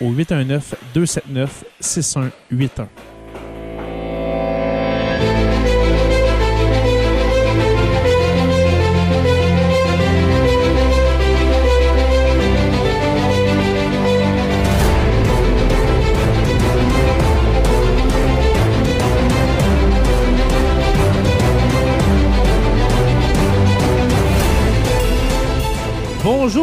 au 819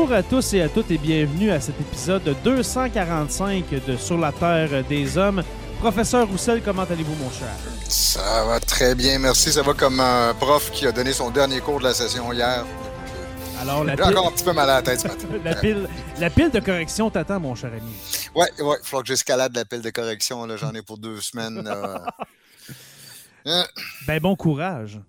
Bonjour à tous et à toutes et bienvenue à cet épisode 245 de Sur la Terre des Hommes. Professeur Roussel, comment allez-vous, mon cher? Ça va très bien, merci. Ça va comme un prof qui a donné son dernier cours de la session hier. Alors, la pile, encore un petit peu mal à la tête ce matin. la pile, la pile de correction t'attend, mon cher ami. Ouais, ouais, il faut que j'escalade la pile de correction. là. J'en ai pour deux semaines. Hein, Ben, bon courage.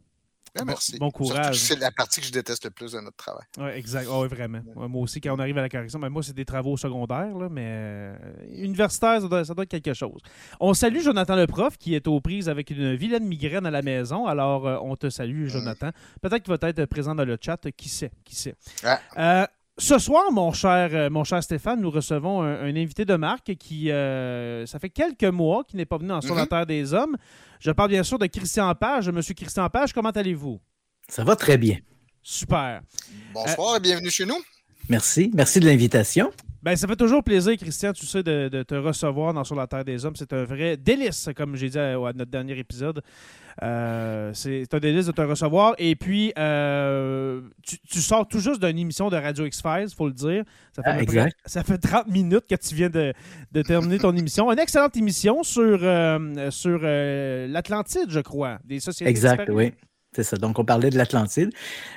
Ouais, merci. bon courage. C'est la partie que je déteste le plus de notre travail. Oui, exact. Ah oui, vraiment. Ouais, moi aussi, quand on arrive à la correction, ben moi, c'est des travaux secondaires, là, mais euh, universitaire, ça doit, ça doit être quelque chose. On salue Jonathan le prof qui est aux prises avec une vilaine migraine à la maison. Alors, euh, on te salue, Jonathan. Peut-être qu'il va être présent dans le chat. Qui sait? Qui sait? Ah. Euh, ce soir, mon cher, euh, mon cher Stéphane, nous recevons un, un invité de marque qui, euh, ça fait quelques mois qu'il n'est pas venu en Sur la Mhm. Terre des Hommes. Je parle bien sûr de Christian Page. Monsieur Christian Page, comment allez-vous? Ça va très bien. Super. Bonsoir et bienvenue chez nous. Merci. Merci de l'invitation. Ben, ça fait toujours plaisir, Christian, tu sais, de, de te recevoir dans Sur la Terre des Hommes. C'est un vrai délice, comme j'ai dit à, à notre dernier épisode. Euh, c'est un délice de te recevoir. Et puis, euh, tu, tu sors tout juste d'une émission de Radio X-Files, il faut le dire. Ça fait, Ah, près- ça fait 30 minutes que tu viens de, de terminer ton émission. Une excellente émission sur, euh, sur l'Atlantide, je crois, des sociétés Exact, oui. C'est ça. Donc, on parlait de l'Atlantide.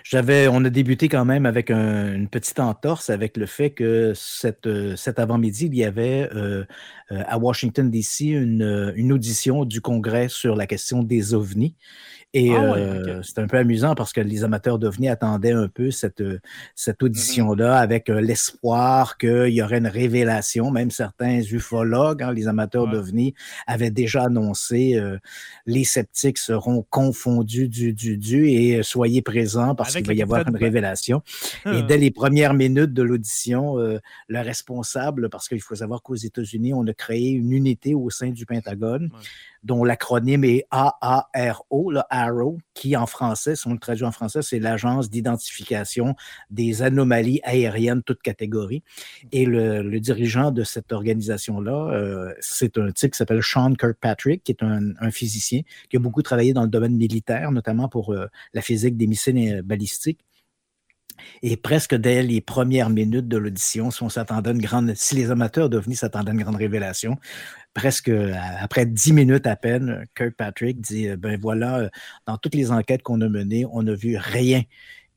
J'avais, on a débuté quand même avec un- une petite entorse avec le fait que euh, cet avant-midi, il y avait euh, euh, à Washington, D.C., une audition du Congrès sur la question des ovnis. Et Ah ouais, euh, c'est un peu amusant parce que les amateurs d'ovnis attendaient un peu cette, euh, cette audition-là avec euh, l'espoir qu'il y aurait une révélation. Même certains ufologues, hein, les amateurs Ouais. d'ovnis, avaient déjà annoncé euh, les sceptiques seront confondus du du du et soyez présents parce qu'il va y avoir une révélation. Ah. Et dès les premières minutes de l'audition, euh, le responsable, parce qu'il faut savoir qu'aux États-Unis, on a créé une unité au sein du Pentagone, Ouais. Dont l'acronyme est AARO, le ARROW, qui en français, si on le traduit en français, c'est l'Agence d'identification des anomalies aériennes, toutes catégories. Et le, dirigeant de cette organisation-là, euh, c'est un type qui s'appelle Sean Kirkpatrick, qui est un, un physicien qui a beaucoup travaillé dans le domaine militaire, notamment pour euh, la physique des missiles euh, balistiques. Et presque dès les premières minutes de l'audition, si on s'attendait une si les amateurs d'OVNI s'attendaient à une grande révélation, presque euh, après dix minutes à peine, Kirkpatrick dit, euh, ben voilà, euh, dans toutes les enquêtes qu'on a menées, on n'a vu rien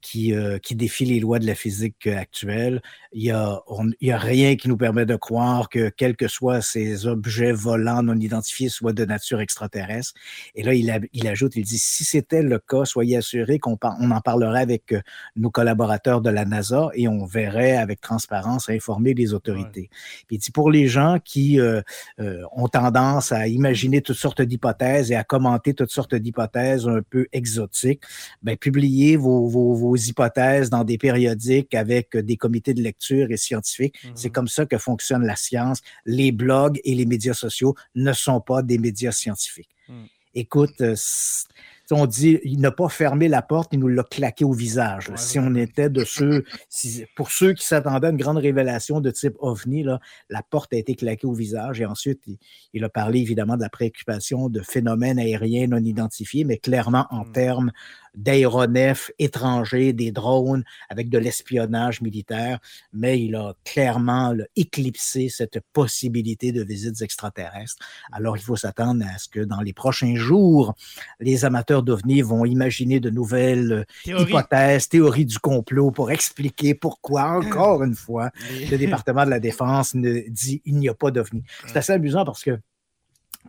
qui, euh, qui défie les lois de la physique actuelle. Il n'y a, a rien qui nous permet de croire que, quels que soient ces objets volants non identifiés, soient de nature extraterrestre. Et là, il, il ajoute, il dit, si c'était le cas, soyez assurés qu'on on en parlerait avec euh, nos collaborateurs de la NASA et on verrait avec transparence informer les autorités. Puis il dit, pour les gens qui euh, ont tendance à imaginer toutes sortes d'hypothèses et à commenter toutes sortes d'hypothèses un peu exotiques, ben, publiez vos, vos, vos hypothèses dans des périodiques avec des comités de lecture et scientifiques. C'est mhm. comme ça que fonctionne la science. Les blogs et les médias sociaux ne sont pas des médias scientifiques. Mm. Écoute, euh, on dit, il n'a pas fermé la porte, il nous l'a claqué au visage. si on était de ceux, pour ceux qui s'attendaient à une grande révélation de type OVNI, là, la porte a été claquée au visage. Et ensuite, il, a parlé évidemment de la préoccupation de phénomènes aériens non identifiés, mais clairement en hmm. termes d'aéronefs étrangers, des drones avec de l'espionnage militaire, mais il a clairement éclipsé cette possibilité de visites extraterrestres. Alors, il faut s'attendre à ce que dans les prochains jours, les amateurs d'OVNI vont imaginer de nouvelles hypothèses, théories du complot pour expliquer pourquoi, encore une fois, le département de la Défense ne dit il n'y a pas d'OVNI. C'est assez amusant parce que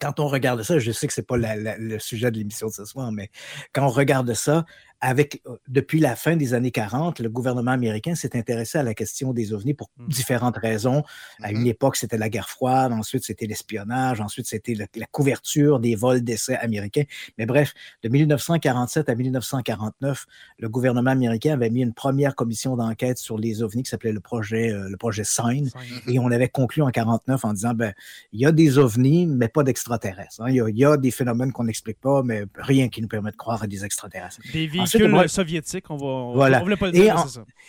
quand on regarde ça, je sais que ce n'est pas le sujet de l'émission de ce soir, mais quand on regarde ça, avec, euh, depuis la fin des années 40, le gouvernement américain s'est intéressé à la question des ovnis pour mmh. différentes raisons. À une mmh époque, c'était la guerre froide, ensuite c'était l'espionnage, ensuite c'était la, couverture des vols d'essai américains. Mais bref, de 1947 à 1949, le gouvernement américain avait mis une première commission d'enquête sur les ovnis qui s'appelait le projet, euh, le projet Sign. Mmh Et on avait conclu en 49 en disant, ben, il y a des ovnis, mais pas d'extraterrestres. Hein. Il, y a des phénomènes qu'on n'explique pas, mais rien qui nous permet de croire à des extraterrestres. Des véhicules soviétiques, on va. voilà. pas le dire,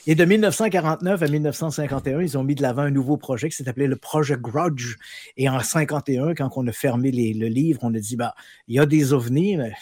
et, et de 1949 à 1951, ils ont mis de l'avant un nouveau projet qui s'appelait le projet Grudge. Et en 51, quand on a fermé le livre, on a dit, bah, il y a des ovnis, mais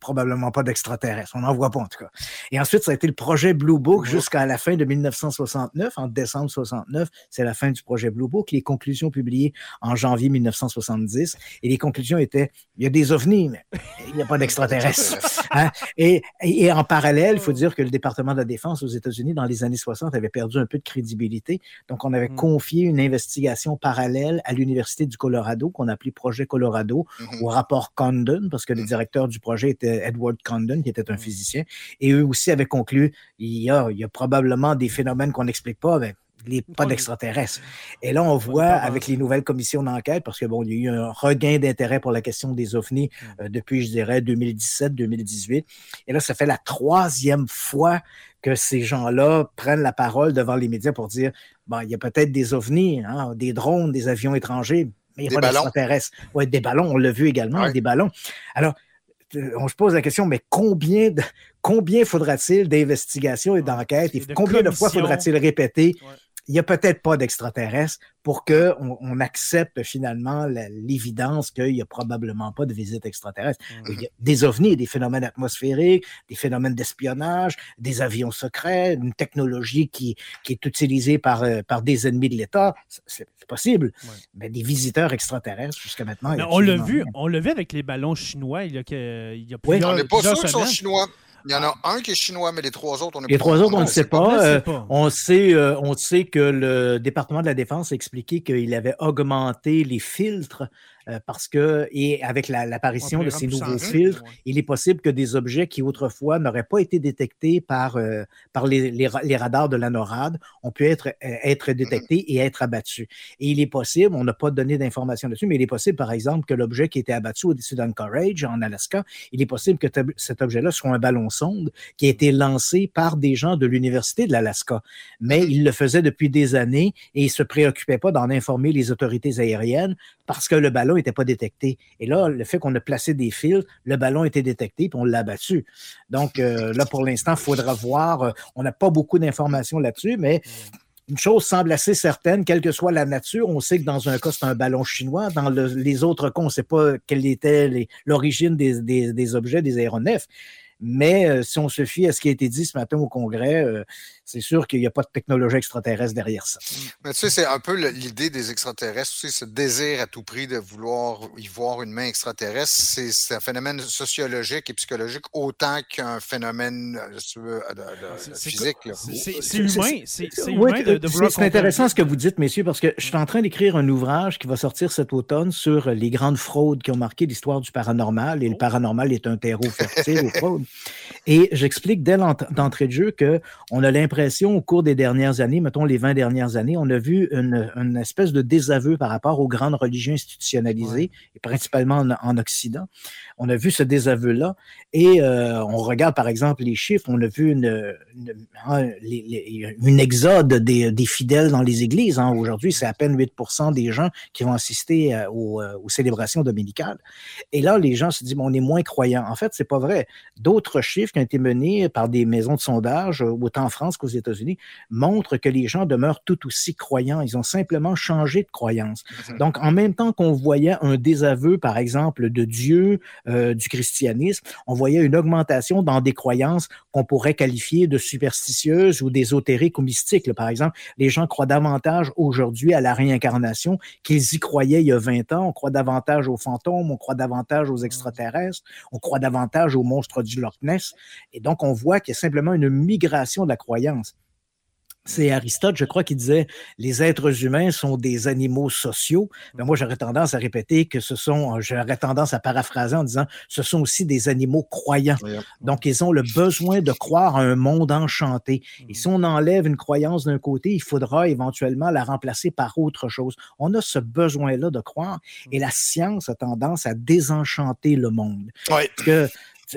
probablement pas d'extraterrestres. On n'en voit pas en tout cas. Et ensuite, ça a été le projet Blue Book jusqu'à la fin de 1969. En décembre 69, c'est la fin du projet Blue Book. Les conclusions publiées en janvier 1970. Et les conclusions étaient, il y a des ovnis, mais il n'y a pas d'extraterrestres. Hein? Et, et, en parallèle, il faut dire que le département de la Défense aux États-Unis, dans les années 60, avait perdu un peu de crédibilité. Donc, on avait mm. confié une investigation parallèle à l'Université du Colorado, qu'on appelait Projet Colorado, mm-hmm. au rapport Condon, parce que le mm. directeur du projet était Edward Condon, qui était un physicien, et eux aussi avaient conclu il y a, il y a probablement des phénomènes qu'on n'explique pas, mais les, pas d'extraterrestres. Et là, on voit avec les nouvelles commissions d'enquête, parce que bon, il y a eu un regain d'intérêt pour la question des ovnis euh, depuis, je dirais, 2017-2018. Et là, ça fait la troisième fois que ces gens-là prennent la parole devant les médias pour dire, bon, il y a peut-être des ovnis, hein, des drones, des avions étrangers, mais il n'y a pas d'extraterrestres. Oui, des ballons, on l'a vu également, des ballons. Alors, on se pose la question, mais combien, combien faudra-t-il d'investigations et d'enquêtes et combien de fois faudra-t-il répéter il n'y a peut-être pas d'extraterrestres pour qu'on on accepte finalement l'évidence qu'il n'y a probablement pas de visite extraterrestre. Il y a des ovnis, des phénomènes atmosphériques, des phénomènes d'espionnage, des avions secrets, une technologie qui, qui est utilisée par, euh, par des ennemis de l'État. C'est possible. Mais des visiteurs extraterrestres, jusqu'à maintenant. on l'a vu, on l'a vu avec les ballons chinois il y a, il y a plusieurs, On n'est pas sûr qu'ils sont chinois. Il y en a un qui est chinois, mais les trois autres, on ne Les trois autres, on ne sait pas. Euh, on, sait, euh, on sait que le département de la Défense a expliqué qu'il avait augmenté les filtres euh, parce que, et avec l'apparition de ces nouveaux filtres, il est possible que des objets qui autrefois n'auraient pas été détectés par, euh, par les, les, radars de la NORAD ont pu être, euh, être mm-hmm. détectés et être abattus. Et il est possible, on n'a pas donné d'informations dessus, mais il est possible, par exemple, que l'objet qui était abattu au-dessus d'Anchorage, en Alaska, il est possible que cet objet-là soit un ballon sonde qui a été lancé par des gens de l'Université de l'Alaska. Mais mm-hmm. il le faisait depuis des années et il ne se préoccupait pas d'en informer les autorités aériennes parce que le ballon n'était pas détecté. Et là, le fait qu'on a placé des fils, le ballon était détecté, puis on l'a battu. Donc euh, là, pour l'instant, il faudra voir. Euh, on n'a pas beaucoup d'informations là-dessus, mais une chose semble assez certaine, quelle que soit la nature, on sait que dans un cas, c'est un ballon chinois. Dans les autres cas, on ne sait pas quelle était l'origine des, objets, des aéronefs. Mais euh, si on se fie à ce qui a été dit ce matin au Congrès, c'est sûr qu'il n'y a pas de technologie extraterrestre derrière ça. Mais tu sais, c'est un peu l'idée des extraterrestres, tu sais, ce désir à tout prix de vouloir y voir une main extraterrestre, c'est un phénomène sociologique et psychologique autant qu'un phénomène euh, physique. C'est humain, c'est humain de, de C'est intéressant ce que vous dites, messieurs, parce que je suis en train d'écrire un ouvrage qui va sortir cet automne sur les grandes fraudes qui ont marqué l'histoire du paranormal, et le oh. paranormal est un terreau fertile aux fraudes. Et j'explique dès l'entrée de jeu qu'on a l'impression, au cours des dernières années, mettons les 20 dernières années, on a vu une, espèce de désaveu par rapport aux grandes religions institutionnalisées, et principalement en, Occident. On a vu ce désaveu-là. Et euh, on regarde, par exemple, les chiffres. On a vu une, une, exode des, des, fidèles dans les églises. Hein. Aujourd'hui, c'est à peine 8% des gens qui vont assister euh, aux, euh, aux, célébrations dominicales. Et là, les gens se disent, bon, on est moins croyants. En fait, c'est pas vrai. D'autres chiffres qui ont été menés par des maisons de sondage, autant en France qu'aux États-Unis, montrent que les gens demeurent tout aussi croyants. Ils ont simplement changé de croyance. Donc, en même temps qu'on voyait un désaveu, par exemple, de Dieu, euh, du christianisme, on voyait une augmentation dans des croyances qu'on pourrait qualifier de superstitieuses ou d'ésotériques ou mystiques. Par exemple, les gens croient davantage aujourd'hui à la réincarnation qu'ils y croyaient il y a 20 ans. On croit davantage aux fantômes, on croit davantage aux extraterrestres, on croit davantage aux monstres du Loch Ness. Et donc, on voit qu'il y a simplement une migration de la croyance. C'est Aristote, je crois, qui disait les êtres humains sont des animaux sociaux. Mais moi, j'aurais tendance à répéter que ce sont, j'aurais tendance à paraphraser en disant, ce sont aussi des animaux croyants. Donc, ils ont le besoin de croire à un monde enchanté. Et mmh. si on enlève une croyance d'un côté, il faudra éventuellement la remplacer par autre chose. On a ce besoin-là de croire. Et mmh. la science a tendance à désenchanter le monde. Parce que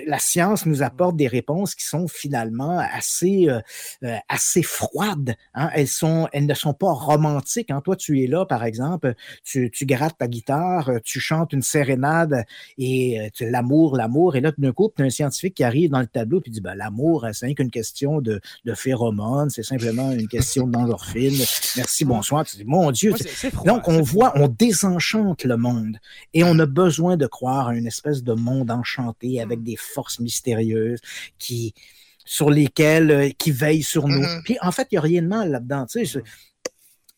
la science nous apporte des réponses qui sont finalement assez, euh, euh, assez froides. Hein. Elles, sont, elles ne sont pas romantiques. Hein. Toi, tu es là, par exemple, tu, tu grattes ta guitare, tu chantes une sérénade et euh, l'amour, l'amour. Et là, d'un coup, tu as un scientifique qui arrive dans le tableau et dit ben, l'amour, c'est qu'une question de, de phéromones, c'est simplement une question d'endorphine. Merci, bonsoir. Tu dis, mon Dieu. Donc, on voit, on désenchante le monde et on a besoin de croire à une espèce de monde enchanté avec des forces mystérieuses qui, sur lesquelles, euh, qui veillent sur nous. Mm-hmm. Puis en fait, il n'y a rien de mal là-dedans. Tu sais,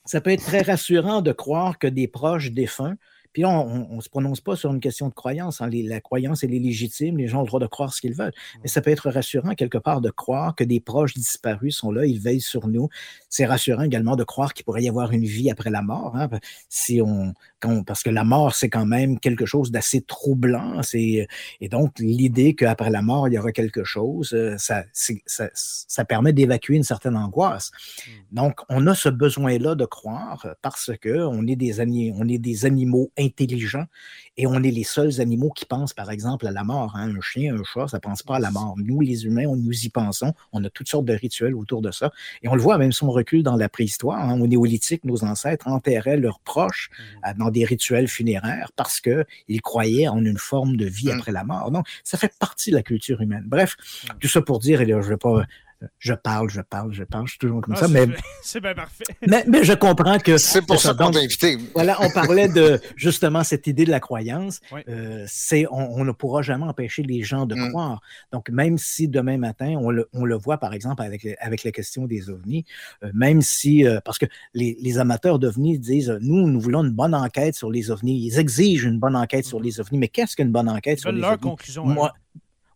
ça peut être très rassurant de croire que des proches défunts puis là, on ne se prononce pas sur une question de croyance. Hein. la croyance, elle est légitime. Les gens ont le droit de croire ce qu'ils veulent. Mais ça peut être rassurant, quelque part, de croire que des proches disparus sont là, ils veillent sur nous. C'est rassurant également de croire qu'il pourrait y avoir une vie après la mort. Hein. Si on, parce que la mort, c'est quand même quelque chose d'assez troublant. Et donc, l'idée qu'après la mort, il y aura quelque chose, euh, ça, ça, ça permet d'évacuer une certaine angoisse. Mmh. Donc, on a ce besoin-là de croire parce qu'on est des, on est des animaux intelligents et on est les seuls animaux qui pensent, par exemple, à la mort. Hein. Un chien, un chat, ça ne pense pas à la mort. Nous, les humains, on nous y pensons. On a toutes sortes de rituels autour de ça. Et on le voit même si on recule dans la préhistoire. Hein. Au néolithique, nos ancêtres enterraient leurs proches mmh. euh, dans des rituels funéraires parce qu'ils croyaient en une forme de vie mmh. après la mort. Donc, ça fait partie de la culture humaine. Bref, mmh. tout ça pour dire, et là, je ne vais pas je parle, je parle, je parle, je suis toujours comme ah, ça. Mais, c'est bien parfait. Mais, mais, je comprends que. C'est pour ça qu'on t'a invité. Voilà, on parlait de justement cette idée de la croyance. Euh, c'est, on, ne pourra jamais empêcher les gens de mm. croire. Donc, même si demain matin, on le, on le voit par exemple avec, avec la question des ovnis, euh, même si. Euh, parce que les, les amateurs d'ovnis disent nous, nous voulons une bonne enquête sur les ovnis. Ils exigent une bonne enquête sur mm. les ovnis. Mais qu'est-ce qu'une bonne enquête sur les leur ovnis? conclusion. Moi,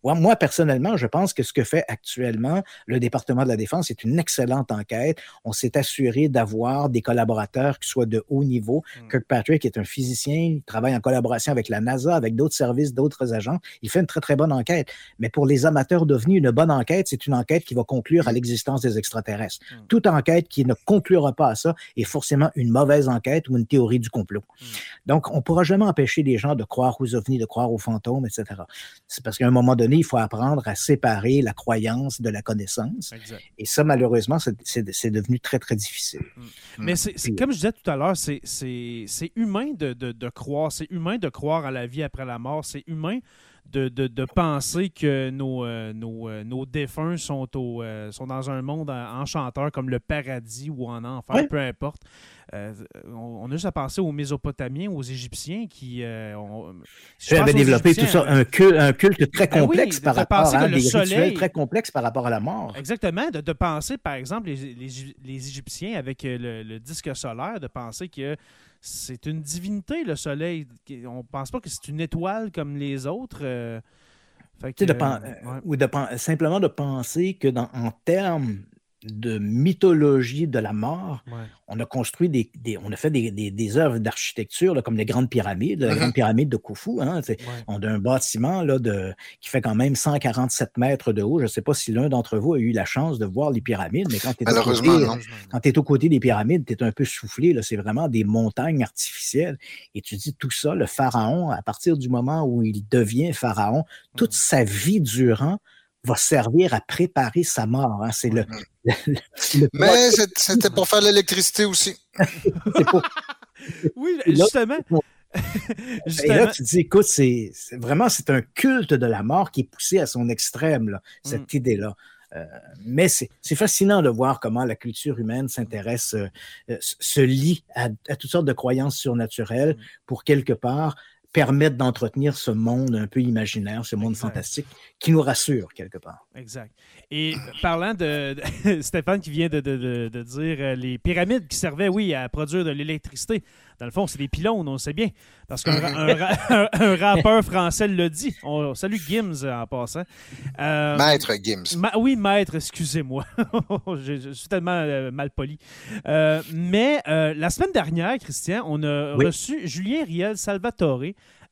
moi, personnellement, je pense que ce que fait actuellement le département de la Défense est une excellente enquête. On s'est assuré d'avoir des collaborateurs qui soient de haut niveau. Hmm. Kirkpatrick est un physicien, il travaille en collaboration avec la NASA, avec d'autres services, d'autres agents. Il fait une très, très bonne enquête. Mais pour les amateurs devenus, une bonne enquête, c'est une enquête qui va conclure à hmm. l'existence des extraterrestres. Hmm. Toute enquête qui ne conclura pas à ça est forcément une mauvaise enquête ou une théorie du complot. Donc, on ne pourra jamais empêcher les gens de croire aux ovnis, de croire aux fantômes, etc. C'est parce qu'à un moment donné, il faut apprendre à séparer la croyance de la connaissance. Et ça, malheureusement, c'est devenu très, très difficile. Mm. Mais c'est comme je disais tout à l'heure, c'est humain de, de, croire, c'est humain de croire à la vie après la mort, c'est humain de, penser que nos, euh, euh, nos, défunts sont, au, sont dans un monde enchanteur comme le paradis ou en enfer, peu importe. on, a juste à penser aux Mésopotamiens, aux Égyptiens qui ont. Développé tout ça, un culte, un culte très ben complexe par rapport à le soleil, très complexe par rapport à la mort. Exactement, de, penser par exemple les, les, Égyptiens avec le, disque solaire, de penser que c'est une divinité, le soleil. On ne pense pas que c'est une étoile comme les autres. Euh, ou de, simplement de penser que dans, en termes de mythologie de la mort. On a construit des, on a fait des, des, œuvres d'architecture comme les grandes pyramides, la uh-huh. grande pyramide de Khufu. Hein, On a un bâtiment là, de, qui fait quand même 147 mètres de haut. Je ne sais pas si l'un d'entre vous a eu la chance de voir les pyramides, mais quand tu es, au côté des pyramides, tu es un peu soufflé. C'est vraiment des montagnes artificielles. Et tu dis tout ça, le pharaon, à partir du moment où il devient pharaon, toute mm. sa vie durant, va servir à préparer sa mort. Hein. C'est le, Mais c'était pour faire l'électricité aussi. oui, justement. Et là, tu dis, écoute, c'est vraiment c'est un culte de la mort qui est poussé à son extrême, cette mm. idée-là. Euh, mais c'est fascinant de voir comment la culture humaine s'intéresse, euh, euh, se lie à, à, toutes sortes de croyances surnaturelles mm. pour quelque part permettre d'entretenir ce monde un peu imaginaire, ce monde fantastique qui nous rassure quelque part. Exact. Et parlant de, Stéphane qui vient de, dire euh, les pyramides qui servaient, oui, à produire de l'électricité. Dans le fond, c'est des pylônes, on sait bien. Parce qu'un un, rappeur français l'a dit. On salue Gims en passant. Euh, maître Gims. oui, maître, excusez-moi. je, suis tellement euh, mal poli. mais la semaine dernière, Christian, on a reçu Julien Riel Salvatore,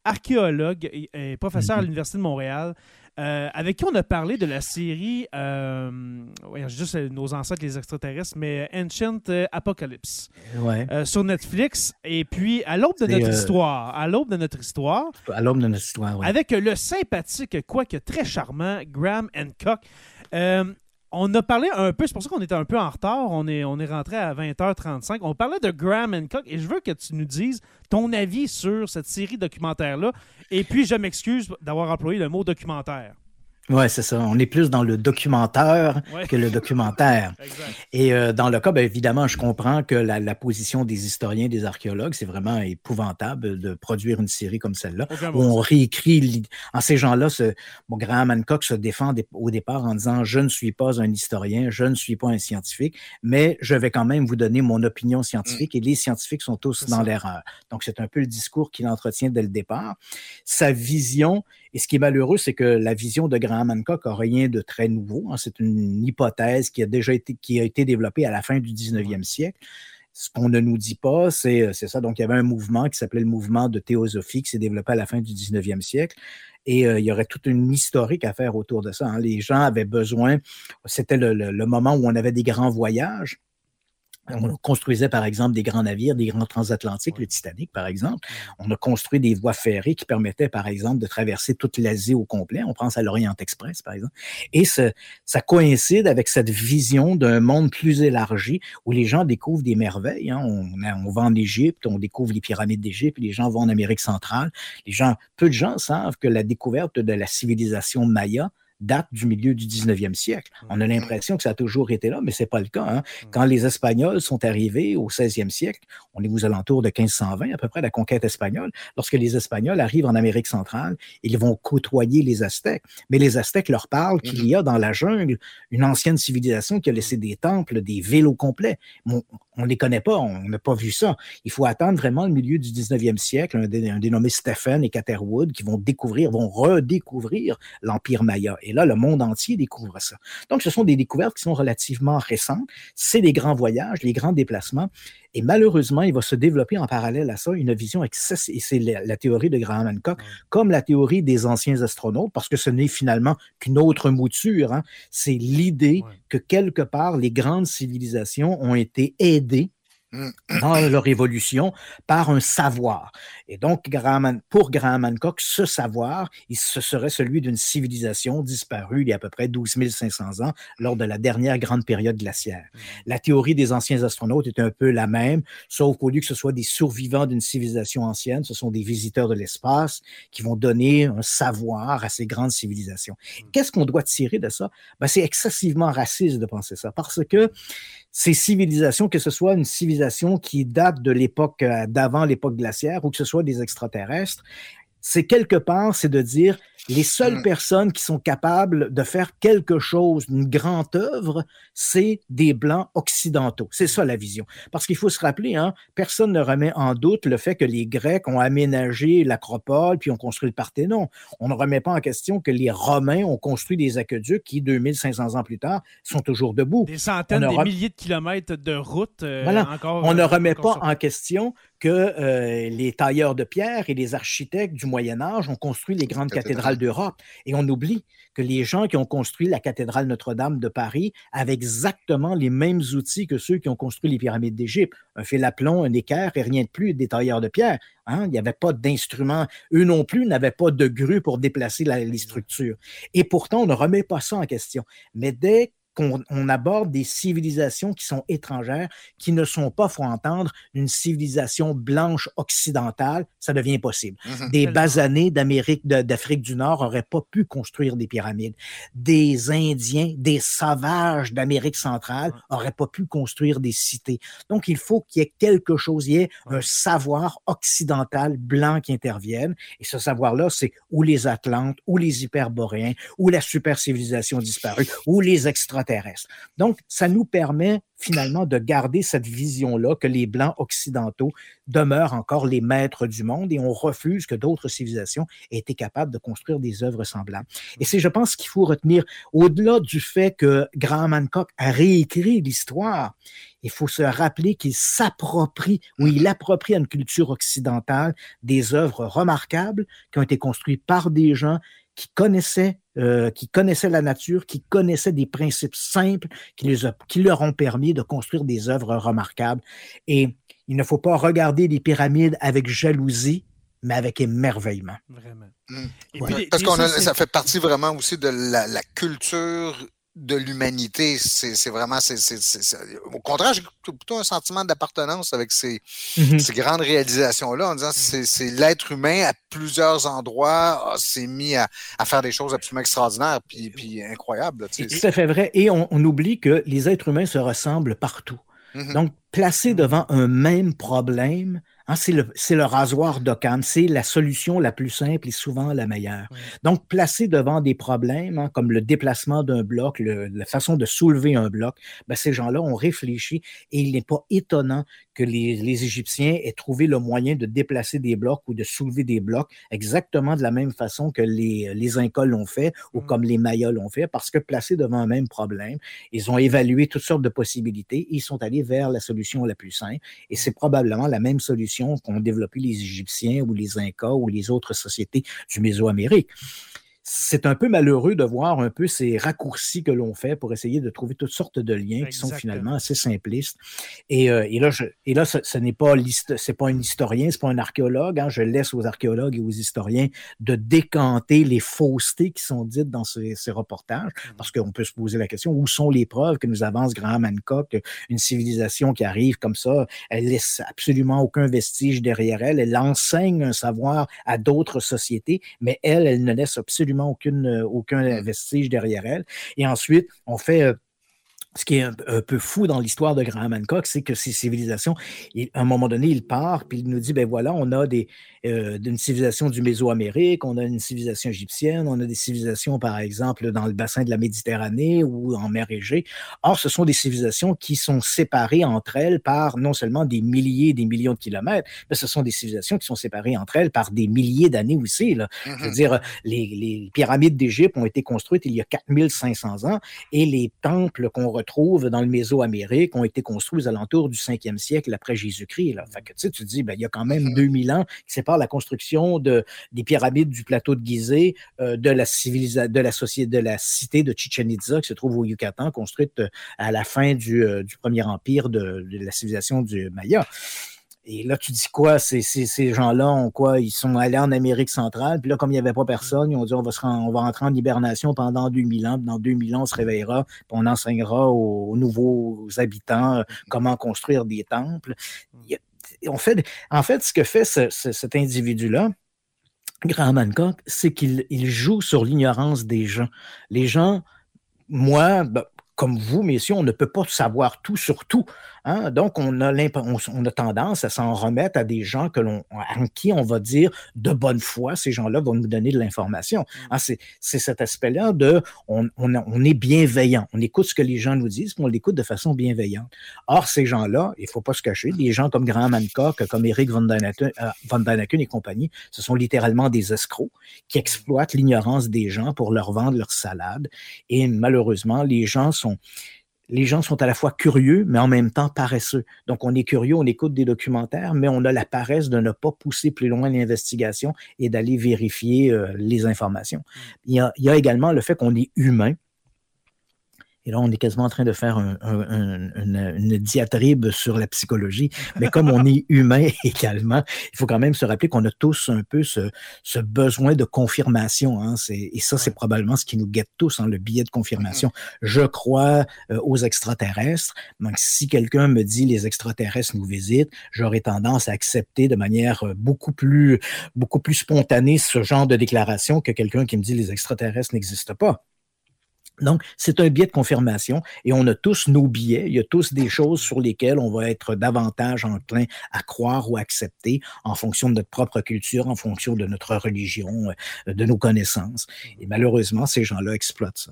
archéologue et, professeur à mm-hmm. l'Université de Montréal. Euh, avec qui on a parlé de la série, euh, juste nos ancêtres, les extraterrestres, mais Ancient Apocalypse euh, sur Netflix. Et puis, à l'aube de notre histoire, à l'aube de notre histoire, à l'aube de notre histoire, avec le sympathique, quoique très charmant, Graham Hancock. On a parlé un peu, c'est pour ça qu'on était un peu en retard. On est, rentré à 20h35. On parlait de Graham Hancock et je veux que tu nous dises ton avis sur cette série documentaire-là. Et puis, je m'excuse d'avoir employé le mot documentaire. Oui, c'est ça. On est plus dans le documentaire que le documentaire. Et euh, dans le cas, bien, évidemment, je comprends que la, position des historiens, des archéologues, c'est vraiment épouvantable de produire une série comme celle-là, où on réécrit. En ces gens-là, bon, Graham Hancock se défend au départ en disant Je ne suis pas un historien, je ne suis pas un scientifique, mais je vais quand même vous donner mon opinion scientifique, mm. et les scientifiques sont tous dans l'erreur. Donc, c'est un peu le discours qu'il entretient dès le départ. Sa vision, et ce qui est malheureux, c'est que la vision de Graham Hancock n'a rien de très nouveau. Hein. C'est une hypothèse qui a déjà été, qui a été développée à la fin du 19e siècle. Ce qu'on ne nous dit pas, euh, c'est ça. Donc, il y avait un mouvement qui s'appelait le mouvement de théosophie qui s'est développé à la fin du 19e siècle. Et euh, il y aurait toute une historique à faire autour de ça. Hein. Les gens avaient besoin, c'était le, moment où on avait des grands voyages. On construisait par exemple des grands navires, des grands transatlantiques, le Titanic par exemple. On a construit des voies ferrées qui permettaient par exemple de traverser toute l'Asie au complet. On pense à l'Orient Express par exemple. Et ça coïncide avec cette vision d'un monde plus élargi où les gens découvrent des merveilles. Hein. On, on, va en Égypte, on découvre les pyramides d'Égypte, les gens vont en Amérique centrale. Les gens, peu de gens savent que la découverte de la civilisation maya date du milieu du 19e siècle. On a mm. l'impression que ça a toujours été là, mais c'est pas le cas. Hein. Mm. Quand les Espagnols sont arrivés au 16e siècle, on est aux alentours de 1520 à peu près, la conquête espagnole, lorsque les Espagnols arrivent en Amérique centrale, ils vont côtoyer les Aztèques. Mais les Aztèques leur parlent qu'il mm-hmm. y a dans la jungle une ancienne civilisation qui a laissé des temples, des villes au complet. on ne les connaît pas, on n'a pas vu ça. Il faut attendre vraiment le milieu du 19e siècle, un, dénommé Stephen et Catherwood qui vont découvrir, vont redécouvrir l'Empire Maya. Et là, le monde entier découvre ça. Donc, ce sont des découvertes qui sont relativement récentes. C'est des grands voyages, les grands déplacements. Et malheureusement, il va se développer en parallèle à ça une vision excessive, et c'est la, théorie de Graham Hancock, comme la théorie des anciens astronautes, parce que ce n'est finalement qu'une autre mouture. Hein. C'est l'idée que quelque part, les grandes civilisations ont été aidées. Dans leur évolution par un savoir. Et donc, pour Graham Hancock, ce savoir, ce serait celui d'une civilisation disparue il y a à peu près 12 500 ans lors de la dernière grande période glaciaire. Mm. La théorie des anciens astronautes est un peu la même, sauf qu'au lieu que ce soit des survivants d'une civilisation ancienne, ce sont des visiteurs de l'espace qui vont donner un savoir à ces grandes civilisations. Mm. Qu'est-ce qu'on doit tirer de ça? Ben, c'est excessivement raciste de penser ça, parce que ces civilisations, que ce soit une civilisation qui date de l'époque euh, d'avant l'époque glaciaire ou que ce soit des extraterrestres, c'est quelque part, c'est de dire les seules mmh. personnes qui sont capables de faire quelque chose, une grande œuvre, c'est des Blancs occidentaux. C'est ça la vision. Parce qu'il faut se rappeler, hein, personne ne remet en doute le fait que les Grecs ont aménagé l'acropole puis ont construit le Parthénon. On ne remet pas en question que les Romains ont construit des aqueducs qui, 2500 ans plus tard, sont toujours debout. Des centaines, des milliers de kilomètres de route. Euh, encore, on ne euh, remet pas en question que euh, les tailleurs de pierre et les architectes du Moyen Âge ont construit les grandes cathédrales d'Europe. Et on oublie que les gens qui ont construit la cathédrale Notre-Dame de Paris avaient exactement les mêmes outils que ceux qui ont construit les pyramides d'Égypte. Un fil à plomb, un équerre et rien de plus, des tailleurs de pierre. Hein. Il n'y avait pas d'instruments. Eux non plus n'avaient pas de grue pour déplacer les structures. Et pourtant, on ne remet pas ça en question. Mais dès qu'on aborde des civilisations qui sont étrangères, qui ne sont pas, faut entendre, une civilisation blanche occidentale, ça devient possible. Mhm. Des basanés d'Amérique, d'Afrique du Nord n'auraient pas pu construire des pyramides. Des Indiens, des sauvages d'Amérique centrale n'auraient pas pu construire des cités. Donc, il faut qu'il y ait quelque chose, il y ait un savoir occidental blanc qui intervienne. Et ce savoir-là, c'est ou les Atlantes, ou les Hyperboréens, ou la super civilisation disparue, ou les extra Donc, ça nous permet finalement de garder cette vision-là que les Blancs occidentaux demeurent encore les maîtres du monde et on refuse que d'autres civilisations aient été capables de construire des œuvres semblables. Et c'est, je pense, qu'il faut retenir, au-delà du fait que Graham Hancock a réécrit l'histoire, il faut se rappeler qu'il s'approprie, ou il approprie à une culture occidentale des œuvres remarquables qui ont été construites par des gens qui connaissaient, euh, qui connaissaient la nature, qui connaissaient des principes simples qui, les qui leur ont permis de construire des œuvres remarquables. Et il ne faut pas regarder les pyramides avec jalousie, mais avec émerveillement. Vraiment. Mmh. parce que ça fait partie vraiment aussi de la, la culture de l'humanité. C'est vraiment, au contraire, j'ai plutôt un sentiment d'appartenance avec ces, mmh ces grandes réalisations-là, en disant mmh. c'est l'être humain à plusieurs endroits s'est mis à, à, faire des choses absolument extraordinaires puis, puis incroyables. C'est tout à fait vrai. Et on, on, oublie que les êtres humains se ressemblent partout. Mmh Donc, placés devant un même problème, Hein, c'est le, rasoir d'Occam, c'est la solution la plus simple et souvent la meilleure. Donc, placé devant des problèmes hein, comme le déplacement d'un bloc, la façon de soulever un bloc, ben, ces gens-là ont réfléchi et il n'est pas étonnant que les, Égyptiens aient trouvé le moyen de déplacer des blocs ou de soulever des blocs exactement de la même façon que les, les Incas l'ont fait ou mmh. comme les Mayas l'ont fait, parce que placés devant un même problème, ils ont évalué toutes sortes de possibilités et ils sont allés vers la solution la plus simple. Et mmh. c'est probablement la même solution qu'ont développé les Égyptiens ou les Incas ou les autres sociétés du Mésoamérique c'est un peu malheureux de voir un peu ces raccourcis que l'on fait pour essayer de trouver toutes sortes de liens qui sont finalement assez simplistes. Et, euh, et là, je, et là, ce, n'est pas c'est pas un historien, c'est pas un archéologue. Hein. je laisse aux archéologues et aux historiens de décanter les faussetés qui sont dites dans ces, ces reportages, mmh. parce qu'on peut se poser la question où sont les preuves que nous avance Graham Hancock, une civilisation qui arrive comme ça, elle laisse absolument aucun vestige derrière elle, elle enseigne un savoir à d'autres sociétés, mais elle, elle ne laisse absolument euh, aucun vestige derrière elle. Et ensuite, on fait euh, ce qui est un, peu fou dans l'histoire de Graham Hancock, c'est que ces civilisations, à un moment donné, il part, puis il nous dit, ben voilà, on a des, euh, d'une civilisation du Mésoamérique, on a une civilisation égyptienne, on a des civilisations, par exemple, dans le bassin de la Méditerranée ou en mer Égée. Or, ce sont des civilisations qui sont séparées entre elles par non seulement des milliers et des millions de kilomètres, mais ce sont des civilisations qui sont séparées entre elles par des milliers d'années aussi. Là. Je veux mm-hmm. dire, les, les pyramides d'Égypte ont été construites il y a 4500 ans et les temples qu'on retrouve dans le Mésoamérique ont été construits aux alentours du 5e siècle après Jésus-Christ. Fait que, tu sais, tu dis, ben, il y a quand même 2000 ans qui séparent la construction de, des pyramides du plateau de Gizeh euh, de, la de, la société, de la cité de Chichen Itza qui se trouve au Yucatan, construite euh, à la fin du, du premier empire de, de la civilisation du Maya. Et là, tu dis quoi? Ces, ces, gens-là ont quoi? Ils sont allés en Amérique centrale. Puis là, comme il n'y avait pas personne, ils ont dit on va, se on va rentrer en hibernation pendant 2000 ans. Puis dans 2000 ans, on se réveillera. Puis on enseignera aux, nouveaux habitants euh, comment construire des temples. on fait, en fait, ce que fait cet individu-là, Graham Hancock, c'est qu'il joue sur l'ignorance des gens. Les gens, moi, ben, comme vous, messieurs, on ne peut pas savoir tout sur tout. Hein? Donc, on a, on, a tendance à s'en remettre à des gens que l'on, en qui on va dire de bonne foi, ces gens-là vont nous donner de l'information. Mmh. Hein, c'est, cet aspect-là de on, on, est bienveillant. On écoute ce que les gens nous disent, mais on l'écoute de façon bienveillante. Or, ces gens-là, il ne faut pas se cacher, des gens comme Graham Hancock, comme Eric Van euh, Van et compagnie, ce sont littéralement des escrocs qui exploitent l'ignorance des gens pour leur vendre leur salade. Et malheureusement, les gens sont les gens sont à la fois curieux, mais en même temps paresseux. Donc, on est curieux, on écoute des documentaires, mais on a la paresse de ne pas pousser plus loin l'investigation et d'aller vérifier euh, les informations. Mmh. il y, a, également le fait qu'on est humain et là, on est quasiment en train de faire une, diatribe sur la psychologie. Mais comme on est humain également, il faut quand même se rappeler qu'on a tous un peu ce, besoin de confirmation. Hein. Et ça, c'est probablement ce qui nous guette tous, hein, le billet de confirmation. Mm-hmm. Je crois euh, aux extraterrestres. Donc, si quelqu'un me dit les extraterrestres nous visitent, j'aurais tendance à accepter de manière euh, beaucoup plus, beaucoup plus spontanée ce genre de déclaration que quelqu'un qui me dit les extraterrestres n'existent pas. Donc, c'est un biais de confirmation et on a tous nos biais. Il y a tous des choses sur lesquelles on va être davantage enclin à croire ou accepter en fonction de notre propre culture, en fonction de notre religion, euh, de nos connaissances. Et malheureusement, ces gens-là exploitent ça.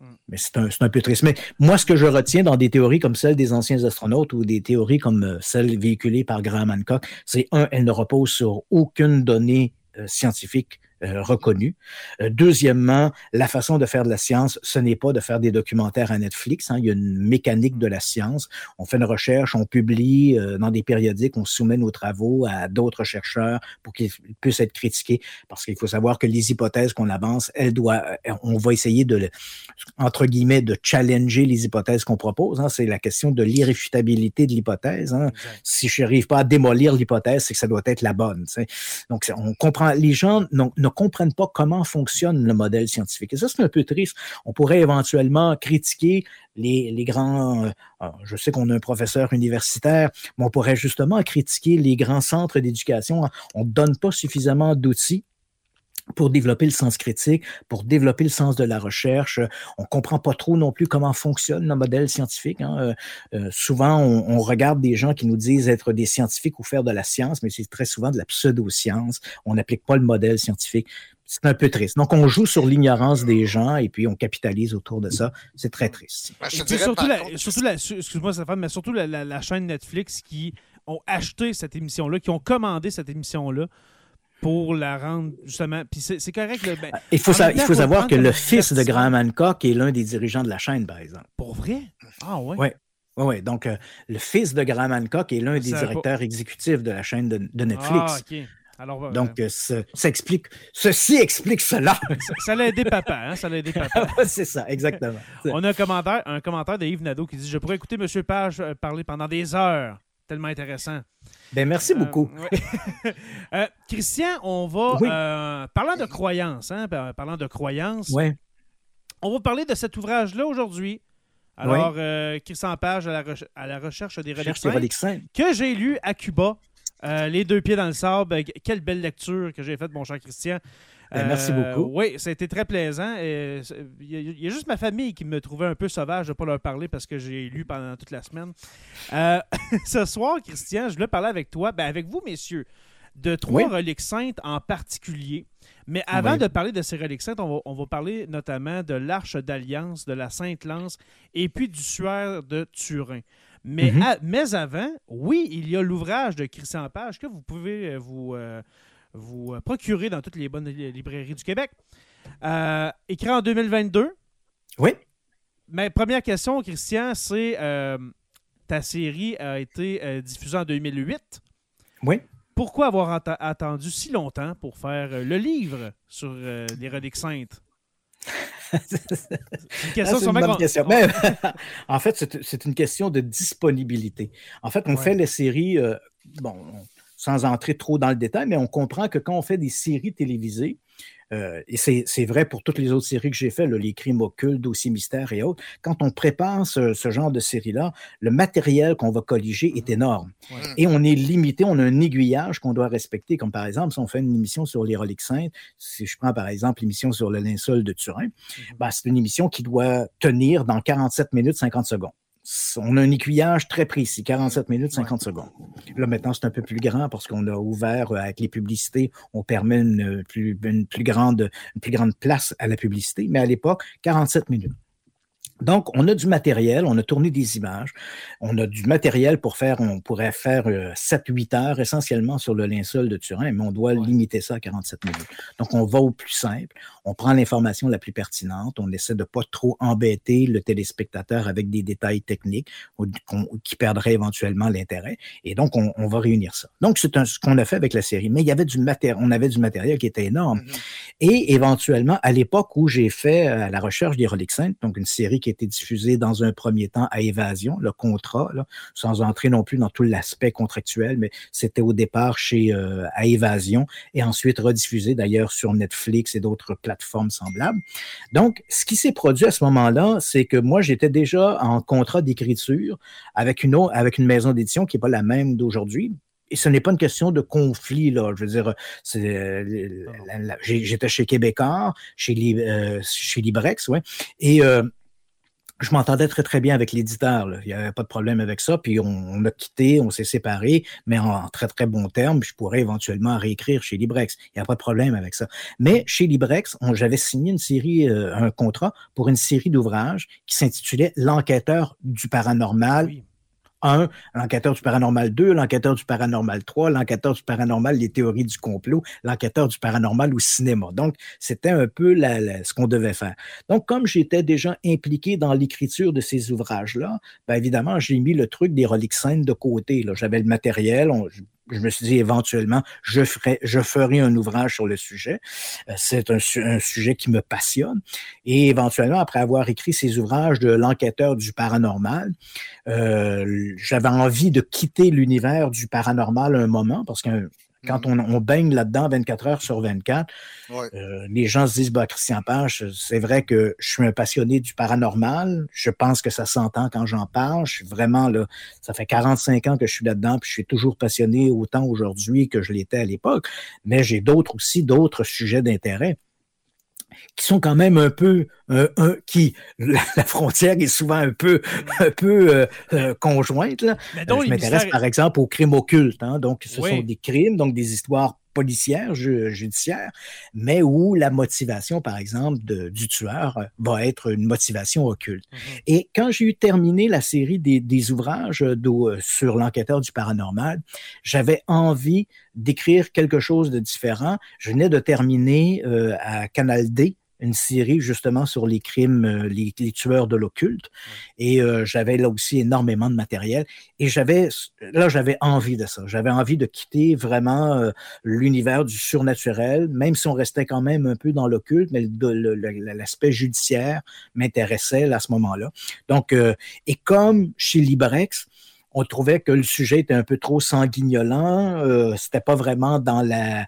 Mm. Mais c'est un, un, peu triste. Mais moi, ce que je retiens dans des théories comme celle des anciens astronautes ou des théories comme euh, celle véhiculée par Graham Hancock, c'est un, elles ne reposent sur aucune donnée euh, scientifique euh, reconnu. Euh, deuxièmement, la façon de faire de la science, ce n'est pas de faire des documentaires à Netflix. Hein. Il y a une mécanique de la science. On fait une recherche, on publie euh, dans des périodiques, on soumet nos travaux à d'autres chercheurs pour qu'ils puissent être critiqués. Parce qu'il faut savoir que les hypothèses qu'on avance, elles doivent, on va essayer de, entre guillemets, de challenger les hypothèses qu'on propose. Hein. C'est la question de l'irréfutabilité de l'hypothèse. Hein. Si je n'arrive pas à démolir l'hypothèse, c'est que ça doit être la bonne. Donc, on comprend. Les gens n'ont comprennent pas comment fonctionne le modèle scientifique. Et ça, c'est un peu triste. On pourrait éventuellement critiquer les, grands, euh, je sais qu'on a un professeur universitaire, mais on pourrait justement critiquer les grands centres d'éducation. On ne donne pas suffisamment d'outils pour développer le sens critique, pour développer le sens de la recherche. On comprend pas trop non plus comment fonctionne le modèle scientifique. Hein. Euh, euh, souvent, on, regarde des gens qui nous disent être des scientifiques ou faire de la science, mais c'est très souvent de la pseudo-science. On n'applique pas le modèle scientifique. C'est un peu triste. Donc, on joue sur l'ignorance des gens et puis on capitalise autour de ça. C'est très triste. Ben, surtout, la, excuse-moi, mais surtout la, la chaîne Netflix qui ont acheté cette émission-là, qui ont commandé cette émission-là pour la rendre justement. Puis c'est correct. Ben, il faut, il faut savoir que le fils de Graham Hancock est l'un des dirigeants de la chaîne, par exemple. Pour vrai? Ah ouais. Oui. Oui, donc euh, le fils de Graham Hancock est l'un des directeurs exécutifs de la chaîne de, Netflix. Ah, OK. Alors, euh, donc, euh, ça, explique, ceci explique cela. ça, l'a aidé papa, hein? Ça l'a aidé papa. c'est ça, exactement. On a un commentaire, un commentaire de Yves Nadeau qui dit Je pourrais écouter M. Page parler pendant des heures. Tellement intéressant. Ben, merci beaucoup. Euh, euh, Christian, on va. Euh, parlant de croyances, hein, parlant de croyances, on va parler de cet ouvrage-là aujourd'hui. Alors, Christian Page à la, recherche des reliques saintes, que j'ai lu à Cuba, les deux pieds dans le sable. Quelle belle lecture que j'ai faite, mon cher Christian. Ben, merci euh, beaucoup. Oui, ça a été très plaisant. Il y, a juste ma famille qui me trouvait un peu sauvage de ne pas leur parler parce que j'ai lu pendant toute la semaine. Euh, ce soir, Christian, je voulais parler avec toi, ben avec vous, messieurs, de trois reliques saintes en particulier. Mais avant de parler de ces reliques saintes, on va, parler notamment de l'Arche d'Alliance, de la Sainte Lance et puis du Suaire de Turin. Mais, mhm. mais avant, oui, il y a l'ouvrage de Christian Page que vous pouvez vous, euh, vous euh, procurer dans toutes les bonnes librairies du Québec. Euh, écrit en 2022. Oui. ma première question, Christian, c'est ta série a été diffusée en 2008. Oui. Pourquoi avoir attendu si longtemps pour faire le livre sur les reliques saintes? une question en fait, c'est une question de disponibilité. En fait, on fait les séries, bon, sans entrer trop dans le détail, mais on comprend que quand on fait des séries télévisées, euh, et c'est vrai pour toutes les autres séries que j'ai faites, les crimes occultes, dossiers mystères et autres. Quand on prépare ce, genre de série-là, le matériel qu'on va colliger est énorme. Et on est limité, on a un aiguillage qu'on doit respecter, comme par exemple, si on fait une émission sur les reliques saintes, si je prends par exemple l'émission sur le linceul de Turin, mhm. ben, c'est une émission qui doit tenir dans 47 minutes 50 secondes on a un aiguillage très précis, 47 minutes, 50 secondes. Là, maintenant, c'est un peu plus grand parce qu'on a ouvert euh, avec les publicités, on permet une plus, une plus, grande, une plus grande place à la publicité, mais à l'époque, 47 minutes. Donc, on a du matériel, on a tourné des images, on a du matériel pour faire, on pourrait faire 7-8 euh, heures essentiellement sur le linceul de Turin, mais on doit limiter ça à 47 minutes. Donc, on va au plus simple, on prend l'information la plus pertinente, on essaie de pas trop embêter le téléspectateur avec des détails techniques qui perdraient éventuellement l'intérêt, et donc on, va réunir ça. Donc, c'est ce qu'on a fait avec la série, mais il y avait du matériel, on avait du matériel qui était énorme. Mm-hmm. Et éventuellement, à l'époque où j'ai fait euh, la recherche des reliques saintes, donc une série qui été diffusé dans un premier temps à Évasion, le contrat, sans entrer non plus dans tout l'aspect contractuel, mais c'était au départ chez euh, à Évasion et ensuite rediffusé d'ailleurs sur Netflix et d'autres plateformes semblables. Donc, ce qui s'est produit à ce moment-là, c'est que moi, j'étais déjà en contrat d'écriture avec une, avec une maison d'édition qui n'est pas la même d'aujourd'hui, et ce n'est pas une question de conflit, là. Je veux dire, euh, j'étais chez Québécois, chez, euh, chez Librex, ouais. Et je m'entendais très, très bien avec l'éditeur. Il n'y avait pas de problème avec ça. Puis on, a quitté, on s'est séparés, mais en, très, très bons termes. Je pourrais éventuellement réécrire chez Librex. Il n'y a pas de problème avec ça. Mais chez Librex, j'avais signé une série, euh, un contrat pour une série d'ouvrages qui s'intitulait L'enquêteur du paranormal. 1, l'enquêteur du paranormal 2, l'enquêteur du paranormal 3, l'enquêteur du paranormal, les théories du complot, l'enquêteur du paranormal au cinéma. Donc, c'était un peu ce qu'on devait faire. Donc, comme j'étais déjà impliqué dans l'écriture de ces ouvrages-là, bien évidemment, j'ai mis le truc des reliques saintes de côté. J'avais le matériel, je me suis dit éventuellement, je ferai, un ouvrage sur le sujet. Euh, c'est un, sujet qui me passionne. Et éventuellement, après avoir écrit ces ouvrages de l'enquêteur du paranormal, euh, j'avais envie de quitter l'univers du paranormal un moment parce que quand mhm. on, baigne là-dedans 24 heures sur 24, euh, les gens se disent bah, Christian Page, c'est vrai que je suis un passionné du paranormal. Je pense que ça s'entend quand j'en parle. Je suis vraiment là, ça fait 45 ans que je suis là-dedans, puis je suis toujours passionné autant aujourd'hui que je l'étais à l'époque. Mais j'ai d'autres aussi, d'autres sujets d'intérêt qui sont quand même un peu euh, un, qui la, frontière est souvent un peu un peu euh, euh, conjointe là. je m'intéresse par exemple aux crimes occultes hein. donc ce sont des crimes donc des histoires policière, judiciaire, mais où la motivation, par exemple, du tueur euh, va être une motivation occulte. Mm-hmm. Et quand j'ai eu terminé la série des, ouvrages euh, sur l'enquêteur du paranormal, j'avais envie d'écrire quelque chose de différent. Je venais de terminer euh, à Canal D une série justement sur les crimes, euh, les, tueurs de l'occulte. Et euh, j'avais là aussi énormément de matériel. Et j'avais, là, j'avais envie de ça. J'avais envie de quitter vraiment euh, l'univers du surnaturel, même si on restait quand même un peu dans l'occulte, mais l'aspect judiciaire m'intéressait à ce moment-là. Donc, et comme chez Librex, on trouvait que le sujet était un peu trop sanguignolant. Euh, c'était pas vraiment dans la,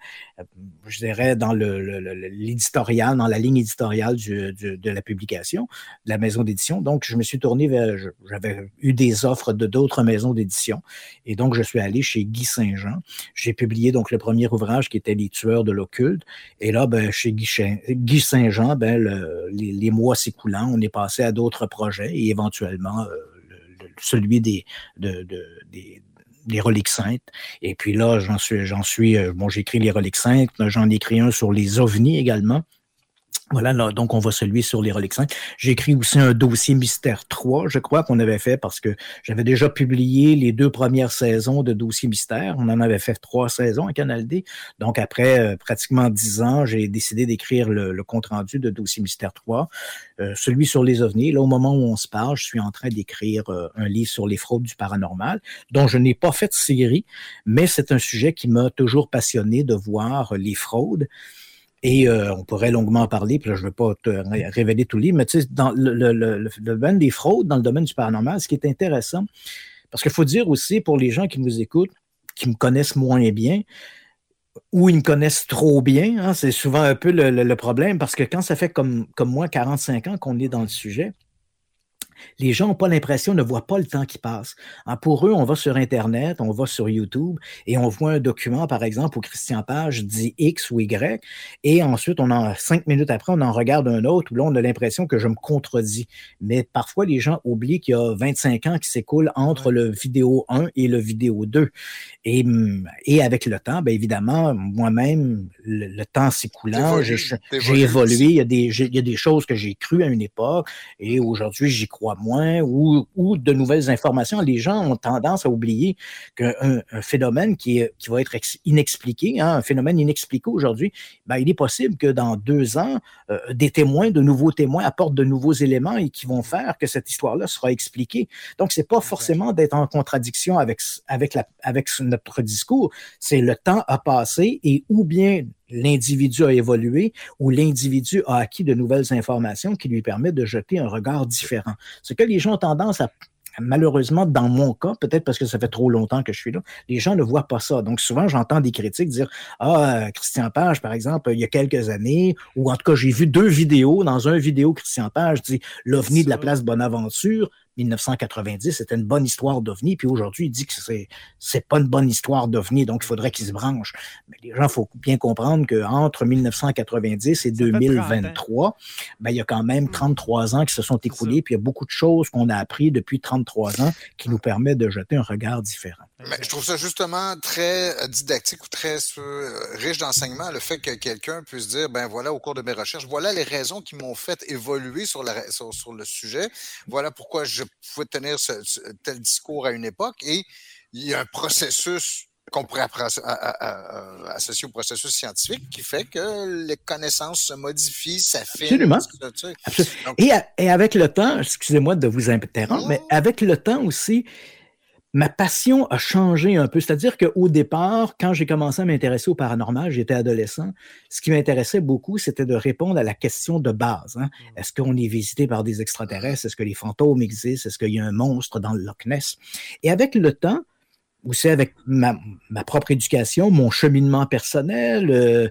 je dirais, dans l'éditorial, dans la ligne éditoriale de la publication, de la maison d'édition. Donc, je me suis tourné vers, j'avais eu des offres de d'autres maisons d'édition. Et donc, je suis allé chez Guy Saint-Jean. J'ai publié donc le premier ouvrage qui était Les tueurs de l'occulte. Et là, ben, chez Guy, Saint-Jean, ben, les, mois s'écoulant, on est passé à d'autres projets et éventuellement, euh, celui des, des, reliques saintes. Et puis là, j'en suis, j'en suis, euh, bon, j'écris les reliques saintes, j'en écris un sur les ovnis également. Voilà, donc on voit celui sur les Rolex 5. J'ai écrit aussi un dossier Mystère 3, je crois qu'on avait fait parce que j'avais déjà publié les deux premières saisons de Dossier Mystère. On en avait fait trois saisons à Canal D. Donc après euh, pratiquement dix ans, j'ai décidé d'écrire le, compte-rendu de Dossier Mystère 3. Euh, celui sur les ovnis. Là, au moment où on se parle, je suis en train d'écrire euh, un livre sur les fraudes du paranormal, dont je n'ai pas fait de série, mais c'est un sujet qui m'a toujours passionné de voir les fraudes. Et euh, on pourrait longuement en parler, puis là, je ne veux pas te révéler tout le livre, mais tu sais, dans le, domaine des fraudes, dans le domaine du paranormal, ce qui est intéressant, parce qu'il faut dire aussi pour les gens qui nous écoutent, qui me connaissent moins bien, ou ils me connaissent trop bien, hein, c'est souvent un peu le, problème, parce que quand ça fait comme, comme moi 45 ans qu'on est dans le sujet, les gens n'ont pas l'impression, ne voient pas le temps qui passe. Hein, pour eux, on va sur Internet, on va sur YouTube et on voit un document, par exemple, où Christian Page dit X ou Y, et ensuite, on en, cinq minutes après, on en regarde un autre où là, on a l'impression que je me contredis. Mais parfois, les gens oublient qu'il y a 25 ans qui s'écoulent entre le vidéo 1 et le vidéo 2. Et, et avec le temps, bien évidemment, moi-même, le, temps s'écoulant, j'ai évolué. Il y, a des, il y a des choses que j'ai crues à une époque et aujourd'hui, j'y crois moins ou, ou, de nouvelles informations. Les gens ont tendance à oublier qu'un un phénomène qui, qui va être inexpliqué, hein, un phénomène inexpliqué aujourd'hui, ben, il est possible que dans deux ans, euh, des témoins, de nouveaux témoins apportent de nouveaux éléments et qui vont faire que cette histoire-là sera expliquée. Donc, c'est pas forcément d'être en contradiction avec, avec, la, avec notre discours, c'est le temps a passé et ou bien l'individu a évolué ou l'individu a acquis de nouvelles informations qui lui permettent de jeter un regard différent. Ce que les gens ont tendance à malheureusement, dans mon cas, peut-être parce que ça fait trop longtemps que je suis là, les gens ne voient pas ça. Donc, souvent, j'entends des critiques dire Ah, Christian Page, par exemple, il y a quelques années, ou en tout cas, j'ai vu deux vidéos. Dans un vidéo, Christian Page dit L'OVNI de la place Bonaventure. 1990, c'était une bonne histoire d'OVNI, puis aujourd'hui, il dit que c'est, c'est pas une bonne histoire d'OVNI, donc il faudrait qu'il se branche. Mais les gens, il faut bien comprendre qu'entre 1990 et 2023, ben, il y a quand même 33 ans qui se sont écoulés, puis il y a beaucoup de choses qu'on a appris depuis 33 ans qui nous permettent de jeter un regard différent. Mais je trouve ça justement très euh, didactique ou très euh, riche d'enseignement, le fait que quelqu'un puisse dire, ben voilà, au cours de mes recherches, voilà les raisons qui m'ont fait évoluer sur, la, sur le sujet, voilà pourquoi je je pouvais tenir ce, tel discours à une époque et il y a un processus qu'on pourrait associer au processus scientifique qui fait que les connaissances se modifient, s'affinent. Absolument. et, et, avec le temps, excusez-moi de vous interrompre, mais avec le temps aussi, ma passion a changé un peu. C'est-à-dire qu'au départ, quand j'ai commencé à m'intéresser au paranormal, j'étais adolescent, ce qui m'intéressait beaucoup, c'était de répondre à la question de base. Hein. Mmh. Est-ce qu'on est visité par des extraterrestres? Est-ce que les fantômes existent? Est-ce qu'il y a un monstre dans le Loch Ness? Et avec le temps, aussi avec ma, propre éducation, mon cheminement personnel, euh,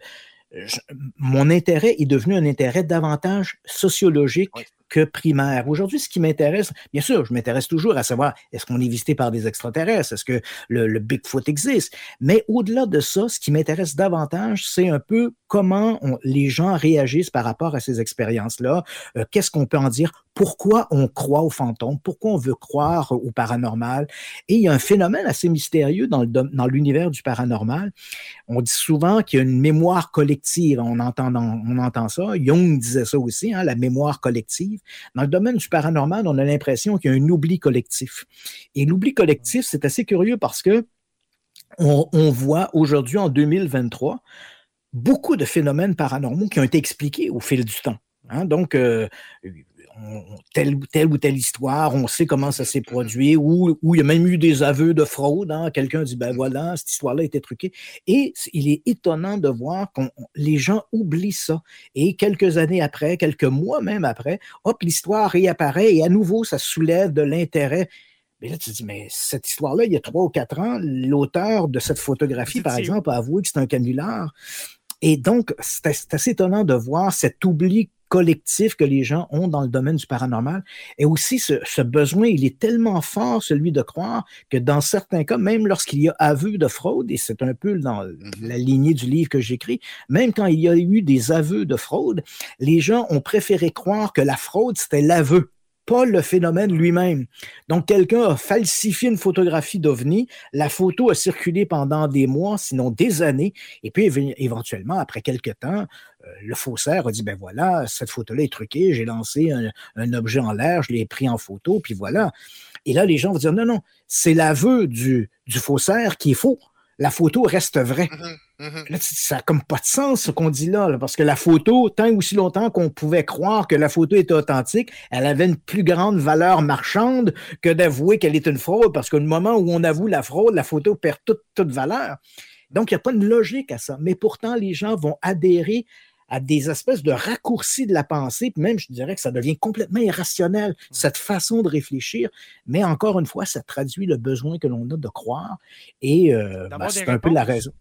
mon intérêt est devenu un intérêt davantage sociologique que primaire. Aujourd'hui, ce qui m'intéresse, bien sûr, je m'intéresse toujours à savoir est-ce qu'on est visité par des extraterrestres, est-ce que le, Bigfoot existe, mais au-delà de ça, ce qui m'intéresse davantage, c'est un peu comment les gens réagissent par rapport à ces expériences-là, euh, qu'est-ce qu'on peut en dire, pourquoi on croit aux fantômes, pourquoi on veut croire au paranormal? Et il y a un phénomène assez mystérieux dans, l'univers du paranormal. On dit souvent qu'il y a une mémoire collective. On entend, on entend ça. Jung disait ça aussi, hein, la mémoire collective. Dans le domaine du paranormal, on a l'impression qu'il y a un oubli collectif. Et l'oubli collectif, c'est assez curieux parce que on, voit aujourd'hui, en 2023, beaucoup de phénomènes paranormaux qui ont été expliqués au fil du temps. Hein. Donc, euh, telle, telle ou telle histoire, on sait comment ça s'est produit, ou, il y a même eu des aveux de fraude. Hein. Quelqu'un dit, ben voilà, cette histoire-là était truquée. Et il est étonnant de voir que les gens oublient ça. Et quelques années après, quelques mois même après, hop, l'histoire réapparaît et à nouveau, ça soulève de l'intérêt. Mais là, tu te dis, mais cette histoire-là, il y a trois ou quatre ans, l'auteur de cette photographie, par exemple, a avoué que c'est un canular. Et donc, c'est assez étonnant de voir cet oubli collectif que les gens ont dans le domaine du paranormal. Et aussi, ce, besoin, il est tellement fort, celui de croire, que dans certains cas, même lorsqu'il y a aveu de fraude, et c'est un peu dans mm-hmm. la lignée du livre que j'écris, même quand il y a eu des aveux de fraude, les gens ont préféré croire que la fraude, c'était l'aveu pas le phénomène lui-même. Donc, quelqu'un a falsifié une photographie d'OVNI, la photo a circulé pendant des mois, sinon des années, et puis éventuellement, après quelques temps, le faussaire a dit, ben voilà, cette photo-là est truquée, j'ai lancé un, objet en l'air, je l'ai pris en photo, puis voilà. Et là, les gens vont dire, non, non, c'est l'aveu du, du faussaire qui est faux. La photo reste vraie. Mm-hmm. Mm-hmm. ça n'a comme pas de sens ce qu'on dit là, parce que la photo, tant ou aussi longtemps qu'on pouvait croire que la photo était authentique, elle avait une plus grande valeur marchande que d'avouer qu'elle est une fraude, parce qu'au moment où on avoue la fraude, la photo perd toute, toute valeur. Donc, il n'y a pas de logique à ça. Mais pourtant, les gens vont adhérer à des espèces de raccourcis de la pensée, puis même je dirais que ça devient complètement irrationnel, mm. cette façon de réfléchir, mais encore une fois, ça traduit le besoin que l'on a de croire, et euh, ben, c'est un peu la raison.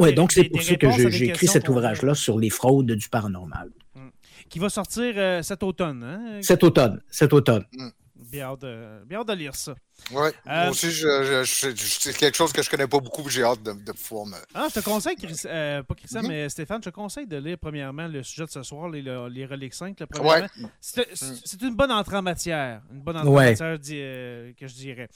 Oui, donc c'est pour ça que j'ai écrit cet ouvrage-là sur les fraudes du paranormal. Mm. Qui va sortir euh, cet automne. Hein? Cet automne, cet automne. Mm. Bien hâte, de, lire ça. Oui, moi euh, aussi, c'est quelque chose que je connais pas beaucoup, j'ai hâte de, de, pouvoir me. Ah, je te conseille, euh, pas Christian, mm-hmm. mais Stéphane, je te conseille de lire premièrement le sujet de ce soir, les, les Reliques 5. Ouais. C'est une bonne entrée en matière. Une bonne entrée en matière que je dirais.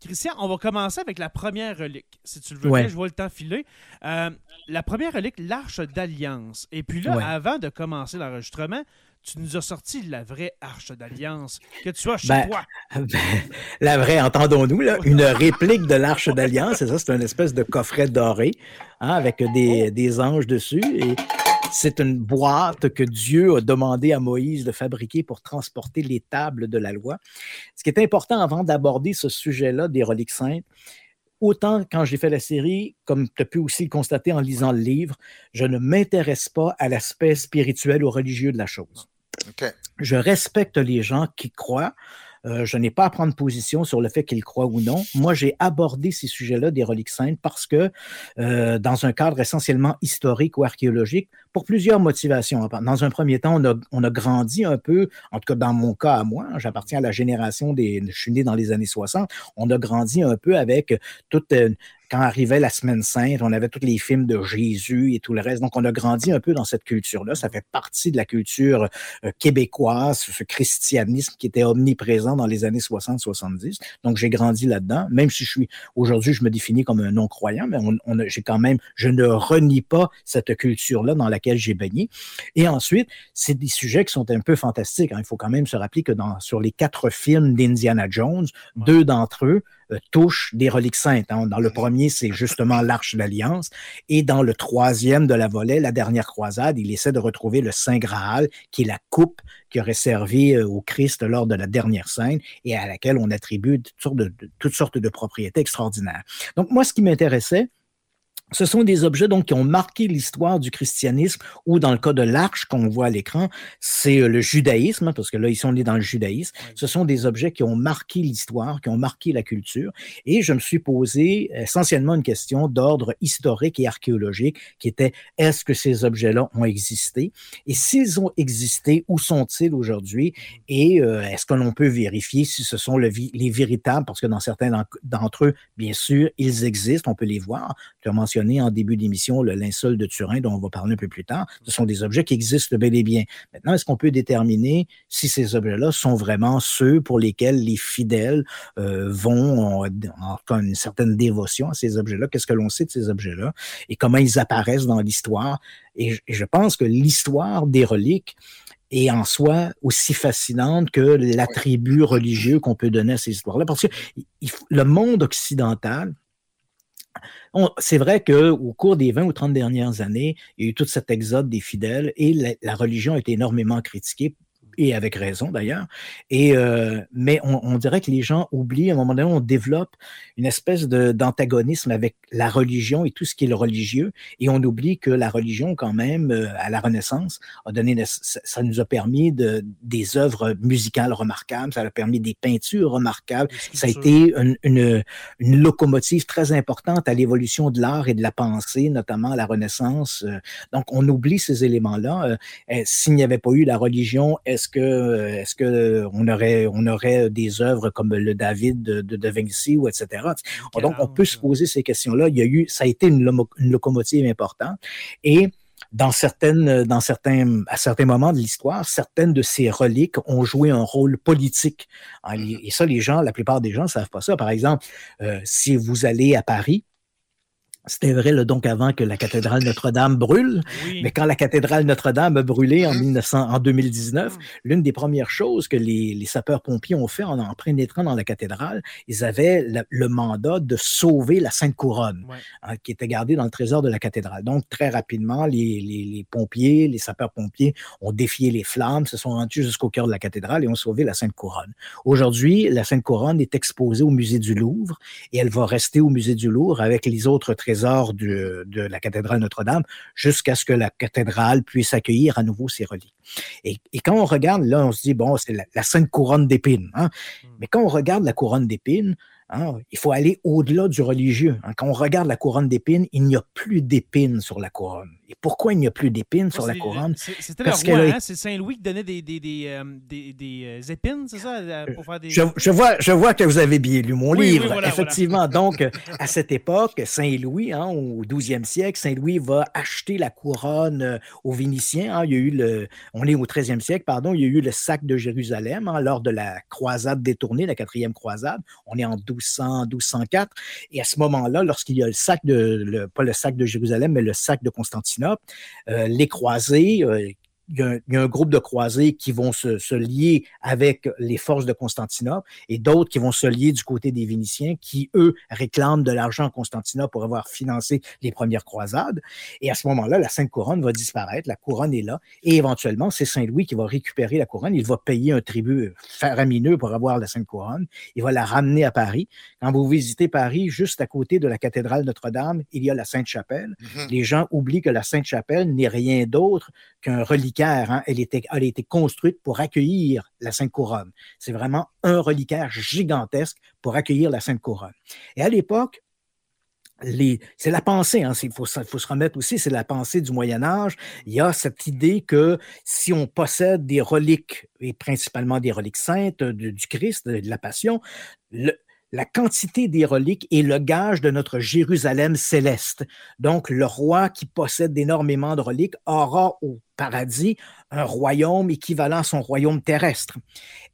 Christian, on va commencer avec la première relique. Si tu le veux bien, je vois le temps filer. Euh, la première relique, l'Arche d'Alliance. Et puis là, avant de commencer l'enregistrement, tu nous as sorti la vraie Arche d'Alliance que tu as chez ben, toi. Ben, la vraie, entendons-nous, là, une réplique de l'Arche d'Alliance. C'est ça, c'est une espèce de coffret doré hein, avec des, des anges dessus. Et c'est une boîte que Dieu a demandé à Moïse de fabriquer pour transporter les tables de la loi. Ce qui est important avant d'aborder ce sujet-là des reliques saintes, autant quand j'ai fait la série, comme tu as pu aussi le constater en lisant le livre, je ne m'intéresse pas à l'aspect spirituel ou religieux de la chose. Je respecte les gens qui croient. Euh, je n'ai pas à prendre position sur le fait qu'ils croient ou non. Moi, j'ai abordé ces sujets-là des reliques saintes parce que, euh, dans un cadre essentiellement historique ou archéologique, pour plusieurs motivations. Dans un premier temps, on a, on grandi un peu, en tout cas dans mon cas à moi, j'appartiens à la génération des, je suis né dans les années 60, on a grandi un peu avec toute quand arrivait la semaine sainte, on avait tous les films de Jésus et tout le reste. Donc, on a grandi un peu dans cette culture-là. Ça fait partie de la culture euh, québécoise, ce christianisme qui était omniprésent dans les années 60-70. Donc, j'ai grandi là-dedans. Même si je suis, aujourd'hui, je me définis comme un non-croyant, mais on, on j'ai quand même, je ne renie pas cette culture-là dans laquelle j'ai baigné. Et ensuite, c'est des sujets qui sont un peu fantastiques. Hein. Il faut quand même se rappeler que dans, sur les quatre films d'Indiana Jones, deux d'entre eux, touche des reliques saintes. Hein. Dans le premier, c'est justement l'Arche de l'Alliance. Et dans le troisième de la volée, la dernière croisade, il essaie de retrouver le Saint Graal, qui est la coupe qui aurait servi euh, au Christ lors de la dernière scène et à laquelle on attribue toutes sortes de propriétés extraordinaires. Donc, moi, ce qui m'intéressait, ce sont des objets donc qui ont marqué l'histoire du christianisme ou dans le cas de l'arche qu'on voit à l'écran, c'est euh, le judaïsme hein, parce que là ils sont nés dans le judaïsme. Ce sont des objets qui ont marqué l'histoire, qui ont marqué la culture et je me suis posé essentiellement une question d'ordre historique et archéologique qui était est-ce que ces objets-là ont existé? Et s'ils ont existé, où sont-ils aujourd'hui? Mmh. et euh, est-ce que l'on peut vérifier si ce sont le, les véritables? Parce que dans certains d'entre eux, bien sûr, ils existent, on peut les voir. Tu as mentionné en début d'émission le linceul de Turin, dont on va parler un peu plus tard. Ce sont des objets qui existent bel et bien. Maintenant, est-ce qu'on peut déterminer si ces objets-là sont vraiment ceux pour lesquels les fidèles euh, vont en, une certaine dévotion à ces objets-là? Qu'est-ce que l'on sait de ces objets-là? Et comment ils apparaissent dans l'histoire? Et, je pense que l'histoire des reliques est en soi aussi fascinante que l'attribut religieux qu'on peut donner à ces histoires-là. Parce que le monde occidental, c'est vrai qu'au cours des 20 ou 30 dernières années, il y a eu tout cet exode des fidèles et la, religion a été énormément critiquée et avec raison d'ailleurs. Et euh, mais on, dirait que les gens oublient à un moment donné, on développe une espèce d'antagonisme avec la religion et tout ce qui est le religieux, et on oublie que la religion, quand même, euh, à la Renaissance, a donné, ça nous a permis de, des œuvres musicales remarquables, ça a permis des peintures remarquables, ça a été une, une, une locomotive très importante à l'évolution de l'art et de la pensée, notamment à la Renaissance. Euh, donc, on oublie ces éléments-là. S'il n'y avait pas eu la religion, est-ce que est-ce que on aurait on aurait des œuvres comme le David de, Vinci ou etc. Donc on peut se poser ces questions-là. Il y a eu ça a été une, locomotive importante et dans certaines, dans certains, à certains moments de l'histoire, certaines de ces reliques ont joué un rôle politique. Hein, et ça, les gens, la plupart des gens ne savent pas ça. Par exemple, euh, si vous allez à Paris, c'était vrai là, donc avant que la cathédrale Notre-Dame brûle, mais quand la cathédrale Notre-Dame a brûlé en, 1900, en 2019, l'une des premières choses que les, les sapeurs-pompiers ont fait en, en pénétrant dans la cathédrale, ils avaient le, mandat de sauver la Sainte Couronne, hein, qui était gardée dans le trésor de la cathédrale. Donc très rapidement, les, les, les pompiers, les sapeurs-pompiers ont défié les flammes, se sont rendus jusqu'au cœur de la cathédrale et ont sauvé la Sainte Couronne. Aujourd'hui, la Sainte Couronne est exposée au musée du Louvre et elle va rester au musée du Louvre avec les autres trésors trésor de, la cathédrale Notre-Dame jusqu'à ce que la cathédrale puisse accueillir à nouveau ses reliques. Et, quand on regarde, là, on se dit, bon, c'est la, sainte couronne d'épines. Hein. Hmm. Mais quand on regarde la couronne d'épines, hein, il faut aller au-delà du religieux. Hein. Quand on regarde la couronne d'épines, il n'y a plus d'épines sur la couronne. Et pourquoi il n'y a plus d'épines sur la couronne? C'était le roi, hein? c'est Saint-Louis qui donnait des, des, des, euh, des, euh, épines, c'est ça? Euh, pour faire des... Je, je, vois, je vois que vous avez bien lu mon livre. Effectivement, donc, à cette époque, Saint-Louis, hein, au 12e siècle, Saint-Louis va acheter la couronne aux Vénitiens. Hein. Il y a eu le, on est au 13e siècle, pardon, il y a eu le sac de Jérusalem lors de la croisade détournée, la quatrième croisade. On est en 1200, 1204. Et à ce moment-là, lorsqu'il y a le sac de, le, pas le sac de Jérusalem, mais le sac de Constantinople, euh, les croisés, euh, il y, a un, groupe de croisés qui vont se, lier avec les forces de Constantinople et d'autres qui vont se lier du côté des Vénitiens qui, eux, réclament de l'argent à Constantinople pour avoir financé les premières croisades. Et à ce moment-là, la Sainte Couronne va disparaître, la couronne est là, et éventuellement, c'est Saint-Louis qui va récupérer la couronne. Il va payer un tribut faramineux pour avoir la Sainte Couronne. Il va la ramener à Paris. Quand vous visitez Paris, juste à côté de la cathédrale Notre-Dame, il y a la Sainte-Chapelle. Mm-hmm. Les gens oublient que la Sainte-Chapelle n'est rien d'autre qu'un Hein. elle, était, a été construite pour accueillir la Sainte Couronne. C'est vraiment un reliquaire gigantesque pour accueillir la Sainte Couronne. Et à l'époque, c'est la pensée, hein, il faut, faut, se remettre aussi, c'est la pensée du Moyen Âge. Il y a cette idée que si on possède des reliques, et principalement des reliques saintes du Christ, de, la Passion, la quantité des reliques est le gage de notre Jérusalem céleste. Donc, le roi qui possède énormément de reliques aura au paradis un royaume équivalent à son royaume terrestre.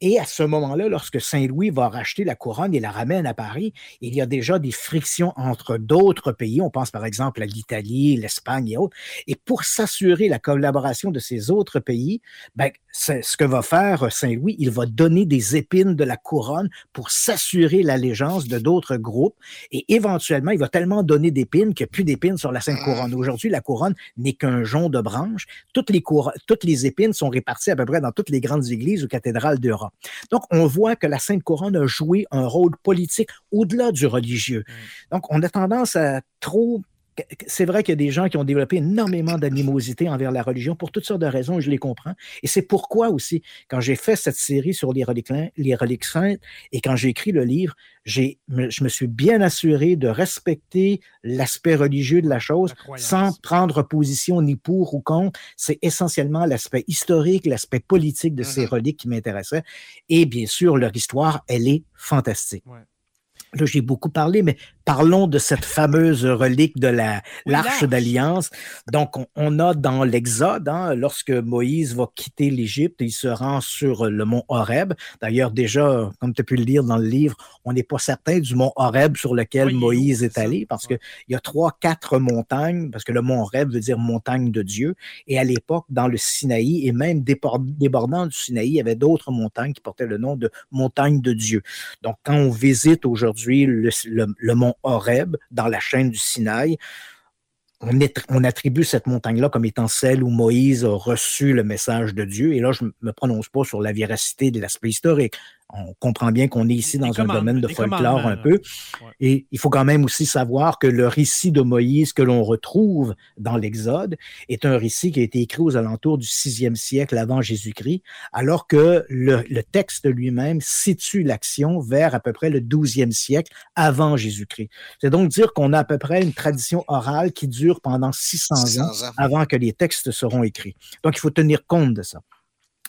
Et à ce moment-là, lorsque Saint-Louis va racheter la couronne et la ramène à Paris, il y a déjà des frictions entre d'autres pays. On pense par exemple à l'Italie, l'Espagne et autres. Et pour s'assurer la collaboration de ces autres pays, ben, ce que va faire Saint-Louis, il va donner des épines de la couronne pour s'assurer l'allégeance de d'autres groupes. Et éventuellement, il va tellement donner d'épines qu'il n'y a plus d'épines sur la Sainte Couronne. Aujourd'hui, la couronne n'est qu'un jonc de branches. Toutes les, toutes les épines sont réparties à peu près dans toutes les grandes églises ou cathédrales d'Europe. Donc, on voit que la Sainte Couronne a joué un rôle politique au-delà du religieux. Mm. Donc, on a tendance à trop c'est vrai qu'il y a des gens qui ont développé énormément d'animosité envers la religion pour toutes sortes de raisons, je les comprends. Et c'est pourquoi aussi, quand j'ai fait cette série sur les reliques, les reliques saintes et quand j'ai écrit le livre, je me suis bien assuré de respecter l'aspect religieux de la chose sans prendre position ni pour ou contre. C'est essentiellement l'aspect historique, l'aspect politique de ces mm-hmm. reliques qui m'intéressait. Et bien sûr, leur histoire, elle est fantastique. Là, j'ai beaucoup parlé, mais parlons de cette fameuse relique de la l'Arche d'Alliance. Donc, on, a dans l'Exode, hein, lorsque Moïse va quitter l'Égypte, il se rend sur le mont Horeb. D'ailleurs, déjà, comme tu as pu le lire dans le livre, on n'est pas certain du mont Horeb sur lequel Moïse est allé, parce qu'il y a trois, quatre montagnes, parce que le mont Horeb veut dire montagne de Dieu. Et à l'époque, dans le Sinaï, et même débordant du Sinaï, il y avait d'autres montagnes qui portaient le nom de montagne de Dieu. Donc, quand on visite aujourd'hui le, le mont Horeb, dans la chaîne du Sinaï. On, attribue cette montagne-là comme étant celle où Moïse a reçu le message de Dieu. Et là, je ne me prononce pas sur la véracité de l'aspect historique on comprend bien qu'on est ici dans un domaine de folklore un peu. Et il faut quand même aussi savoir que le récit de Moïse que l'on retrouve dans l'Exode est un récit qui a été écrit aux alentours du sixième siècle avant Jésus-Christ, alors que le, texte lui-même situe l'action vers à peu près le douzième siècle avant Jésus-Christ. C'est donc dire qu'on a à peu près une tradition orale qui dure pendant 600, ans avant que les textes seront écrits. Donc il faut tenir compte de ça.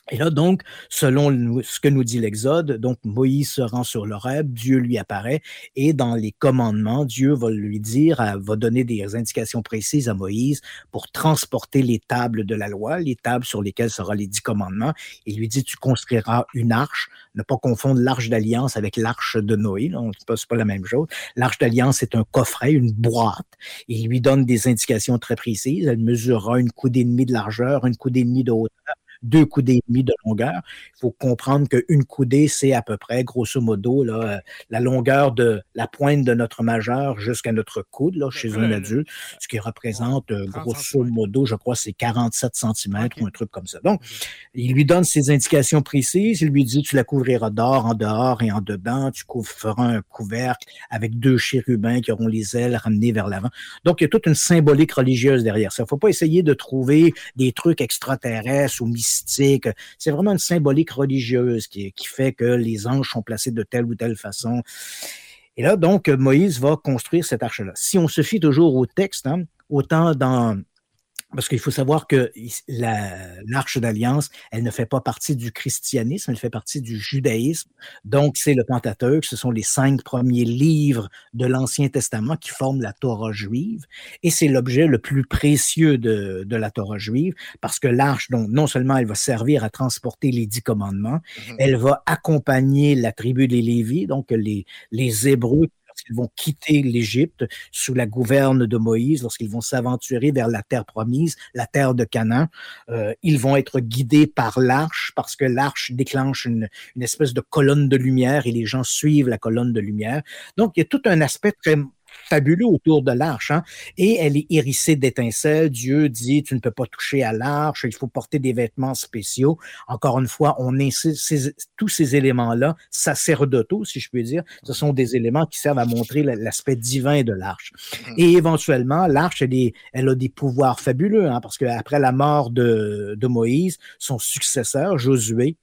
Et là, donc, selon ce que nous dit l'Exode, donc Moïse se rend sur l'Oreb, Dieu lui apparaît, et dans les commandements, Dieu va lui dire, euh, va donner des indications précises à Moïse pour transporter les tables de la loi, les tables sur lesquelles seront les dix commandements. Il lui dit, tu construiras une arche, ne pas confondre l'arche d'alliance avec l'arche de Noé, c'est pas, la même chose. L'arche d'alliance est un coffret, une boîte. Il lui donne des indications très précises. Elle mesurera une coudée et demie de largeur, une coudée et demie de hauteur deux coudées et demi de longueur. Il faut comprendre qu'une coudée, c'est à peu près, grosso modo, là, euh, la longueur de la pointe de notre majeur jusqu'à notre coude là, chez un adulte, ce qui représente, euh, grosso modo, je crois, c'est 47 cm ou un truc comme ça. Donc, il lui donne ses indications précises. Il lui dit, tu la couvriras d'or en dehors et en dedans. Tu feras un couvercle avec deux chérubins qui auront les ailes ramenées vers l'avant. Donc, il y a toute une symbolique religieuse derrière ça. Il ne faut pas essayer de trouver des trucs extraterrestres ou mystiques c'est vraiment une symbolique religieuse qui, fait que les anges sont placés de telle ou telle façon. Et là, donc, Moïse va construire cette arche-là. Si on se fie toujours au texte, hein, autant dans parce qu'il faut savoir que l'Arche d'Alliance, elle ne fait pas partie du christianisme, elle fait partie du judaïsme. Donc, c'est le Pentateuque, ce sont les cinq premiers livres de l'Ancien Testament qui forment la Torah juive. Et c'est l'objet le plus précieux de, de, la Torah juive, parce que l'Arche, donc, non seulement elle va servir à transporter les dix commandements, mm-hmm. elle va accompagner la tribu des Lévis, donc les, les Hébreux lorsqu'ils vont quitter l'Égypte sous la gouverne de Moïse, lorsqu'ils vont s'aventurer vers la terre promise, la terre de Canaan, euh, ils vont être guidés par l'arche parce que l'arche déclenche une, une espèce de colonne de lumière et les gens suivent la colonne de lumière. Donc, il y a tout un aspect très fabuleux autour de l'arche. Hein? Et elle est hérissée d'étincelles. Dieu dit, tu ne peux pas toucher à l'arche, il faut porter des vêtements spéciaux. Encore une fois, on insiste, tous ces éléments-là, sacerdotaux, si je peux dire, ce sont des éléments qui servent à montrer l'aspect divin de l'arche. Mm-hmm. Et éventuellement, l'arche, elle, elle, a des pouvoirs fabuleux, hein, parce qu'après la mort de, de Moïse, son successeur, Josué,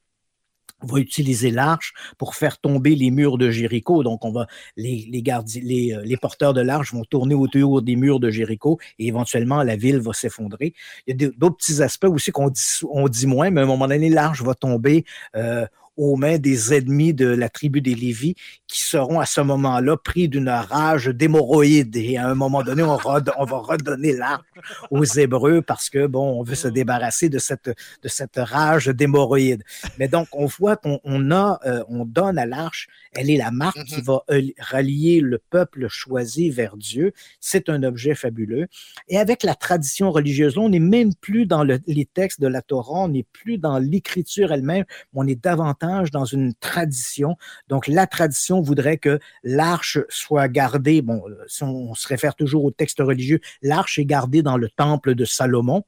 va utiliser l'arche pour faire tomber les murs de Jéricho. Donc, on va les, les, les, euh, les porteurs de l'arche vont tourner autour des murs de Jéricho et éventuellement la ville va s'effondrer. Il y a d'autres petits aspects aussi qu'on dit, on dit moins, mais à un moment donné, l'arche va tomber euh, aux mains des ennemis de la tribu des Lévis qui seront à ce moment-là pris d'une rage d'hémorroïdes. Et à un moment donné, on, on va redonner l'arche aux Hébreux parce que, bon, on veut se débarrasser de cette, de cette rage d'hémorroïdes. Mais donc, on voit qu'on a, euh, on donne à l'arche, elle est la marque qui mm-hmm. va euh, rallier le peuple choisi vers Dieu. C'est un objet fabuleux. Et avec la tradition religieuse, on n'est même plus dans les textes de la Torah, on n'est plus dans l'écriture elle-même, on est davantage dans une tradition. Donc, la tradition voudrait que l'arche soit gardée, bon, si on se réfère toujours au texte religieux, l'arche est gardée dans le temple de Salomon.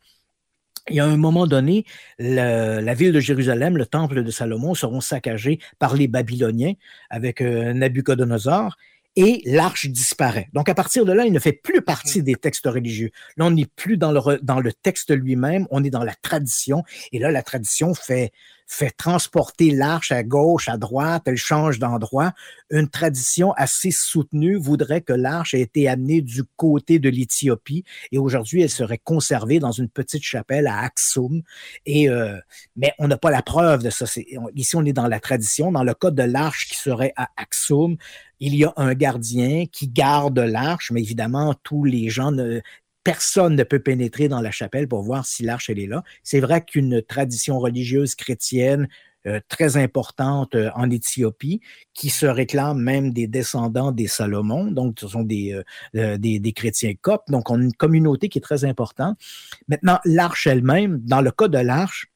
Et à un moment donné, la ville de Jérusalem, le temple de Salomon seront saccagés par les Babyloniens avec euh, Nabucodonosor et l'arche disparaît. Donc, à partir de là, il ne fait plus partie des textes religieux. Là, on n'est plus dans le, dans le texte lui-même, on est dans la tradition. Et là, la tradition fait, fait transporter l'arche à gauche, à droite, elle change d'endroit. Une tradition assez soutenue voudrait que l'arche ait été amenée du côté de l'Éthiopie et aujourd'hui, elle serait conservée dans une petite chapelle à Aksum. Et, euh, mais on n'a pas la preuve de ça. Ici, on est dans la tradition. Dans le cas de l'arche qui serait à Aksum, il y a un gardien qui garde l'arche, mais évidemment, tous les gens ne, personne ne peut pénétrer dans la chapelle pour voir si l'arche elle est là. C'est vrai qu'une tradition religieuse chrétienne euh, très importante euh, en Éthiopie, qui se réclame même des descendants des Salomon, donc ce sont des, euh, des, des, chrétiens coptes, donc on a une communauté qui est très importante. Maintenant, l'arche elle-même, dans le cas de l'arche,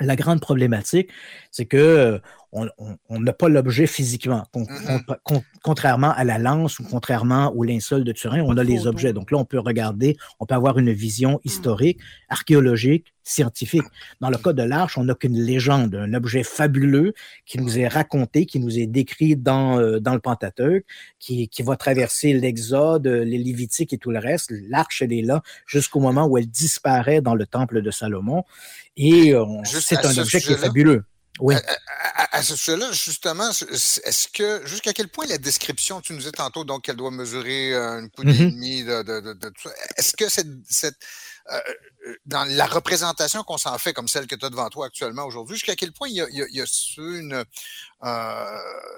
la grande problématique, c'est que on n'a pas l'objet physiquement. Mm-hmm. contrairement à la lance ou contrairement au linceul de Turin, on a les objets. Donc là, on peut regarder, on peut avoir une vision mm. historique, archéologique, scientifique. Dans le cas de l'arche, on n'a qu'une légende, un objet fabuleux qui nous est raconté, qui nous est décrit dans, euh, dans le Pentateuque, qui, qui va traverser l'Exode, les Lévitiques et tout le reste. L'arche, elle est là jusqu'au moment où elle disparaît dans le temple de Salomon. Et euh, c'est un objet qui est fabuleux. Oui. À, ce sujet-là, justement, est-ce que jusqu'à quel point la description, tu nous disais tantôt donc qu'elle doit mesurer une coudée et mm-hmm. demie de, de, de, tout ça, est-ce que cette, cette dans la représentation qu'on s'en fait, comme celle que tu as devant toi actuellement aujourd'hui, jusqu'à quel point il y a, il y a, une, euh,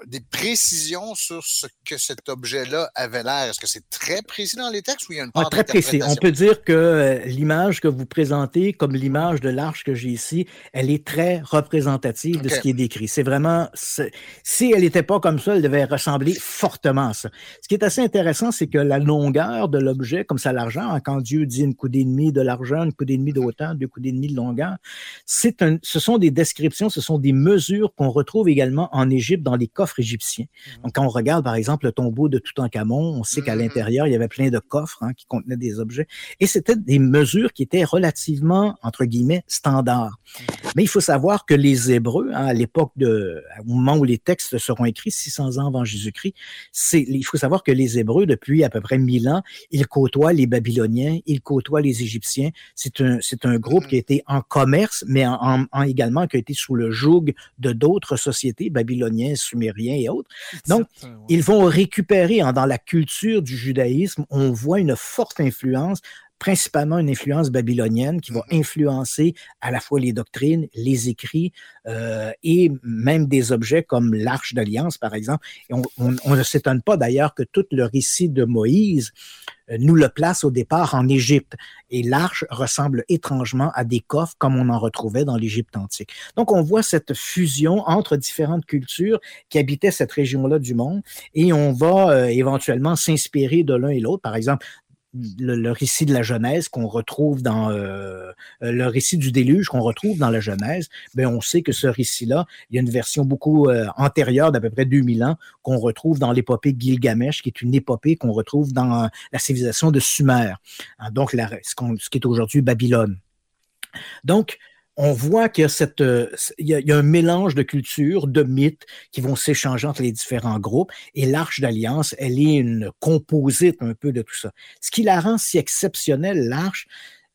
des précisions sur ce que cet objet-là avait l'air? Est-ce que c'est très précis dans les textes ou il y a une part ah, Très précis. On peut dire que euh, l'image que vous présentez, comme l'image de l'arche que j'ai ici, elle est très représentative de ce qui est décrit. C'est vraiment, si elle n'était pas comme ça, elle devait ressembler fortement à ça. Ce qui est assez intéressant, c'est que la longueur de l'objet, comme ça l'argent, hein, quand Dieu dit une coudée et demie de l'argent, une coudée et demie de hauteur, deux coudées et demie de longueur, c'est ce sont des descriptions, ce sont des mesures qu'on retrouve également en Égypte dans les coffres égyptiens. Mmh. Donc, quand on regarde, par exemple, le tombeau de Toutankhamon, on sait qu'à mmh. l'intérieur, il y avait plein de coffres hein, qui contenaient des objets. Et c'était des mesures qui étaient relativement, entre guillemets, standards. Mmh. Mais il faut savoir que les Hébreux, hein, à l'époque de, au moment où les textes seront écrits, 600 ans avant Jésus-Christ, c'est, il faut savoir que les Hébreux, depuis à peu près 1000 ans, ils côtoient les Babyloniens, ils côtoient les Égyptiens. C'est un, c'est un groupe qui a été en commerce, mais en, en, également qui a été sous le joug de d'autres sociétés, babyloniens, sumériens et autres. Donc, ils vont récupérer hein, dans la culture du judaïsme, on voit une forte influence principalement une influence babylonienne qui va mm-hmm. influencer à la fois les doctrines, les écrits euh, et même des objets comme l'arche d'alliance, par exemple. Et on, on, ne s'étonne pas d'ailleurs que tout le récit de Moïse euh, nous le place au départ en Égypte. Et l'arche ressemble étrangement à des coffres comme on en retrouvait dans l'Égypte antique. Donc on voit cette fusion entre différentes cultures qui habitaient cette région-là du monde et on va euh, éventuellement s'inspirer de l'un et l'autre. Par exemple, le, récit de la Genèse qu'on retrouve dans euh, euh, le récit du déluge qu'on retrouve dans la Genèse, ben on sait que ce récit-là, il y a une version beaucoup euh, antérieure d'à peu près 2000 ans qu'on retrouve dans l'épopée Gilgamesh, qui est une épopée qu'on retrouve dans la civilisation de Sumer, hein, donc la, ce, ce qui est aujourd'hui Babylone. Donc, on voit qu'il y, euh, y, a un mélange de cultures, de mythes qui vont s'échanger entre les différents groupes. Et l'Arche d'Alliance, elle est une composite un peu de tout ça. Ce qui la rend si exceptionnelle, l'Arche,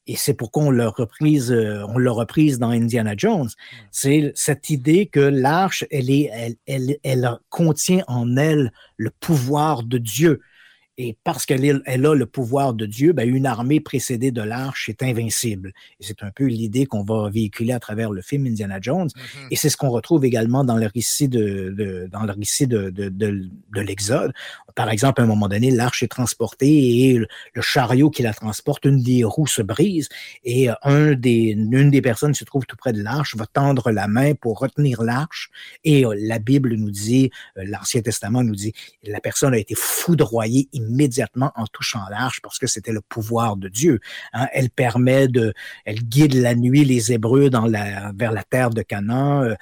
et c'est pourquoi on l'a reprise, euh, on l'a reprise dans Indiana Jones, c'est cette idée que l'arche, elle, est, elle, elle, elle contient en elle le pouvoir de Dieu. Et parce qu'elle elle a le pouvoir de Dieu, ben une armée précédée de l'arche est invincible. Et c'est un peu l'idée qu'on va véhiculer à travers le film Indiana Jones. Mm-hmm. Et c'est ce qu'on retrouve également dans le récit de, de dans le récit de, de l'Exode. Par exemple, à un moment donné, l'arche est transportée et le, chariot qui la transporte, une des roues se brise et des, une des personnes qui se trouve tout près de l'arche va tendre la main pour retenir l'arche. Et euh, la Bible nous dit, euh, l'Ancien Testament nous dit, la personne a été foudroyée immédiatement en touchant l'arche parce que c'était le pouvoir de Dieu. Hein. Elle permet de, elle guide la nuit les Hébreux dans la, vers la terre de Canaan. Euh,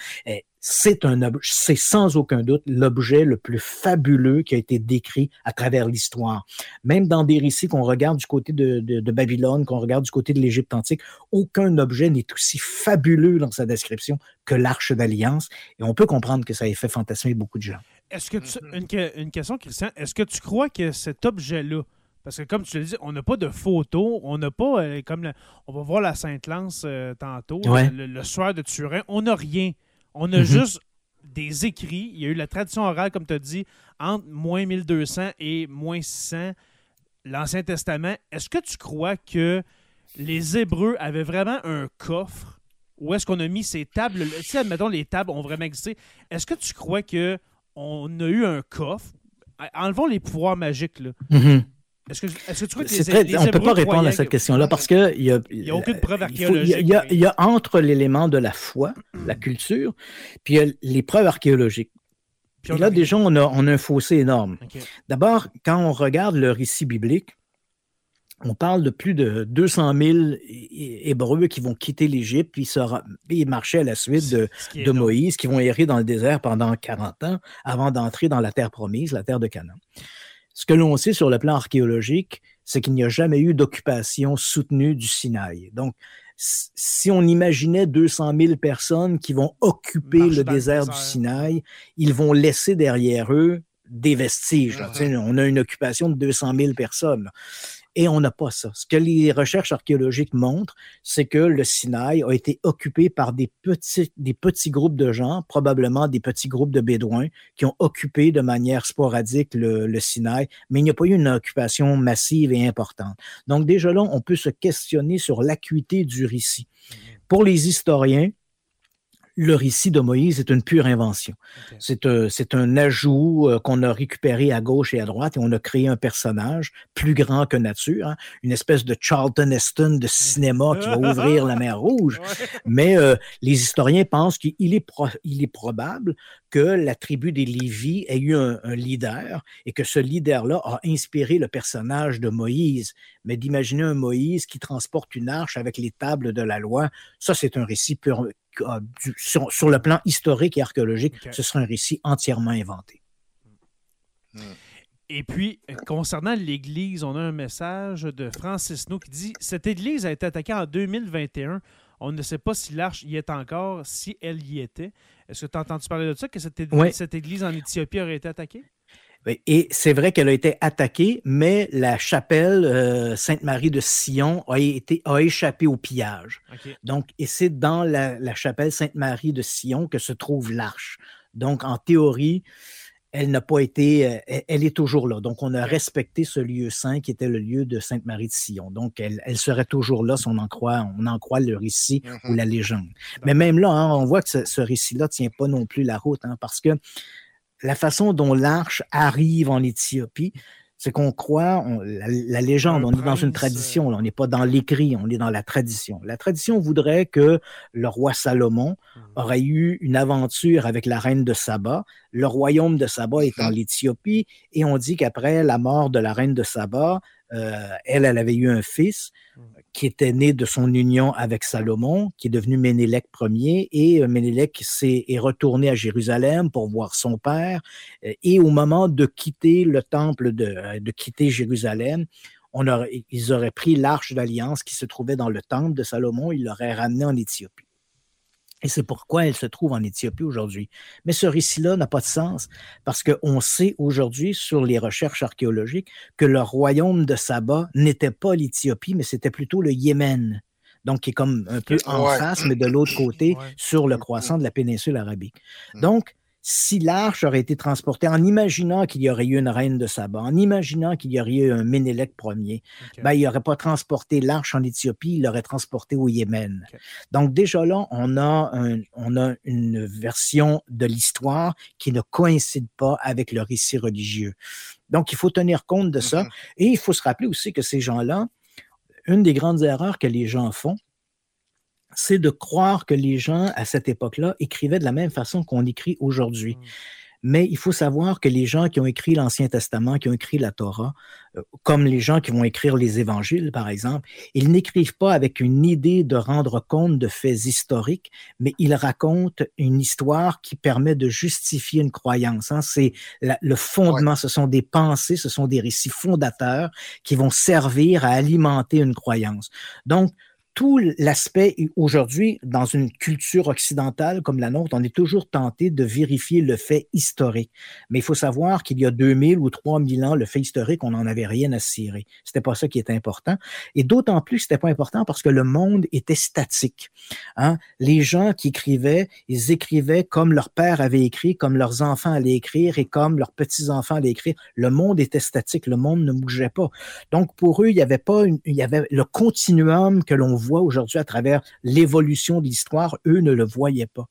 c'est un c'est sans aucun doute l'objet le plus fabuleux qui a été décrit à travers l'histoire. Même dans des récits qu'on regarde du côté de, de, Babylone, qu'on regarde du côté de l'Égypte antique, aucun objet n'est aussi fabuleux dans sa description que l'arche d'alliance. Et on peut comprendre que ça ait fait fantasmer beaucoup de gens. Est-ce que mm-hmm. une, question, Christian, est-ce que tu crois que cet objet-là, parce que comme tu le dis, on n'a pas de photos, on n'a pas, euh, comme on va voir la Sainte-Lance euh, tantôt, le, soir de Turin, on n'a rien. On a mm-hmm. juste des écrits. Il y a eu la tradition orale, comme tu as dit, entre moins 1200 et moins 600, l'Ancien Testament. Est-ce que tu crois que les Hébreux avaient vraiment un coffre où est-ce qu'on a mis ces tables? Si, admettons, les tables ont vraiment existé, est-ce que tu crois que on a eu un coffre? Enlevons les pouvoirs magiques. Là. Mm-hmm. Est-ce que, tu crois que les, On ne peut pas répondre à cette question-là parce qu'il n'y a, y a aucune preuve archéologique. Il y, a, entre l'élément de la foi, la culture, puis il y a les preuves archéologiques. Puis là, déjà, on a, on a un fossé énorme. D'abord, quand on regarde le récit biblique, on parle de plus de 200 000 Hébreux qui vont quitter l'Égypte, puis, puis marcher à la suite de, Moïse, qui vont errer dans le désert pendant 40 ans avant d'entrer dans la terre promise, la terre de Canaan. Ce que l'on sait sur le plan archéologique, c'est qu'il n'y a jamais eu d'occupation soutenue du Sinaï. Donc, si on imaginait 200 000 personnes qui vont occuper le désert, du Sinaï, ils vont laisser derrière eux des vestiges. On a une occupation de 200 000 personnes. Et on n'a pas ça. Ce que les recherches archéologiques montrent, c'est que le Sinaï a été occupé par des petits, des petits groupes de gens, probablement des petits groupes de Bédouins, qui ont occupé de manière sporadique le, le Sinaï, mais il n'y a pas eu une occupation massive et importante. Donc déjà là, on peut se questionner sur l'acuité du récit. Mhm. Pour les historiens, le récit de Moïse est une pure invention. C'est un, un, ajout euh, qu'on a récupéré à gauche et à droite et on a créé un personnage plus grand que nature, hein, une espèce de Charlton Heston de cinéma qui va ouvrir la mer Rouge. Mais euh, les historiens pensent qu'il est, il est probable que la tribu des Lévis ait eu un, leader et que ce leader-là a inspiré le personnage de Moïse. Mais d'imaginer un Moïse qui transporte une arche avec les tables de la loi, ça c'est un récit pur, euh, sur, le plan historique et archéologique, ce serait un récit entièrement inventé. Hmm. Et puis, concernant l'Église, on a un message de Francis No qui dit Cette Église a été attaquée en 2021. On ne sait pas si l'arche y est encore, si elle y était. Est-ce que tu as entendu parler de ça, que cette, église en Éthiopie aurait été attaquée? Et c'est vrai qu'elle a été attaquée, mais la chapelle euh, Sainte-Marie de Sion a, été, a échappé au pillage. Donc, et c'est dans la chapelle Sainte-Marie de Sion que se trouve l'arche. Donc, en théorie, elle n'a pas été, euh, elle est toujours là. Donc, on a respecté ce lieu saint qui était le lieu de Sainte-Marie de Sion. Donc, elle, serait toujours là si on en croit, on en croit le récit ou mm-hmm. la légende. Mais même là, hein, on voit que ce, récit-là ne tient pas non plus la route, hein, parce que la façon dont l'arche arrive en Éthiopie, c'est qu'on croit, la, légende, on est dans une tradition, on n'est pas dans l'écrit, on est dans la tradition. La tradition voudrait que le roi Salomon mmh. aurait eu une aventure avec la reine de Saba. Le royaume de Saba est en l'Éthiopie et on dit qu'après la mort de la reine de Saba, elle, elle avait eu un fils mmh. qui était né de son union avec Salomon, qui est devenu Ménélec Ier, et euh, Ménélec est, retourné à Jérusalem pour voir son père. Euh, et au moment de quitter le temple, de, de quitter Jérusalem, on aurait, ils auraient pris l'arche d'alliance qui se trouvait dans le temple de Salomon, ils l'auraient ramené en Éthiopie. Et c'est pourquoi elle se trouve en Éthiopie aujourd'hui. Mais ce récit-là n'a pas de sens parce qu'on sait aujourd'hui sur les recherches archéologiques que le royaume de Saba n'était pas l'Éthiopie, mais c'était plutôt le Yémen. Donc, qui est comme un peu en face, mais de l'autre côté, sur le croissant de la péninsule arabique. Mm. Donc, si l'arche aurait été transportée en imaginant qu'il y aurait eu une reine de Saba, en imaginant qu'il y aurait eu un Ménélec Ier, ben, il n'aurait pas transporté l'arche en Éthiopie, il l'aurait transporté au Yémen. Donc déjà là, on a, on a une version de l'histoire qui ne coïncide pas avec le récit religieux. Donc il faut tenir compte de ça. Mm-hmm. Et il faut se rappeler aussi que ces gens-là, une des grandes erreurs que les gens font, c'est de croire que les gens à cette époque-là écrivaient de la même façon qu'on écrit aujourd'hui. Mmh. Mais il faut savoir que les gens qui ont écrit l'Ancien Testament, qui ont écrit la Torah, euh, comme les gens qui vont écrire les évangiles, par exemple, ils n'écrivent pas avec une idée de rendre compte de faits historiques, mais ils racontent une histoire qui permet de justifier une croyance. Hein. C'est le fondement, ce sont des pensées, ce sont des récits fondateurs qui vont servir à alimenter une croyance. Donc, tout l'aspect aujourd'hui, dans une culture occidentale comme la nôtre, on est toujours tenté de vérifier le fait historique. Mais il faut savoir qu'il y a 2000 ou 3000 ans, le fait historique, on n'en avait rien à cirer. C'était pas ça qui était important. Et d'autant plus, c'était pas important parce que le monde était statique. Hein? Les gens qui écrivaient, ils écrivaient comme leur père avait écrit, comme leurs enfants allaient écrire et comme leurs petits-enfants allaient écrire. Le monde était statique, le monde ne bougeait pas. Donc, pour eux, il y avait pas une, il y avait le continuum que l'on voit aujourd'hui à travers l'évolution de l'histoire, eux ne le voyaient pas.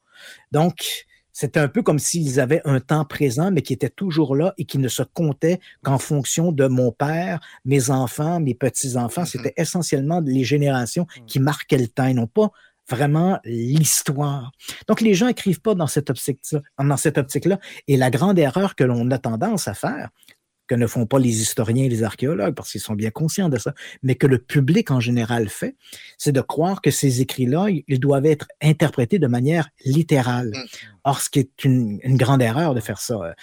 Donc, c'est un peu comme s'ils avaient un temps présent, mais qui était toujours là et qui ne se comptait qu'en fonction de mon père, mes enfants, mes petits-enfants. Mm-hmm. C'était essentiellement les générations mm. qui marquaient le temps et non pas vraiment l'histoire. Donc, les gens écrivent pas dans cette optique-là. Dans cette optique-là. Et la grande erreur que l'on a tendance à faire, que ne font pas les historiens et les archéologues, parce qu'ils sont bien conscients de ça, mais que le public en général fait, c'est de croire que ces écrits-là, ils doivent être interprétés de manière littérale. Mm. Or, ce qui est une, grande erreur de faire ça.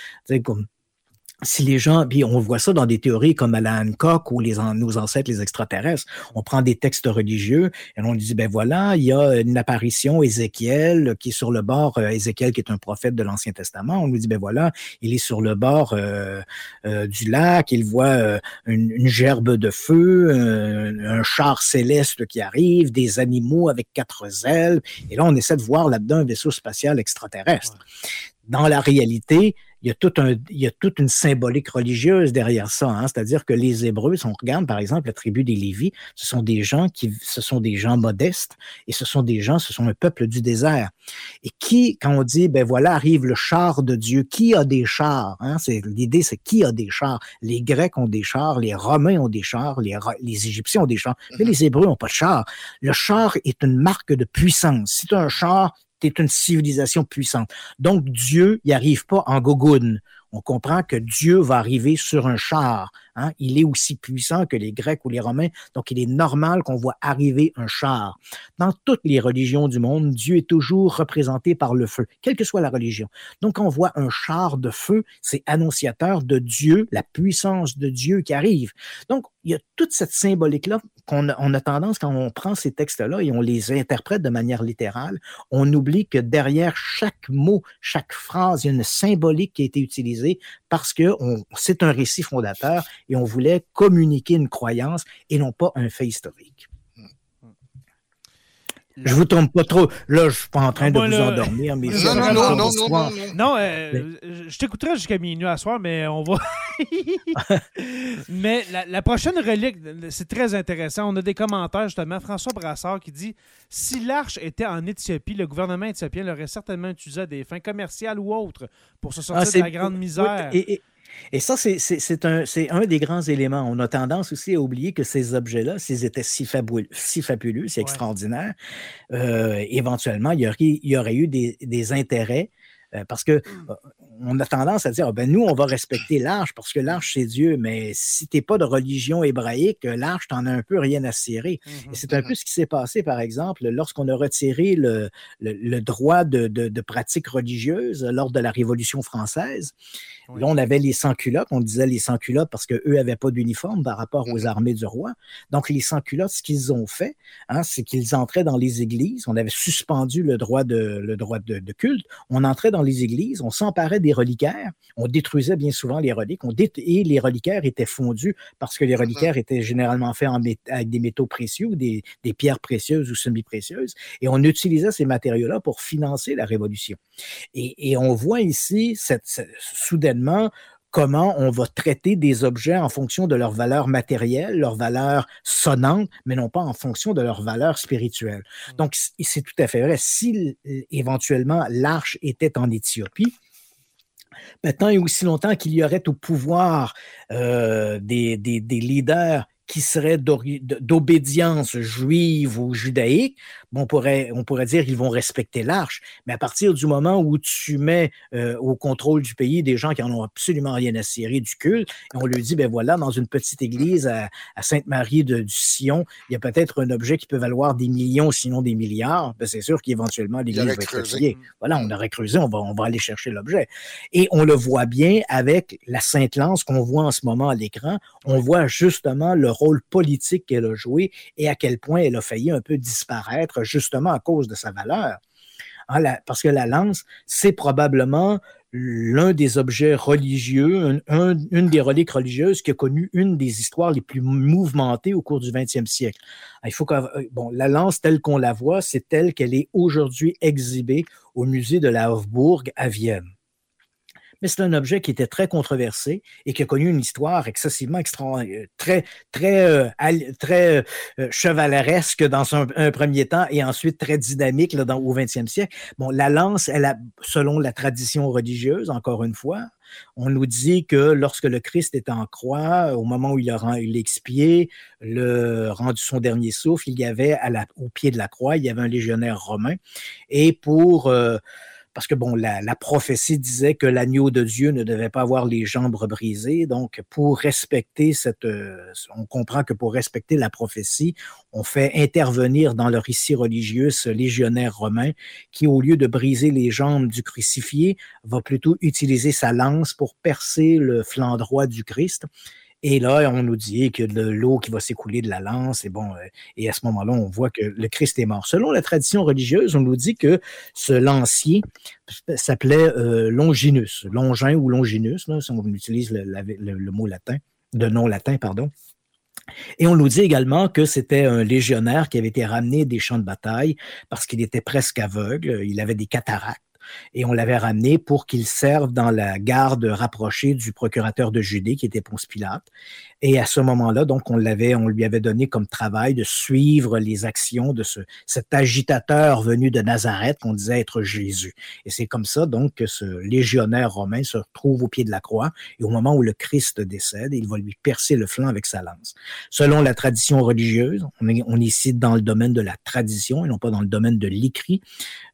Si les gens, puis on voit ça dans des théories comme Alan Hancock ou les, nos ancêtres, les extraterrestres, on prend des textes religieux et on dit, ben voilà, il y a une apparition, Ézéchiel, qui est sur le bord, euh, Ézéchiel qui est un prophète de l'Ancien Testament, on nous dit, ben voilà, il est sur le bord euh, euh, du lac, il voit une, une, gerbe de feu, un, char céleste qui arrive, des animaux avec quatre ailes, et là, on essaie de voir là-dedans un vaisseau spatial extraterrestre. Dans la réalité, il y a, tout un, il y a toute une symbolique religieuse derrière ça. Hein? C'est-à-dire que les Hébreux, si on regarde par exemple la tribu des Lévis, ce sont des gens qui, ce sont des gens modestes et ce sont des gens, ce sont un peuple du désert. Et qui, quand on dit, ben voilà, arrive le char de Dieu, qui a des chars? Hein? C'est, l'idée, c'est qui a des chars? Les Grecs ont des chars, les Romains ont des chars, les, les Égyptiens ont des chars, mais les Hébreux n'ont pas de chars. Le char est une marque de puissance. Si tu as un char, tu une civilisation puissante. Donc, Dieu n'y arrive pas en gogoune. On comprend que Dieu va arriver sur un char Hein. Il est aussi puissant que les Grecs ou les Romains, donc il est normal qu'on voit arriver un char. Dans toutes les religions du monde, Dieu est toujours représenté par le feu, quelle que soit la religion. Donc on voit un char de feu, c'est annonciateur de Dieu, la puissance de Dieu qui arrive. Donc il y a toute cette symbolique-là on a tendance, quand on prend ces textes-là et on les interprète de manière littérale, on oublie que derrière chaque mot, chaque phrase, il y a une symbolique qui a été utilisée parce que c'est un récit fondateur et on voulait communiquer une croyance et non pas un fait historique. Je vous trompe pas trop. Là, je suis pas en train de vous endormir, mais non, non, non, non, non, non, euh, je t'écouterai jusqu'à minuit à soir, mais on va. mais la, prochaine relique, c'est très intéressant. On a des commentaires justement. François Brassard qui dit si l'arche était en Éthiopie, le gouvernement éthiopien l'aurait certainement utilisé à des fins commerciales ou autres pour se sortir ah, de la grande misère. Et ça, c'est un, un, des grands éléments. On a tendance aussi à oublier que ces objets-là, s'ils étaient si, fabuleux, si fabuleux, si extraordinaires, euh, éventuellement, il y aurait, il y aurait eu des, des intérêts euh, parce que mmh. euh, on a tendance à dire, ah, ben nous, on va respecter l'arche parce que l'arche, c'est Dieu. Mais si tu n'es pas de religion hébraïque, l'arche, tu n'en as un peu rien à cirer. Mmh Et c'est un peu ce qui s'est passé, par exemple, lorsqu'on a retiré le, le, droit de, de, de, pratique religieuse lors de la Révolution française. Là, on avait les sans-culottes. On disait les sans-culottes parce qu'eux n'avaient pas d'uniforme par rapport aux mmh armées du roi. Donc, les sans-culottes, ce qu'ils ont fait, hein, c'est qu'ils entraient dans les églises. On avait suspendu le droit de, le droit de, de culte. On entrait dans les églises, on s'emparait des reliquaires, on détruisait bien souvent les reliques, on et les reliquaires étaient fondus parce que les reliquaires étaient généralement faits en avec des métaux précieux ou des, des pierres précieuses ou semi-précieuses. Et on utilisait ces matériaux-là pour financer la révolution. Et, et on voit ici cette, cette soudainement comment on va traiter des objets en fonction de leur valeur matérielle, leur valeur sonnante, mais non pas en fonction de leur valeur spirituelle. Mmh. Donc, c'est tout à fait vrai. Si éventuellement l'arche était en Éthiopie, tant et aussi longtemps qu'il y aurait au pouvoir euh, des, leaders qui seraient d'obédience juive ou judaïque, on pourrait, on pourrait dire qu'ils vont respecter l'arche. Mais à partir du moment où tu mets euh, au contrôle du pays des gens qui en ont absolument rien à cirer du culte, et on lui dit, ben voilà, dans une petite église à, Sainte-Marie du Sion, il y a peut-être un objet qui peut valoir des millions, sinon des milliards. Ben c'est sûr qu'éventuellement, l'église va être. Voilà, on aurait creusé, on va, on va aller chercher l'objet. Et on le voit bien avec la Sainte-Lance qu'on voit en ce moment à l'écran. On voit justement le rôle politique qu'elle a joué et à quel point elle a failli un peu disparaître justement à cause de sa valeur. Hein, parce que la lance, c'est probablement l'un des objets religieux, une des reliques religieuses qui a connu une des histoires les plus mouvementées au cours du 20e siècle. Il faut euh, bon, la lance telle qu'on la voit, c'est telle qu'elle est aujourd'hui exhibée au musée de la Hofburg à Vienne mais c'est un objet qui était très controversé et qui a connu une histoire excessivement extra, euh, très, très, euh, très euh, chevaleresque dans un, premier temps et ensuite très dynamique dans, au 20e siècle. Bon, la lance, elle a, selon la tradition religieuse, encore une fois, on nous dit que lorsque le Christ est en croix, au moment où il a expié, le rendu son dernier souffle, il y avait au pied de la croix, il y avait un légionnaire romain. Et pour parce que bon, la, prophétie disait que l'agneau de Dieu ne devait pas avoir les jambes brisées. Donc, pour respecter cette, euh, on comprend que pour respecter la prophétie, on fait intervenir dans le récit religieux ce légionnaire romain qui, au lieu de briser les jambes du crucifié, va plutôt utiliser sa lance pour percer le flanc droit du Christ. Et là, on nous dit que l'eau qui va s'écouler de la lance, et bon, euh, et à ce moment-là, on voit que le Christ est mort. Selon la tradition religieuse, on nous dit que ce lancier s'appelait euh, Longinus, Longin ou Longinus, si on utilise le, mot latin, de nom latin, pardon. Et on nous dit également que c'était un légionnaire qui avait été ramené des champs de bataille parce qu'il était presque aveugle, il avait des cataractes et on l'avait ramené pour qu'il serve dans la garde rapprochée du procurateur de Judée, qui était Ponce Pilate. Et à ce moment-là, donc, on l'avait, on lui avait donné comme travail de suivre les actions de ce, cet agitateur venu de Nazareth qu'on disait être Jésus. Et c'est comme ça, donc, que ce légionnaire romain se retrouve au pied de la croix et au moment où le Christ décède, il va lui percer le flanc avec sa lance. Selon la tradition religieuse, on est, on est ici dans le domaine de la tradition et non pas dans le domaine de l'écrit.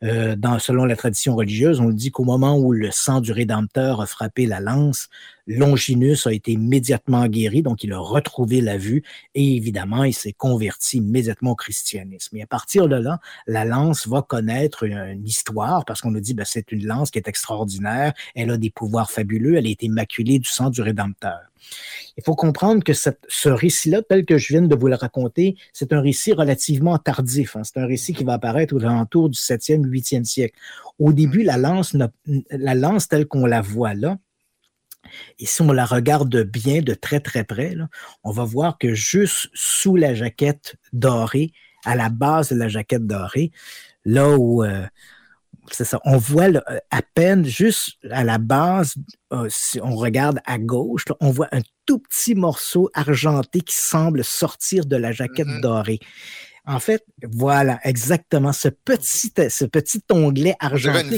Euh, dans, selon la tradition religieuse, on dit qu'au moment où le sang du Rédempteur a frappé la lance, Longinus a été immédiatement guéri, donc il a retrouvé la vue et évidemment, il s'est converti immédiatement au christianisme. Et à partir de là, la lance va connaître une, histoire parce qu'on nous dit, ben, c'est une lance qui est extraordinaire, elle a des pouvoirs fabuleux, elle a été maculée du sang du Rédempteur. Il faut comprendre que ce récit-là, tel que je viens de vous le raconter, c'est un récit relativement tardif. Hein. C'est un récit qui va apparaître aux alentours du 7e, 8e siècle. Au début, la lance, la lance telle qu'on la voit là, et si on la regarde bien de très très près, on va voir que juste sous la jaquette dorée, à la base de la jaquette dorée, là où euh, c'est ça, on voit à peine juste à la base, euh, si on regarde à gauche, on voit un tout petit morceau argenté qui semble sortir de la jaquette mm-hmm. dorée. En fait, voilà, exactement. Ce petit, ce petit onglet argenté.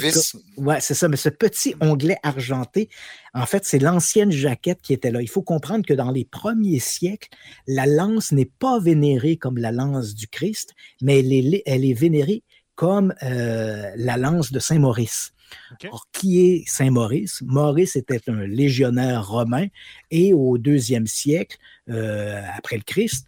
Ouais, c'est ça, mais ce petit onglet argenté, en fait, c'est l'ancienne jaquette qui était là. Il faut comprendre que dans les premiers siècles, la lance n'est pas vénérée comme la lance du Christ, mais elle est, elle est vénérée comme euh, la lance de Saint Maurice. qui est Saint Maurice? Maurice était un légionnaire romain et au deuxième siècle, euh, après le Christ,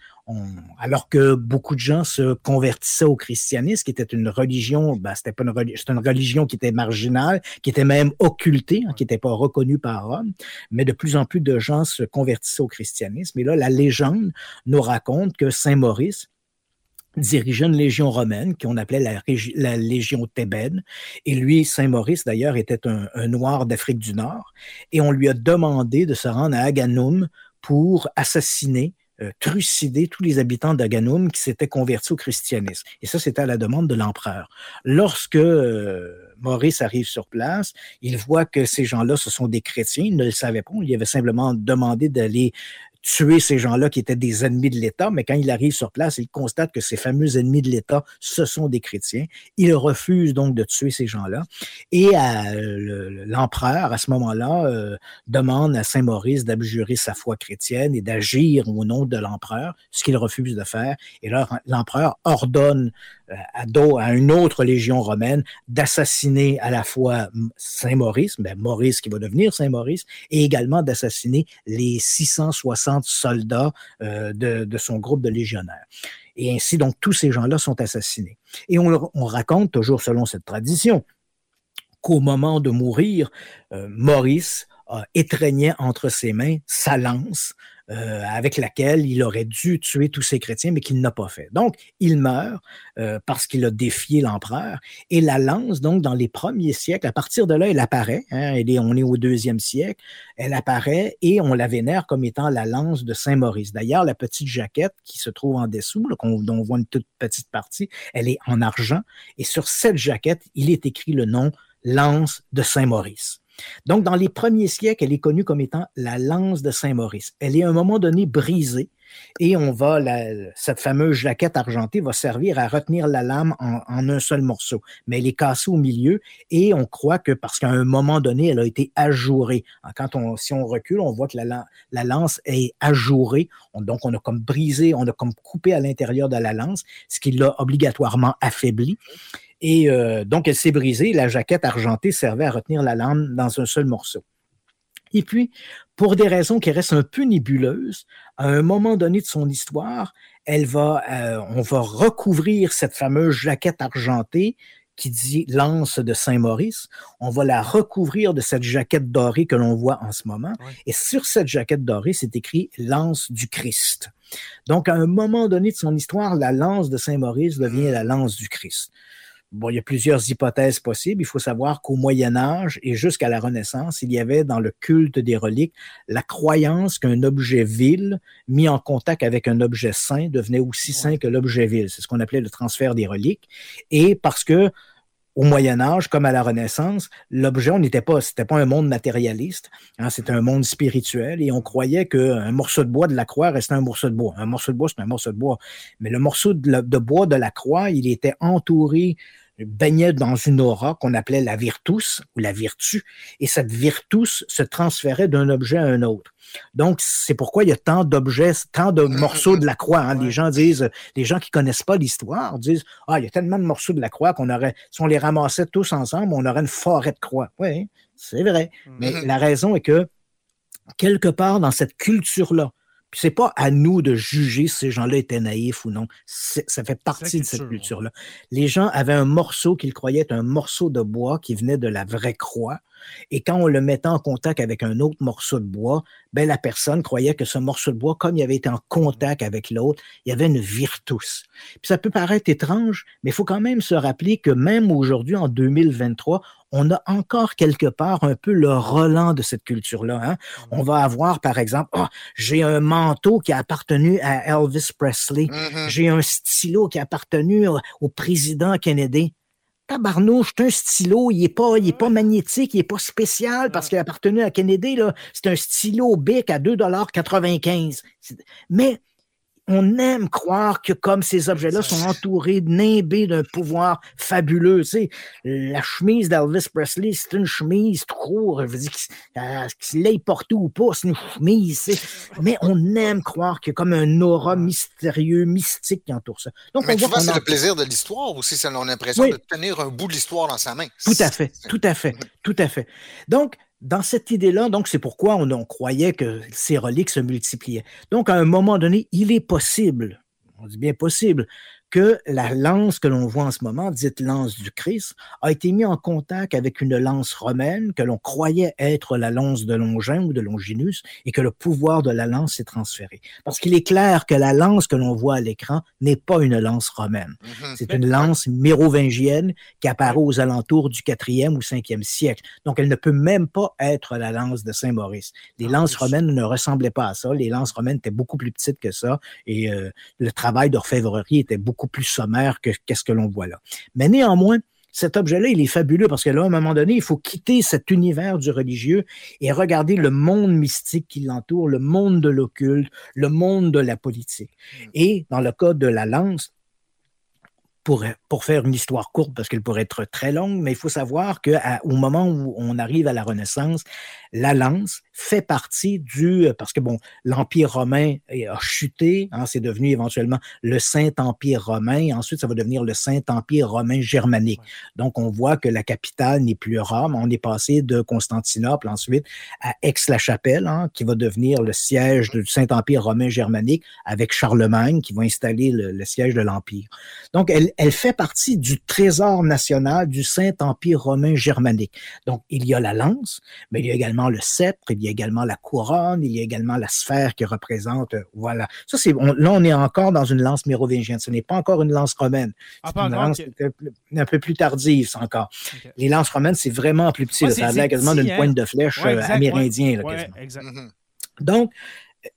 alors que beaucoup de gens se convertissaient au christianisme, qui était une religion, ben, c'était pas une, une, religion qui était marginale, qui était même occultée, hein, qui n'était pas reconnue par Rome, mais de plus en plus de gens se convertissaient au christianisme. Et là, la légende nous raconte que Saint Maurice, dirigeait une légion romaine qu'on appelait la, légion thébaine. Et lui, Saint Maurice, d'ailleurs, était un, un noir d'Afrique du Nord. Et on lui a demandé de se rendre à Aganoum pour assassiner euh, trucider tous les habitants d'Aganoum qui s'étaient convertis au christianisme. Et ça, c'était à la demande de l'empereur. Lorsque euh, Maurice arrive sur place, il voit que ces gens-là, ce sont des chrétiens. Il ne le savait pas. Il avait simplement demandé d'aller tuer ces gens-là qui étaient des ennemis de l'État, mais quand il arrive sur place, il constate que ces fameux ennemis de l'État, ce sont des chrétiens. Il refuse donc de tuer ces gens-là. Et euh, l'empereur, à ce moment-là, euh, demande à Saint Maurice d'abjurer sa foi chrétienne et d'agir au nom de l'empereur, ce qu'il refuse de faire. Et là, l'empereur ordonne à, à, une autre légion romaine d'assassiner à la fois Saint Maurice, ben Maurice qui va devenir Saint Maurice, et également d'assassiner les 660 soldats euh, de, de, son groupe de légionnaires. Et ainsi, donc, tous ces gens-là sont assassinés. Et on, on raconte, toujours selon cette tradition, qu'au moment de mourir, euh, Maurice étreignait entre ses mains sa lance euh, avec laquelle il aurait dû tuer tous ces chrétiens, mais qu'il n'a pas fait. Donc, il meurt euh, parce qu'il a défié l'empereur. Et la lance, donc, dans les premiers siècles, à partir de là, elle apparaît. Hein, on est au deuxième siècle. Elle apparaît et on la vénère comme étant la lance de Saint Maurice. D'ailleurs, la petite jaquette qui se trouve en dessous, dont on voit une toute petite partie, elle est en argent. Et sur cette jaquette, il est écrit le nom lance de Saint Maurice. Donc, dans les premiers siècles, elle est connue comme étant la lance de Saint-Maurice. Elle est à un moment donné brisée Et on va, cette fameuse jaquette argentée va servir à retenir la lame en, un seul morceau. Mais elle est cassée au milieu et on croit que parce qu'à un moment donné, elle a été ajourée. Quand on, si on recule, on voit que la, la lance est ajourée. donc, on a comme brisé, on a comme coupé à l'intérieur de la lance, ce qui l'a obligatoirement affaibli. Et euh, donc, elle s'est brisée. La jaquette argentée servait à retenir la lame dans un seul morceau. Et puis, pour des raisons qui restent un peu nébuleuses, à un moment donné de son histoire, elle va, euh, on va recouvrir cette fameuse jaquette argentée qui dit lance de Saint-Maurice. On va la recouvrir de cette jaquette dorée que l'on voit en ce moment. Et sur cette jaquette dorée, c'est écrit lance du Christ. Donc, à un moment donné de son histoire, la lance de Saint-Maurice devient la lance du Christ. Bon, il y a plusieurs hypothèses possibles. Il faut savoir qu'au Moyen Âge et jusqu'à la Renaissance, il y avait dans le culte des reliques la croyance qu'un objet vil mis en contact avec un objet saint devenait aussi saint que l'objet vil. C'est ce qu'on appelait le transfert des reliques. Et parce que au Moyen Âge, comme à la Renaissance, l'objet, on n'était pas, c'était pas un monde matérialiste, hein, c'était un monde spirituel, et on croyait qu'un morceau de bois de la croix restait un morceau de bois. Un morceau de bois, c'est un morceau de bois. Mais le morceau de, de bois de la croix, il était entouré baignait dans une aura qu'on appelait la virtus ou la virtu, et cette virtus se transférait d'un objet à un autre. Donc, c'est pourquoi il y a tant d'objets, tant de morceaux de la croix. Hein. Les gens disent, les gens qui connaissent pas l'histoire disent, ah, il y a tellement de morceaux de la croix qu'on aurait, si on les ramassait tous ensemble, on aurait une forêt de croix. Oui, c'est vrai. Mais mm-hmm. la raison est que, quelque part dans cette culture-là, puis c'est pas à nous de juger si ces gens-là étaient naïfs ou non. Ça fait partie de cette culture-là. Les gens avaient un morceau qu'ils croyaient être un morceau de bois qui venait de la vraie croix. Et quand on le mettait en contact avec un autre morceau de bois, ben la personne croyait que ce morceau de bois, comme il avait été en contact avec l'autre, il y avait une virtus. Puis ça peut paraître étrange, mais il faut quand même se rappeler que même aujourd'hui, en 2023, on a encore quelque part un peu le relan de cette culture-là. Hein. Mmh. On va avoir, par exemple, oh, j'ai un manteau qui a appartenu à Elvis Presley, mmh j'ai un stylo qui a appartenu au président Kennedy tabarnouche, c'est un stylo, il est pas, il est pas magnétique, il est pas spécial parce qu'il a appartenu à Kennedy, là. C'est un stylo Bic à 2,95 Mais on aime croire que comme ces objets-là sont entourés, nimbés d'un pouvoir fabuleux, tu sais, la chemise d'Elvis Presley, c'est une chemise trop, je veux dire, qu'il l'ait portée ou pas, c'est une chemise, mais on aime croire qu'il y a comme un aura mystérieux, mystique qui entoure ça. Donc, mais tu vois, c'est le plaisir de l'histoire aussi, ça a l'impression de tenir un bout de l'histoire dans sa main. Tout à fait, tout à fait, tout à fait. Donc, dans cette idée-là, donc c'est pourquoi on, croyait que ces reliques se multipliaient. Donc à un moment donné, il est possible, on dit bien possible, que la lance que l'on voit en ce moment, dite lance du Christ, a été mise en contact avec une lance romaine que l'on croyait être la lance de Longin ou de Longinus et que le pouvoir de la lance s'est transféré. Parce qu'il est clair que la lance que l'on voit à l'écran n'est pas une lance romaine. Mhm. C'est une lance mérovingienne qui apparaît aux alentours du 4e ou 5e siècle. Donc, elle ne peut même pas être la lance de Saint-Maurice. Les ah, lances romaines ne ressemblaient pas à ça. Les lances romaines étaient beaucoup plus petites que ça et euh, le travail d'orfèvrerie était beaucoup plus sommaire que qu'est-ce que l'on voit là. Mais néanmoins, cet objet-là, il est fabuleux parce que là, à un moment donné, il faut quitter cet univers du religieux et regarder le monde mystique qui l'entoure, le monde de l'occulte, le monde de la politique. Hmm. Et dans le cas de la lance, pour, pour faire une histoire courte, parce qu'elle pourrait être très longue, mais il faut savoir qu'au moment où on arrive à la Renaissance, la lance fait partie du, euh, parce que bon, l'Empire romain a chuté, hein, c'est devenu éventuellement le Saint-Empire romain, ensuite ça va devenir le Saint-Empire romain germanique. Donc on voit que la capitale n'est plus Rome, on est passé de Constantinople ensuite à Aix-la-Chapelle, hein, qui va devenir le siège du Saint-Empire romain germanique avec Charlemagne qui va installer le, siège de l'Empire. Donc elle, elle fait partie du trésor national du Saint-Empire romain germanique. Donc il y a la lance, mais il y a également le sceptre, il y a également la couronne, il y a également la sphère qui représente, euh, voilà. Ça, c'est, là, on est encore dans une lance mérovingienne. Ce n'est pas encore une lance romaine. Ah, c'est une lance un peu plus tardive, ça encore. Les lances romaines, c'est vraiment plus petit. ça a l'air quasiment d'une hein? pointe de flèche euh, amérindien. Mhm. Donc,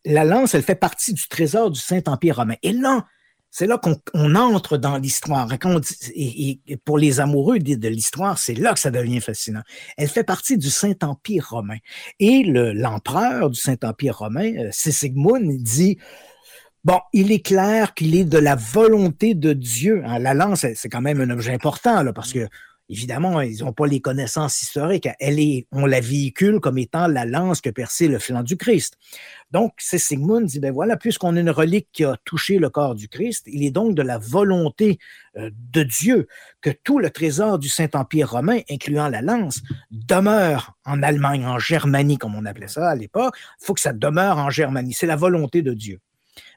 la lance, elle fait partie du trésor du Saint-Empire romain. Et là, c'est là qu'on entre dans l'histoire. Et, pour les amoureux de, l'histoire, c'est là que ça devient fascinant. Elle fait partie du Saint-Empire romain. Et l'empereur du Saint-Empire romain, euh, Sigmund, dit Bon, il est clair qu'il est de la volonté de Dieu. Hein, la lance, c'est quand même un objet important, là, parce que Évidemment, ils n'ont pas les connaissances historiques. Elle est, on la véhicule comme étant la lance que perçait le flanc du Christ. Donc, c'est Sigmund dit, ben voilà, puisqu'on a une relique qui a touché le corps du Christ, il est donc de la volonté euh, de Dieu que tout le trésor du Saint-Empire romain, incluant la lance, demeure en Allemagne, en Germanie, comme on appelait ça à l'époque. Il faut que ça demeure en Germanie. C'est la volonté de Dieu.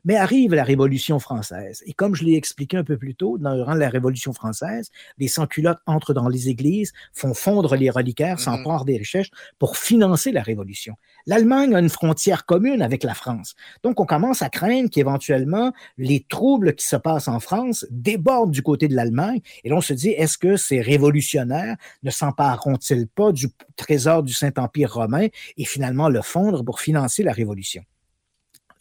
Mais arrive la Révolution française. Et comme je l'ai expliqué un peu plus tôt, durant la Révolution française, les sans-culottes entrent dans les églises, font fondre les reliquaires, mm-hmm. s'emparent des richesses pour financer la Révolution. L'Allemagne a une frontière commune avec la France. Donc, on commence à craindre qu'éventuellement, les troubles qui se passent en France débordent du côté de l'Allemagne. Et là, on se dit, est-ce que ces révolutionnaires ne s'empareront-ils pas du trésor du Saint-Empire romain et finalement le fondre pour financer la Révolution?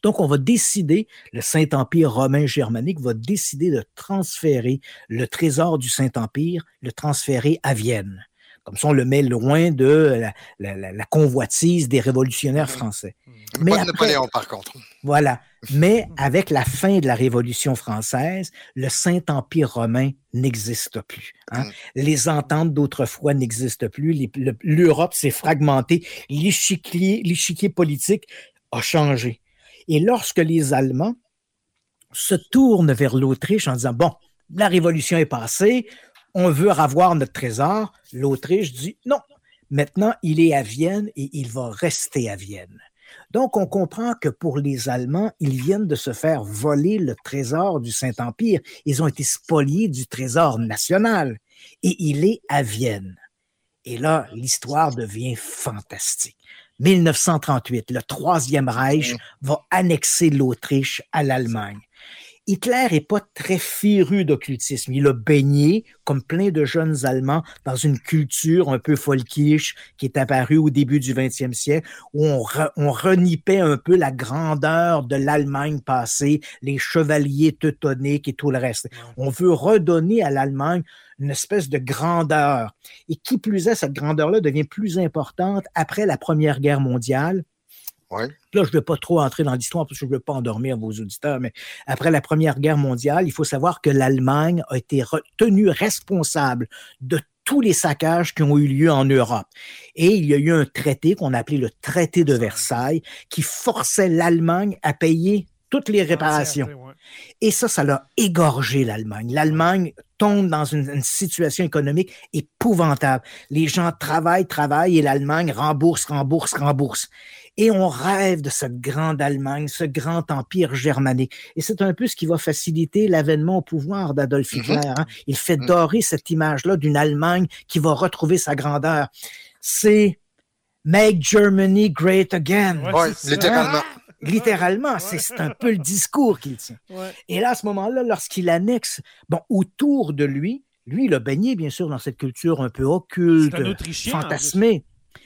Donc, on va décider, le Saint-Empire romain germanique va décider de transférer le trésor du Saint-Empire, le transférer à Vienne. Comme ça, on le met loin de la, convoitise des révolutionnaires mmh. français. Mmh. Mais pas Napoléon, par contre. Voilà. Mais avec la fin de la Révolution française, le Saint-Empire romain n'existe plus. Hein. Mmh. Les ententes d'autrefois n'existent plus. L'Europe s'est fragmentée. L'échiquier politique a changé. Et lorsque les Allemands se tournent vers l'Autriche en disant, bon, la révolution est passée, on veut avoir notre trésor, l'Autriche dit, non, maintenant il est à Vienne et il va rester à Vienne. Donc, on comprend que pour les Allemands, ils viennent de se faire voler le trésor du Saint-Empire. Ils ont été spoliés du trésor national et il est à Vienne. Et là, l'histoire devient fantastique. 1938, le Troisième Reich mm. va annexer l'Autriche à l'Allemagne. Hitler n'est pas très féru d'occultisme. Il a baigné, comme plein de jeunes Allemands, dans une culture un peu folkish qui est apparue au début du 20e siècle, où on, on renipait un peu la grandeur de l'Allemagne passée, les chevaliers teutoniques et tout le reste. On veut redonner à l'Allemagne une espèce de grandeur. Et qui plus est, cette grandeur-là devient plus importante après la Première Guerre mondiale Là, je ne vais pas trop entrer dans l'histoire parce que je ne veux pas endormir vos auditeurs, mais après la Première Guerre mondiale, il faut savoir que l'Allemagne a été tenue responsable de tous les saccages qui ont eu lieu en Europe. Et il y a eu un traité qu'on appelait le traité de Versailles qui forçait l'Allemagne à payer toutes les réparations. Et ça, ça l'a égorgé l'Allemagne. L'Allemagne tombe dans une, une, situation économique épouvantable. Les gens travaillent, travaillent et l'Allemagne rembourse, rembourse, rembourse. Et on rêve de cette grande Allemagne, ce grand empire germanique. Et c'est un peu ce qui va faciliter l'avènement au pouvoir d'Adolf mm-hmm. Hitler. Hein. Il fait mm. dorer cette image-là d'une Allemagne qui va retrouver sa grandeur. C'est Make Germany Great Again. littéralement. Littéralement, c'est un peu le discours qu'il tient. Et là, à ce moment-là, lorsqu'il annexe, bon, autour de lui, lui, il a baigné, bien sûr, dans cette culture un peu occulte, fantasmée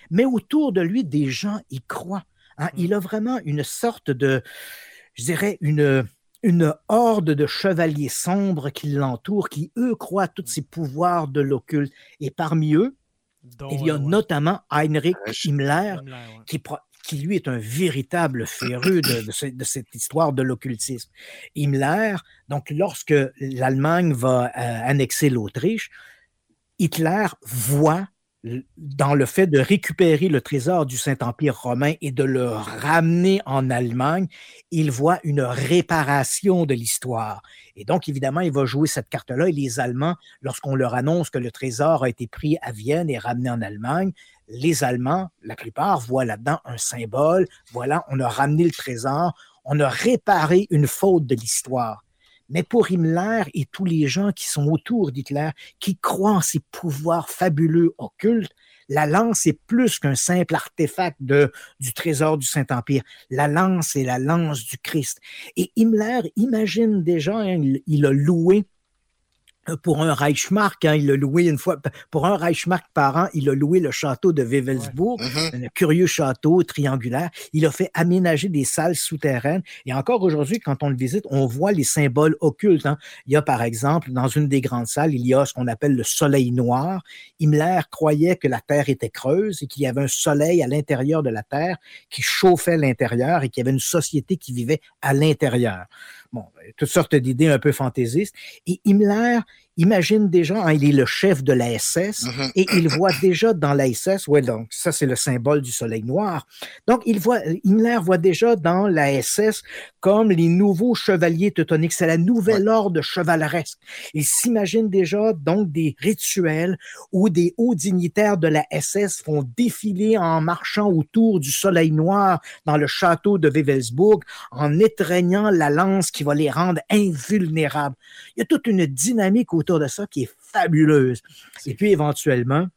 mais autour de lui, des gens y croient. Hein. Mmh. Il a vraiment une sorte de, je dirais, une, une horde de chevaliers sombres qui l'entourent, qui, eux, croient à tous ces pouvoirs de l'occulte. Et parmi eux, il y a notamment Heinrich Himmler, qui, qui, lui, est un véritable féru de, de, cette histoire de l'occultisme. Himmler, donc, lorsque l'Allemagne va euh, annexer l'Autriche, Hitler voit dans le fait de récupérer le trésor du Saint-Empire romain et de le ramener en Allemagne, il voit une réparation de l'histoire. Et donc, évidemment, il va jouer cette carte-là. Et les Allemands, lorsqu'on leur annonce que le trésor a été pris à Vienne et ramené en Allemagne, les Allemands, la plupart, voient là-dedans un symbole. Voilà, on a ramené le trésor, on a réparé une faute de l'histoire. Mais pour Himmler et tous les gens qui sont autour d'Hitler, qui croient en ses pouvoirs fabuleux occultes, la lance est plus qu'un simple artefact de, du trésor du Saint-Empire. La lance est la lance du Christ. Et Himmler imagine déjà, hein, il, a loué pour un Reichsmark, hein, il a loué une fois, pour un Reichsmark par an, il a loué le château de Wewelsburg, mm-hmm. un curieux château triangulaire. Il a fait aménager des salles souterraines. Et encore aujourd'hui, quand on le visite, on voit les symboles occultes. Hein. Il y a, par exemple, dans une des grandes salles, il y a ce qu'on appelle le soleil noir. Himmler croyait que la Terre était creuse et qu'il y avait un soleil à l'intérieur de la Terre qui chauffait l'intérieur et qu'il y avait une société qui vivait à l'intérieur. Bon, toutes sortes d'idées un peu fantaisistes. Et Himmler, imagine déjà, hein, il est le chef de la SS mm-hmm. et il voit déjà dans la SS, ouais, donc ça c'est le symbole du soleil noir. Donc il voit, Himmler voit déjà dans la SS comme les nouveaux chevaliers teutoniques, c'est la nouvelle ordre chevaleresque. Il s'imagine déjà donc des rituels où des hauts dignitaires de la SS font défiler en marchant autour du soleil noir dans le château de Wewelsburg en étreignant la lance qui va les rendre invulnérables. Il y a toute une dynamique autour de ça qui est fabuleuse. Et puis éventuellement,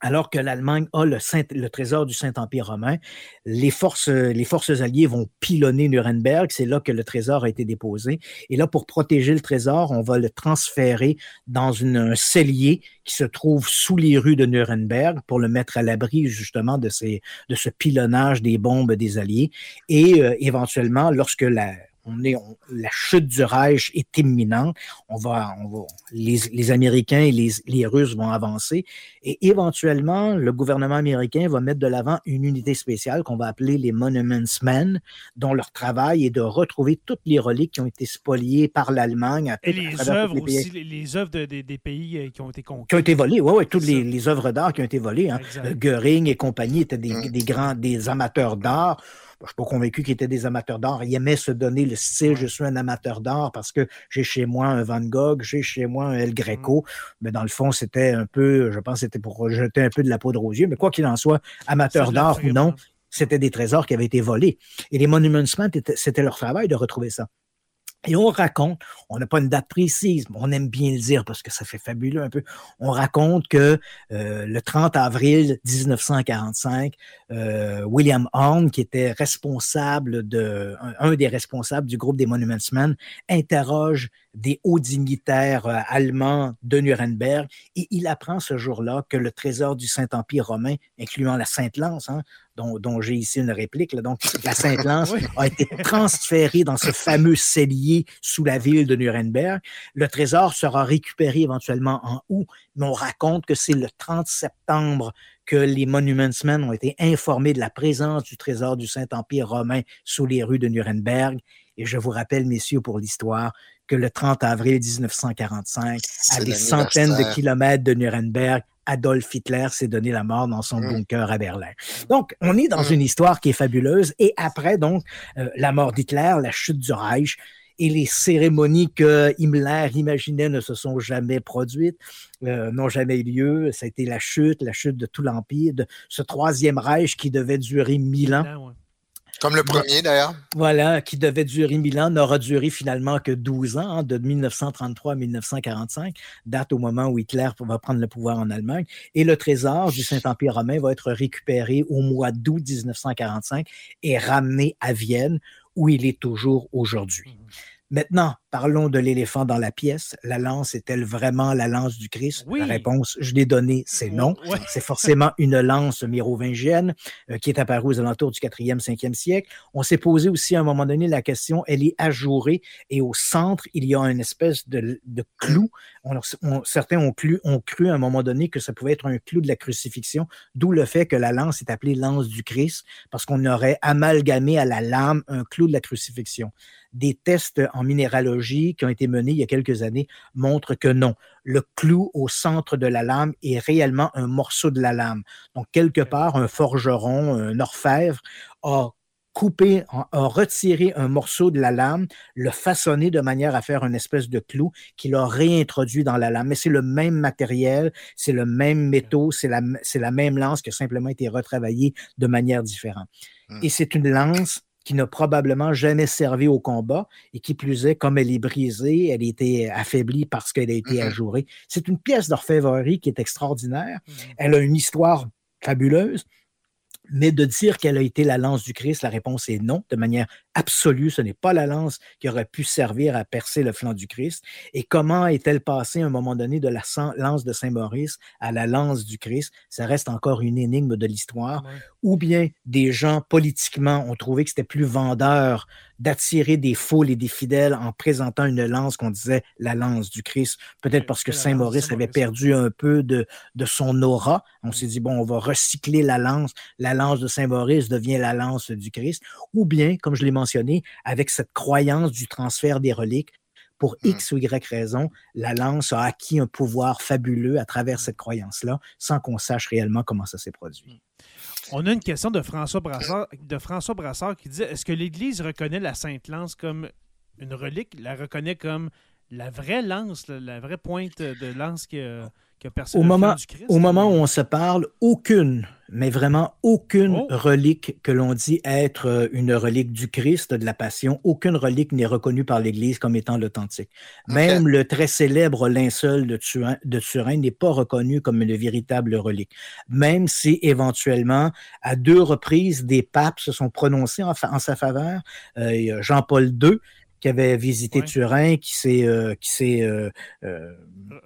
alors que l'Allemagne a le, le, trésor du Saint-Empire romain, les forces, les forces alliées vont pilonner Nuremberg. C'est là que le trésor a été déposé. Et là, pour protéger le trésor, on va le transférer dans une, un cellier qui se trouve sous les rues de Nuremberg pour le mettre à l'abri justement de, ces, de ce pilonnage des bombes des Alliés. Et euh, éventuellement, lorsque la, on est, la chute du Reich est imminente. On va, on va, les, Américains et les, Russes vont avancer et éventuellement, le gouvernement américain va mettre de l'avant une unité spéciale qu'on va appeler les Monuments Men, dont leur travail est de retrouver toutes les reliques qui ont été spoliées par l'Allemagne. Et les œuvres aussi, les, œuvres des pays euh, qui ont été conquis. Qui ont été volées, oui, oui, toutes les, œuvres d'art qui ont été volées. Hein. Goering et compagnie étaient des, des grands, des amateurs d'art je ne suis pas convaincu qu'ils étaient des amateurs d'art. Ils aimaient se donner le style je suis un amateur d'art parce que j'ai chez moi un Van Gogh, j'ai chez moi un El Greco. Mmh. Mais dans le fond, c'était un peu, je pense, c'était pour jeter un peu de la poudre aux yeux. Mais quoi qu'il en soit, amateur d'art ou non, c'était des trésors qui avaient été volés. Et les Monuments c'était leur travail de retrouver ça. Et on raconte, on n'a pas une date précise, mais on aime bien le dire parce que ça fait fabuleux un peu. On raconte que euh, le 30 avril 1945, euh, William Horn, qui était responsable de, un, des responsables du groupe des Monuments Men, interroge des hauts dignitaires euh, allemands de Nuremberg et il apprend ce jour-là que le trésor du Saint-Empire romain, incluant la Sainte-Lance, hein, dont, j'ai ici une réplique. Donc, la Sainte-Lance a été transférée dans ce fameux cellier sous la ville de Nuremberg. Le trésor sera récupéré éventuellement en août, mais on raconte que c'est le 30 septembre que les Monuments Men ont été informés de la présence du trésor du Saint-Empire romain sous les rues de Nuremberg. Et je vous rappelle, messieurs, pour l'histoire, que le 30 avril 1945, à des centaines de kilomètres de Nuremberg, Adolf Hitler s'est donné la mort dans son mmh. bunker à Berlin. Donc, on est dans mmh. une histoire qui est fabuleuse. Et après, donc, euh, la mort d'Hitler, la chute du Reich, et les cérémonies que Himmler imaginait ne se sont jamais produites, euh, n'ont jamais eu lieu. Ça a été la chute, la chute de tout l'Empire, de ce troisième Reich qui devait durer mille ans. Comme le premier, d'ailleurs. Voilà, qui devait durer mille ans, n'aura duré finalement que 12 ans, hein, de 1933 à 1945, date au moment où Hitler va prendre le pouvoir en Allemagne. Et le trésor du Saint-Empire romain va être récupéré au mois d'août 1945 et ramené à Vienne, où il est toujours aujourd'hui. Mmh. Maintenant, parlons de l'éléphant dans la pièce. La lance est-elle vraiment la lance du Christ? La réponse, je l'ai donnée, c'est non. C'est forcément une lance mérovingienne euh, qui est apparue aux alentours du 4e, 5e siècle. On s'est posé aussi à un moment donné la question, elle est ajourée et au centre, il y a une espèce de, clou. certains ont cru, ont cru à un moment donné que ça pouvait être un clou de la crucifixion, d'où le fait que la lance est appelée lance du Christ, parce qu'on aurait amalgamé à la lame un clou de la crucifixion des tests en minéralogie qui ont été menés il y a quelques années montrent que non. Le clou au centre de la lame est réellement un morceau de la lame. Donc, quelque part, un forgeron, un orfèvre a coupé, a retiré un morceau de la lame, le façonné de manière à faire une espèce de clou qu'il a réintroduit dans la lame. Mais c'est le même matériel, c'est le même métaux, c'est la, la même lance qui a simplement été retravaillée de manière différente. Mmh. Et c'est une lance qui n'a probablement jamais servi au combat et qui plus est, comme elle est brisée, elle a été affaiblie parce qu'elle a été ajourée. C'est une pièce d'orfèvrerie qui est extraordinaire. Elle a une histoire fabuleuse, mais de dire qu'elle a été la lance du Christ, la réponse est non, de manière absolue, ce n'est pas la lance qui aurait pu servir à percer le flanc du Christ. Et comment est-elle passée à un moment donné de la lance de Saint-Maurice à la lance du Christ? Ça reste encore une énigme de l'histoire. Ou bien des gens politiquement ont trouvé que c'était plus vendeur d'attirer des foules et des fidèles en présentant une lance qu'on disait la lance du Christ. Peut-être parce que Saint-Maurice avait perdu un peu de, de son aura. On s'est dit, bon, on va recycler la lance. La lance de Saint-Maurice devient la lance du Christ. Ou bien, comme je l'ai mentionné, avec cette croyance du transfert des reliques, pour mmh. X ou Y raison, la lance a acquis un pouvoir fabuleux à travers mmh. cette croyance-là, sans qu'on sache réellement comment ça s'est produit. Mmh. On a une question de François Brassard, de François Brassard qui dit Est-ce que l'Église reconnaît la Sainte Lance comme une relique, la reconnaît comme la vraie lance, la vraie pointe de lance qui a, au moment, Au moment où on se parle, aucune, mais vraiment aucune oh. relique que l'on dit être euh, une relique du Christ, de la Passion, aucune relique n'est reconnue par l'Église comme étant l'authentique. Même le très célèbre linceul de Turin, de Turin n'est pas reconnu comme une véritable relique. Même si éventuellement, à deux reprises, des papes se sont prononcés en, sa faveur. Euh, Jean-Paul II qui avait visité Turin, qui s'est euh, qui s'est euh, euh,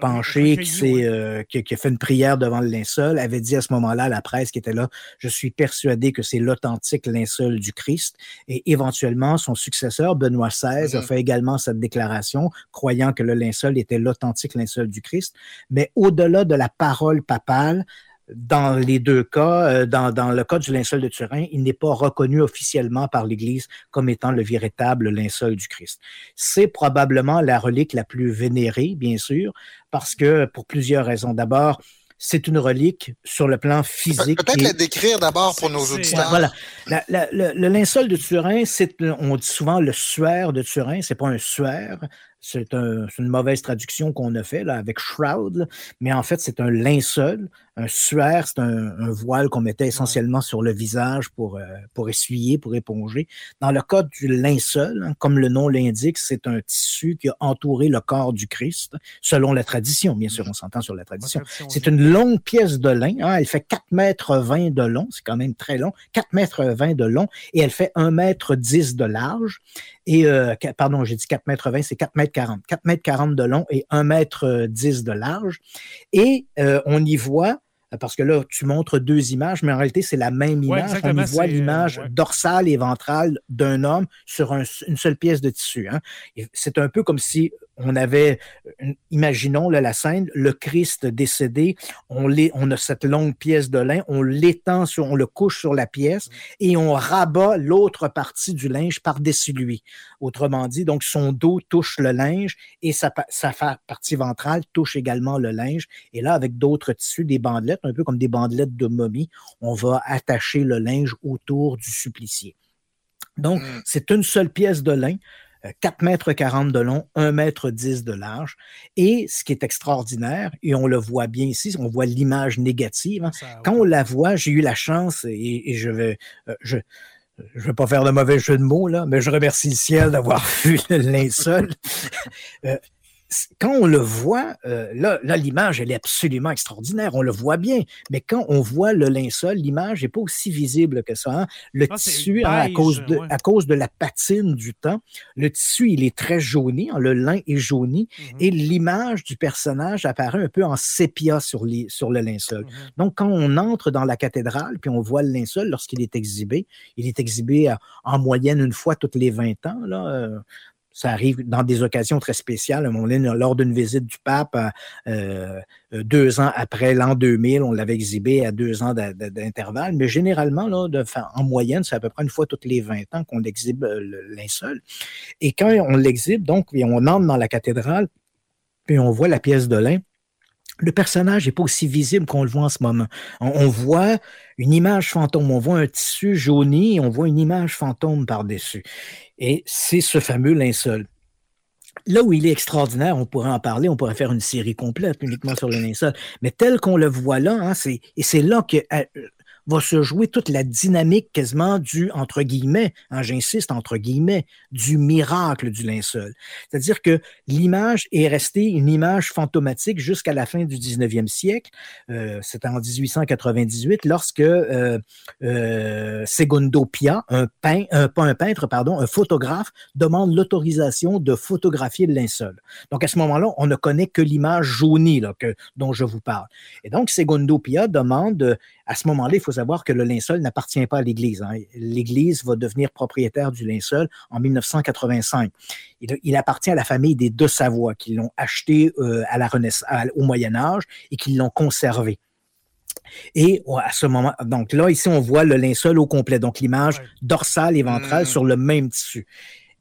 penché, qui, s'est, qui, a fait une prière devant le linceul, avait dit à ce moment-là à la presse qui était là, je suis persuadé que c'est l'authentique linceul du Christ. Et éventuellement, son successeur, Benoît XVI, a mm-hmm. fait également cette déclaration, croyant que le linceul était l'authentique linceul du Christ. Mais au-delà de la parole papale, dans les deux cas, euh, dans, le cas du linceul de Turin, il n'est pas reconnu officiellement par l'Église comme étant le véritable linceul du Christ. C'est probablement la relique la plus vénérée, bien sûr, parce que pour plusieurs raisons. D'abord, c'est une relique sur le plan physique. Peut-être la décrire d'abord pour nos auditeurs. voilà. le, linceul de Turin, c'est, on dit souvent le suaire de Turin. C'est pas un suaire, c'est une mauvaise traduction qu'on a fait là, avec shroud, mais en fait, c'est un linceul. Un suaire, c'est un, voile qu'on mettait essentiellement sur le visage pour, euh, pour essuyer, pour éponger. Dans le cas du linceul, hein, comme le nom l'indique, c'est un tissu qui a entouré le corps du Christ, selon la tradition. Bien sûr, on s'entend sur la tradition. C'est une longue pièce de lin. Hein, elle fait 4 mètres 20 de long. C'est quand même très long. 4 mètres 20 de long et elle fait 1 mètre 10 de large. Et, euh, pardon, j'ai dit 4 mètres 20, c'est 4 mètres 40. 4 mètres 40 de long et 1 mètre 10 de large. Et euh, on y voit parce que là, tu montres deux images, mais en réalité, c'est la même image. on y voit l'image dorsale et ventrale d'un homme sur une seule pièce de tissu. Hein. C'est un peu comme si on avait, imaginons la scène, le Christ décédé, on, on a cette longue pièce de lin, on l'étend, sur, on le couche sur la pièce et on rabat l'autre partie du linge par-dessus lui. Autrement dit, donc son dos touche le linge et sa, sa partie ventrale touche également le linge. Et là, avec d'autres tissus, des bandelettes, un peu comme des bandelettes de momie, on va attacher le linge autour du supplicié. Donc, mmh. c'est une seule pièce de lin 4 mètres 40 de long, 1 mètre 10 de large. Et ce qui est extraordinaire, et on le voit bien ici, on voit l'image négative. Hein. Quand on la voit, j'ai eu la chance, et, je vais, euh, je, je ne vais pas faire de mauvais jeu de mots, là, mais je remercie le ciel d'avoir vu le linceul. Euh, quand on le voit, euh, là, l'image, elle est absolument extraordinaire. On le voit bien. Mais quand on voit le linceul, l'image n'est pas aussi visible que ça. Hein. Le ah, tissu, hein, à, cause de, à cause de la patine du temps, le tissu, il est très jauni. Hein, le lin est jauni. Mm-hmm. Et l'image du personnage apparaît un peu en sépia sur, les, sur le linceul. Mm-hmm. Donc, quand on entre dans la cathédrale, puis on voit le linceul lorsqu'il est exhibé, il est exhibé en moyenne une fois toutes les 20 ans. Là, euh, ça arrive dans des occasions très spéciales. lors d'une visite du pape, euh, euh, deux ans après l'an 2000, on l'avait exhibé à deux ans d'intervalle. Mais généralement, là, en moyenne, c'est à peu près une fois toutes les 20 ans qu'on exhibe euh, le linceul. Et quand on l'exhibe, donc, et on entre dans la cathédrale, puis on voit la pièce de lin, le personnage n'est pas aussi visible qu'on le voit en ce moment. On, voit une image fantôme, on voit un tissu jauni, on voit une image fantôme par-dessus. Et c'est ce fameux linceul. Là où il est extraordinaire, on pourrait en parler, on pourrait faire une série complète uniquement sur le linceul, mais tel qu'on le voit là, hein, et c'est là que euh, va se jouer toute la dynamique quasiment du, entre guillemets, hein, j'insiste, entre guillemets, du miracle du linceul. C'est-à-dire que l'image est restée une image fantomatique jusqu'à la fin du 19e siècle. Euh, C'était en 1898 lorsque euh, euh, Segundo Pia, un pas un peintre, pardon, un photographe, demande l'autorisation de photographier le linceul. Donc à ce moment-là, on ne connaît que l'image jaunie là, que, dont je vous parle. Et donc Segundo Pia demande à ce moment-là, il faut savoir que le linceul n'appartient pas à l'Église. Hein. L'Église va devenir propriétaire du linceul en 1985. Il, appartient à la famille des De Savoie qui l'ont acheté euh, à la Renaissance, au Moyen Âge et qui l'ont conservé. Et à ce moment, donc là, ici, on voit le linceul au complet, donc l'image dorsale et ventrale mmh. sur le même tissu.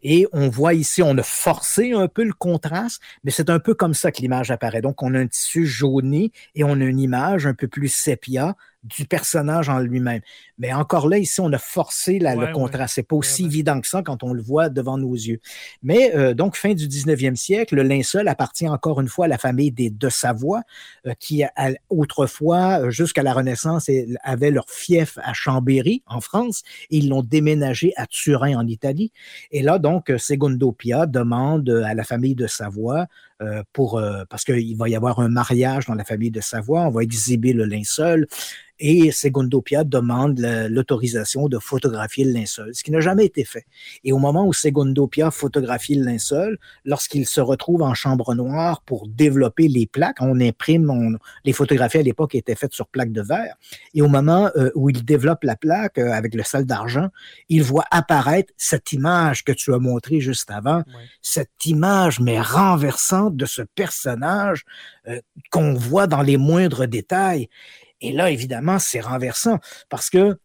Et on voit ici, on a forcé un peu le contraste, mais c'est un peu comme ça que l'image apparaît. Donc, on a un tissu jauni et on a une image un peu plus sépia du personnage en lui-même. Mais encore là, ici, on a forcé le contraste. C'est pas aussi évident que ça quand on le voit devant nos yeux. Mais euh, donc, fin du 19e siècle, le linceul appartient encore une fois à la famille des De Savoie, euh, qui autrefois, euh, jusqu'à la Renaissance, avaient leur fief à Chambéry, en France, et ils l'ont déménagé à Turin, en Italie. Et là, donc, Segundo Pia demande à la famille de Savoie pour, parce qu'il va y avoir un mariage dans la famille de Savoie, on va exhiber le linceul et Segundo Pia demande l'autorisation de photographier le linceul, ce qui n'a jamais été fait. Et au moment où Segundo Pia photographie le linceul, lorsqu'il se retrouve en chambre noire pour développer les plaques, on imprime, les photographies à l'époque étaient faites sur plaques de verre, et au moment euh, où il développe la plaque euh, avec le sel d'argent, il voit apparaître cette image que tu as montrée juste avant, cette image mais renversante de ce personnage euh, qu'on voit dans les moindres détails. Et là, évidemment, c'est renversant parce que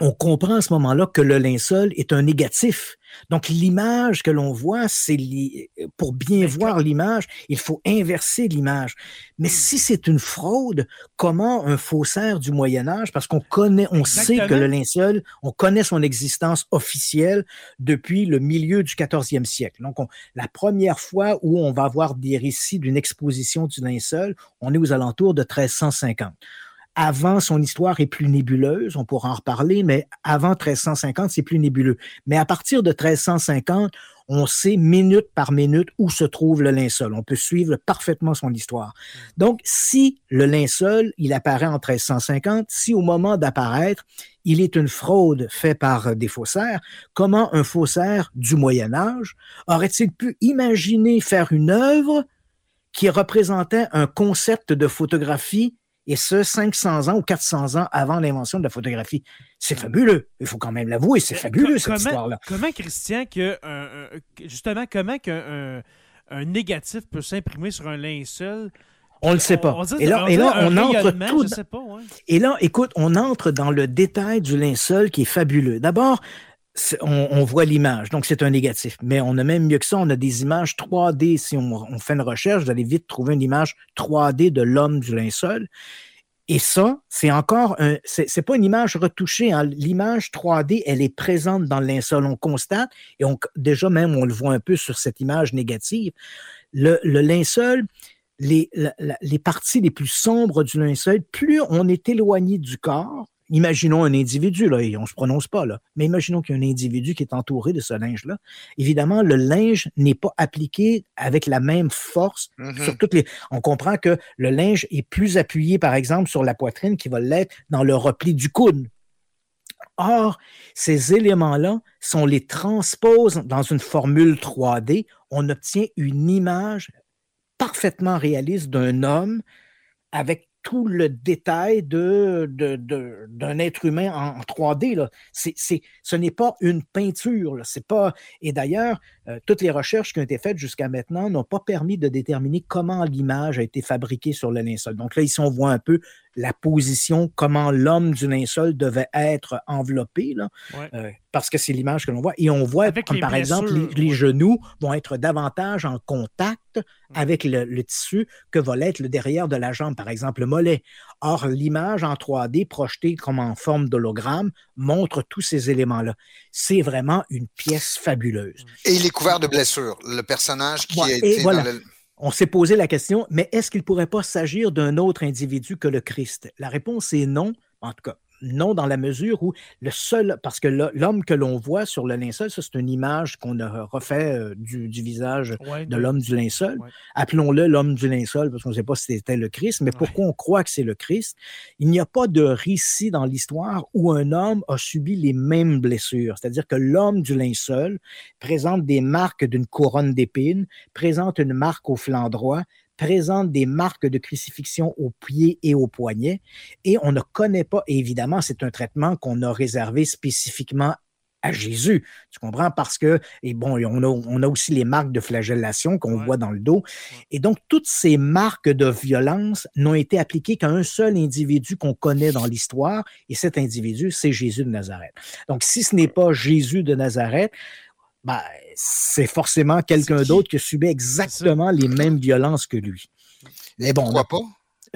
on comprend à ce moment-là que le linceul est un négatif. Donc, l'image que l'on voit, c'est pour bien voir l'image, il faut inverser l'image. Mais si c'est une fraude, comment un faussaire du Moyen Âge, parce qu'on connaît, on sait que le linceul, on connaît son existence officielle depuis le milieu du 14e siècle. Donc, la première fois où on va avoir des récits d'une exposition du linceul, on est aux alentours de 1350 avant, son histoire est plus nébuleuse, on pourra en reparler, mais avant 1350, c'est plus nébuleux. Mais à partir de 1350, on sait minute par minute où se trouve le linceul. On peut suivre parfaitement son histoire. Donc, si le linceul, il apparaît en 1350, si au moment d'apparaître, il est une fraude faite par des faussaires, comment un faussaire du Moyen Âge aurait-il pu imaginer faire une œuvre qui représentait un concept de photographie et ce, 500 ans ou 400 ans avant l'invention de la photographie. C'est fabuleux. Il faut quand même l'avouer, c'est fabuleux, cette histoire-là. Comment, Christian, que, justement, comment qu'un un, négatif peut s'imprimer sur un linceul on ne le sait pas. et là, et là on entre tout. Et là, écoute, on entre dans le détail du linceul qui est fabuleux. D'abord, on, voit l'image, donc c'est un négatif. Mais on a même mieux que ça, on a des images 3D. Si on, fait une recherche, vous allez vite trouver une image 3D de l'homme du linceul. Et ça, c'est encore un, c'est pas une image retouchée. Hein. L'image 3D, elle est présente dans le linceul. On constate, et déjà même, on le voit un peu sur cette image négative. Le, linceul, les, les parties les plus sombres du linceul, plus on est éloigné du corps, imaginons un individu, là, et on ne se prononce pas, là, mais imaginons qu'il y a un individu qui est entouré de ce linge-là. Évidemment, le linge n'est pas appliqué avec la même force mm-hmm. sur toutes les. On comprend que le linge est plus appuyé, par exemple, sur la poitrine qui va l'être dans le repli du coude. Or, ces éléments-là, si on les transpose dans une formule 3D, on obtient une image parfaitement réaliste d'un homme avec tout le détail d'un être humain en, 3D. Là. Ce n'est pas une peinture. C'est pas... Et d'ailleurs, euh, toutes les recherches qui ont été faites jusqu'à maintenant n'ont pas permis de déterminer comment l'image a été fabriquée sur le linceul. Donc là, ici, on voit un peu la position, comment l'homme du linceul devait être enveloppé, là, euh, parce que c'est l'image que l'on voit. Et on voit, comme par exemple, les, genoux vont être davantage en contact mm. avec le, tissu que va l'être le derrière de la jambe, par exemple le mollet. Or, l'image en 3D projetée comme en forme d'hologramme montre tous ces éléments-là. C'est vraiment une pièce fabuleuse. Et il est couvert de blessures. Le personnage qui a été dans le on s'est posé la question, mais est-ce qu'il ne pourrait pas s'agir d'un autre individu que le Christ? La réponse est non. En tout cas, non, dans la mesure où le seul, parce que l'homme que l'on voit sur le linceul, ça c'est une image qu'on a refait euh, du, visage de l'homme du linceul. Appelons-le l'homme du linceul parce qu'on ne sait pas si c'était le Christ, mais pourquoi on croit que c'est le Christ? Il n'y a pas de récit dans l'histoire où un homme a subi les mêmes blessures. C'est-à-dire que l'homme du linceul présente des marques d'une couronne d'épines, présente une marque au flanc droit, présente des marques de crucifixion aux pieds et aux poignets, et on ne connaît pas, évidemment, c'est un traitement qu'on a réservé spécifiquement à Jésus. Tu comprends? Parce que, et bon, on a, aussi les marques de flagellation qu'on voit dans le dos. Et donc, toutes ces marques de violence n'ont été appliquées qu'à un seul individu qu'on connaît dans l'histoire, et cet individu, c'est Jésus de Nazareth. Donc, si ce n'est pas Jésus de Nazareth, ben, c'est forcément quelqu'un d'autre qui subit exactement les mêmes violences que lui. Mais bon, pourquoi pas?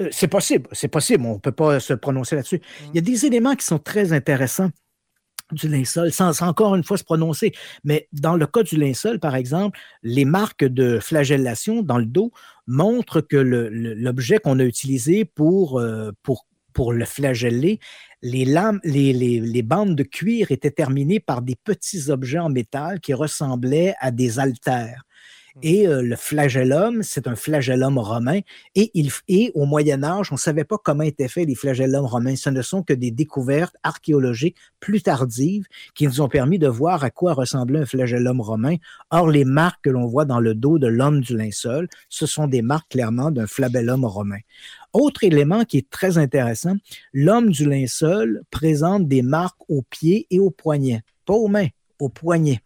Euh, c'est possible, c'est possible, on ne peut pas se prononcer là-dessus. Il y a des éléments qui sont très intéressants du linceul, sans, encore une fois se prononcer. Mais dans le cas du linceul, par exemple, les marques de flagellation dans le dos montrent que l'objet qu'on a utilisé pour, euh, pour, pour le flageller les, lames, les, bandes de cuir étaient terminées par des petits objets en métal qui ressemblaient à des haltères. Mmh. Et euh, le flagellum, c'est un flagellum romain. Et au Moyen Âge, on ne savait pas comment étaient faits les flagellums romains. Ce ne sont que des découvertes archéologiques plus tardives qui nous ont permis de voir à quoi ressemblait un flagellum romain. Or, les marques que l'on voit dans le dos de l'homme du linceul, ce sont des marques clairement d'un flagellum romain. Autre élément qui est très intéressant, l'homme du linceul présente des marques aux pieds et aux poignets, pas aux mains, aux poignets.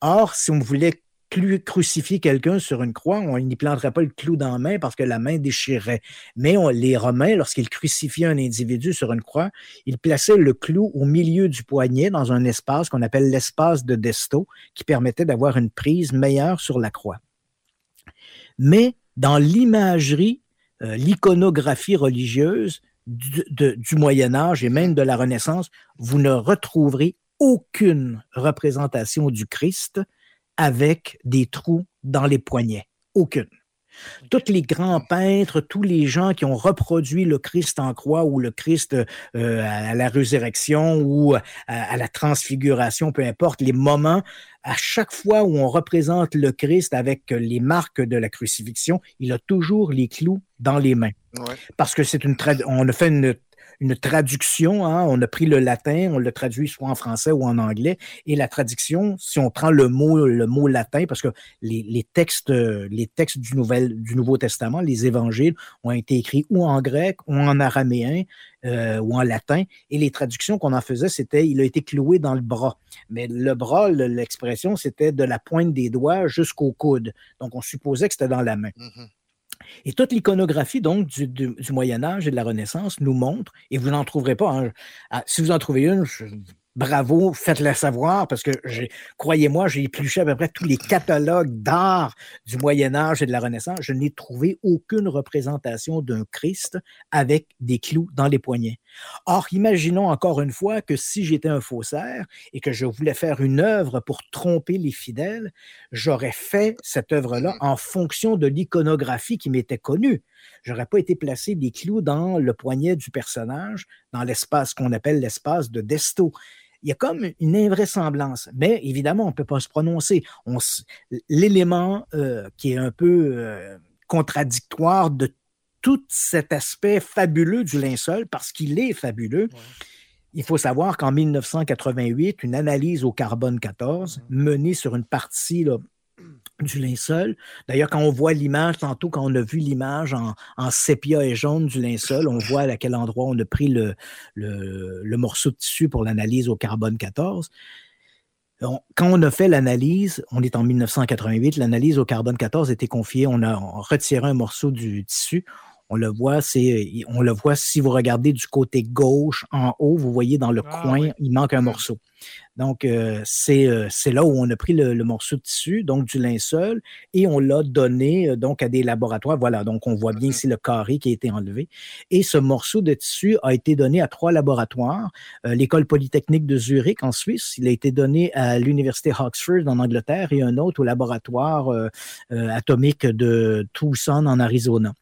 Or, si on voulait crucifier quelqu'un sur une croix, on n'y planterait pas le clou dans la main parce que la main déchirerait. Mais les Romains, lorsqu'ils crucifiaient un individu sur une croix, ils plaçaient le clou au milieu du poignet dans un espace qu'on appelle l'espace de Desto, qui permettait d'avoir une prise meilleure sur la croix. Mais dans l'imagerie euh, l'iconographie religieuse du Moyen Âge et même de la Renaissance, vous ne retrouverez aucune représentation du Christ avec des trous dans les poignets. Aucune. Tous les grands peintres, tous les gens qui ont reproduit le Christ en croix ou le Christ euh, à la résurrection ou à, la transfiguration, peu importe, les moments, à chaque fois où on représente le Christ avec les marques de la crucifixion, il a toujours les clous dans les mains. Parce que c'est une on a fait une une traduction. Hein. On a pris le latin, on l'a traduit soit en français ou en anglais. Et la traduction, si on prend le mot, le latin, parce que les, textes, les textes du, Nouvel, du Nouveau Testament, les évangiles, ont été écrits ou en grec ou en araméen euh, ou en latin. Et les traductions qu'on en faisait, c'était il a été cloué dans le bras. Mais le bras, l'expression, c'était de la pointe des doigts jusqu'au coude. Donc, on supposait que c'était dans la main. Mm-hmm. Et toute l'iconographie du, Moyen Âge et de la Renaissance nous montre, et vous n'en trouverez pas, hein, ah, si vous en trouvez une, bravo, faites-le savoir parce que croyez-moi, j'ai épluché à peu près tous les catalogues d'art du Moyen Âge et de la Renaissance. Je n'ai trouvé aucune représentation d'un Christ avec des clous dans les poignets. Or, imaginons encore une fois que si j'étais un faussaire et que je voulais faire une œuvre pour tromper les fidèles, j'aurais fait cette œuvre-là en fonction de l'iconographie qui m'était connue. J'aurais pas été placé des clous dans le poignet du personnage, dans l'espace qu'on appelle l'espace de Desto il y a comme une invraisemblance. Mais évidemment, on ne peut pas se prononcer. L'élément euh, qui est un peu euh, contradictoire de tout cet aspect fabuleux du linceul, parce qu'il est fabuleux, il faut savoir qu'en 1988, une analyse au carbone 14 mm-hmm. menée sur une partie là, du linceul. D'ailleurs, quand on voit l'image, tantôt quand on a vu l'image en, sépia et jaune du linceul, on voit à quel endroit on a pris le, le, morceau de tissu pour l'analyse au carbone 14. quand on a fait l'analyse, on est en 1988, l'analyse au carbone 14 était confiée, on a retiré un morceau du tissu, on le voit, c'est, on le voit si vous regardez du côté gauche en haut, vous voyez dans le ah coin, il manque un morceau. Donc, euh, euh, c'est là où on a pris le, morceau de tissu, donc du linceul, et on l'a donné euh, donc à des laboratoires. Voilà, donc on voit bien mm-hmm. ici le carré qui a été enlevé. Et ce morceau de tissu a été donné à trois laboratoires. L'École polytechnique de Zurich en Suisse, il a été donné à l'Université Oxford en Angleterre et un autre au laboratoire atomique de Tucson en Arizona.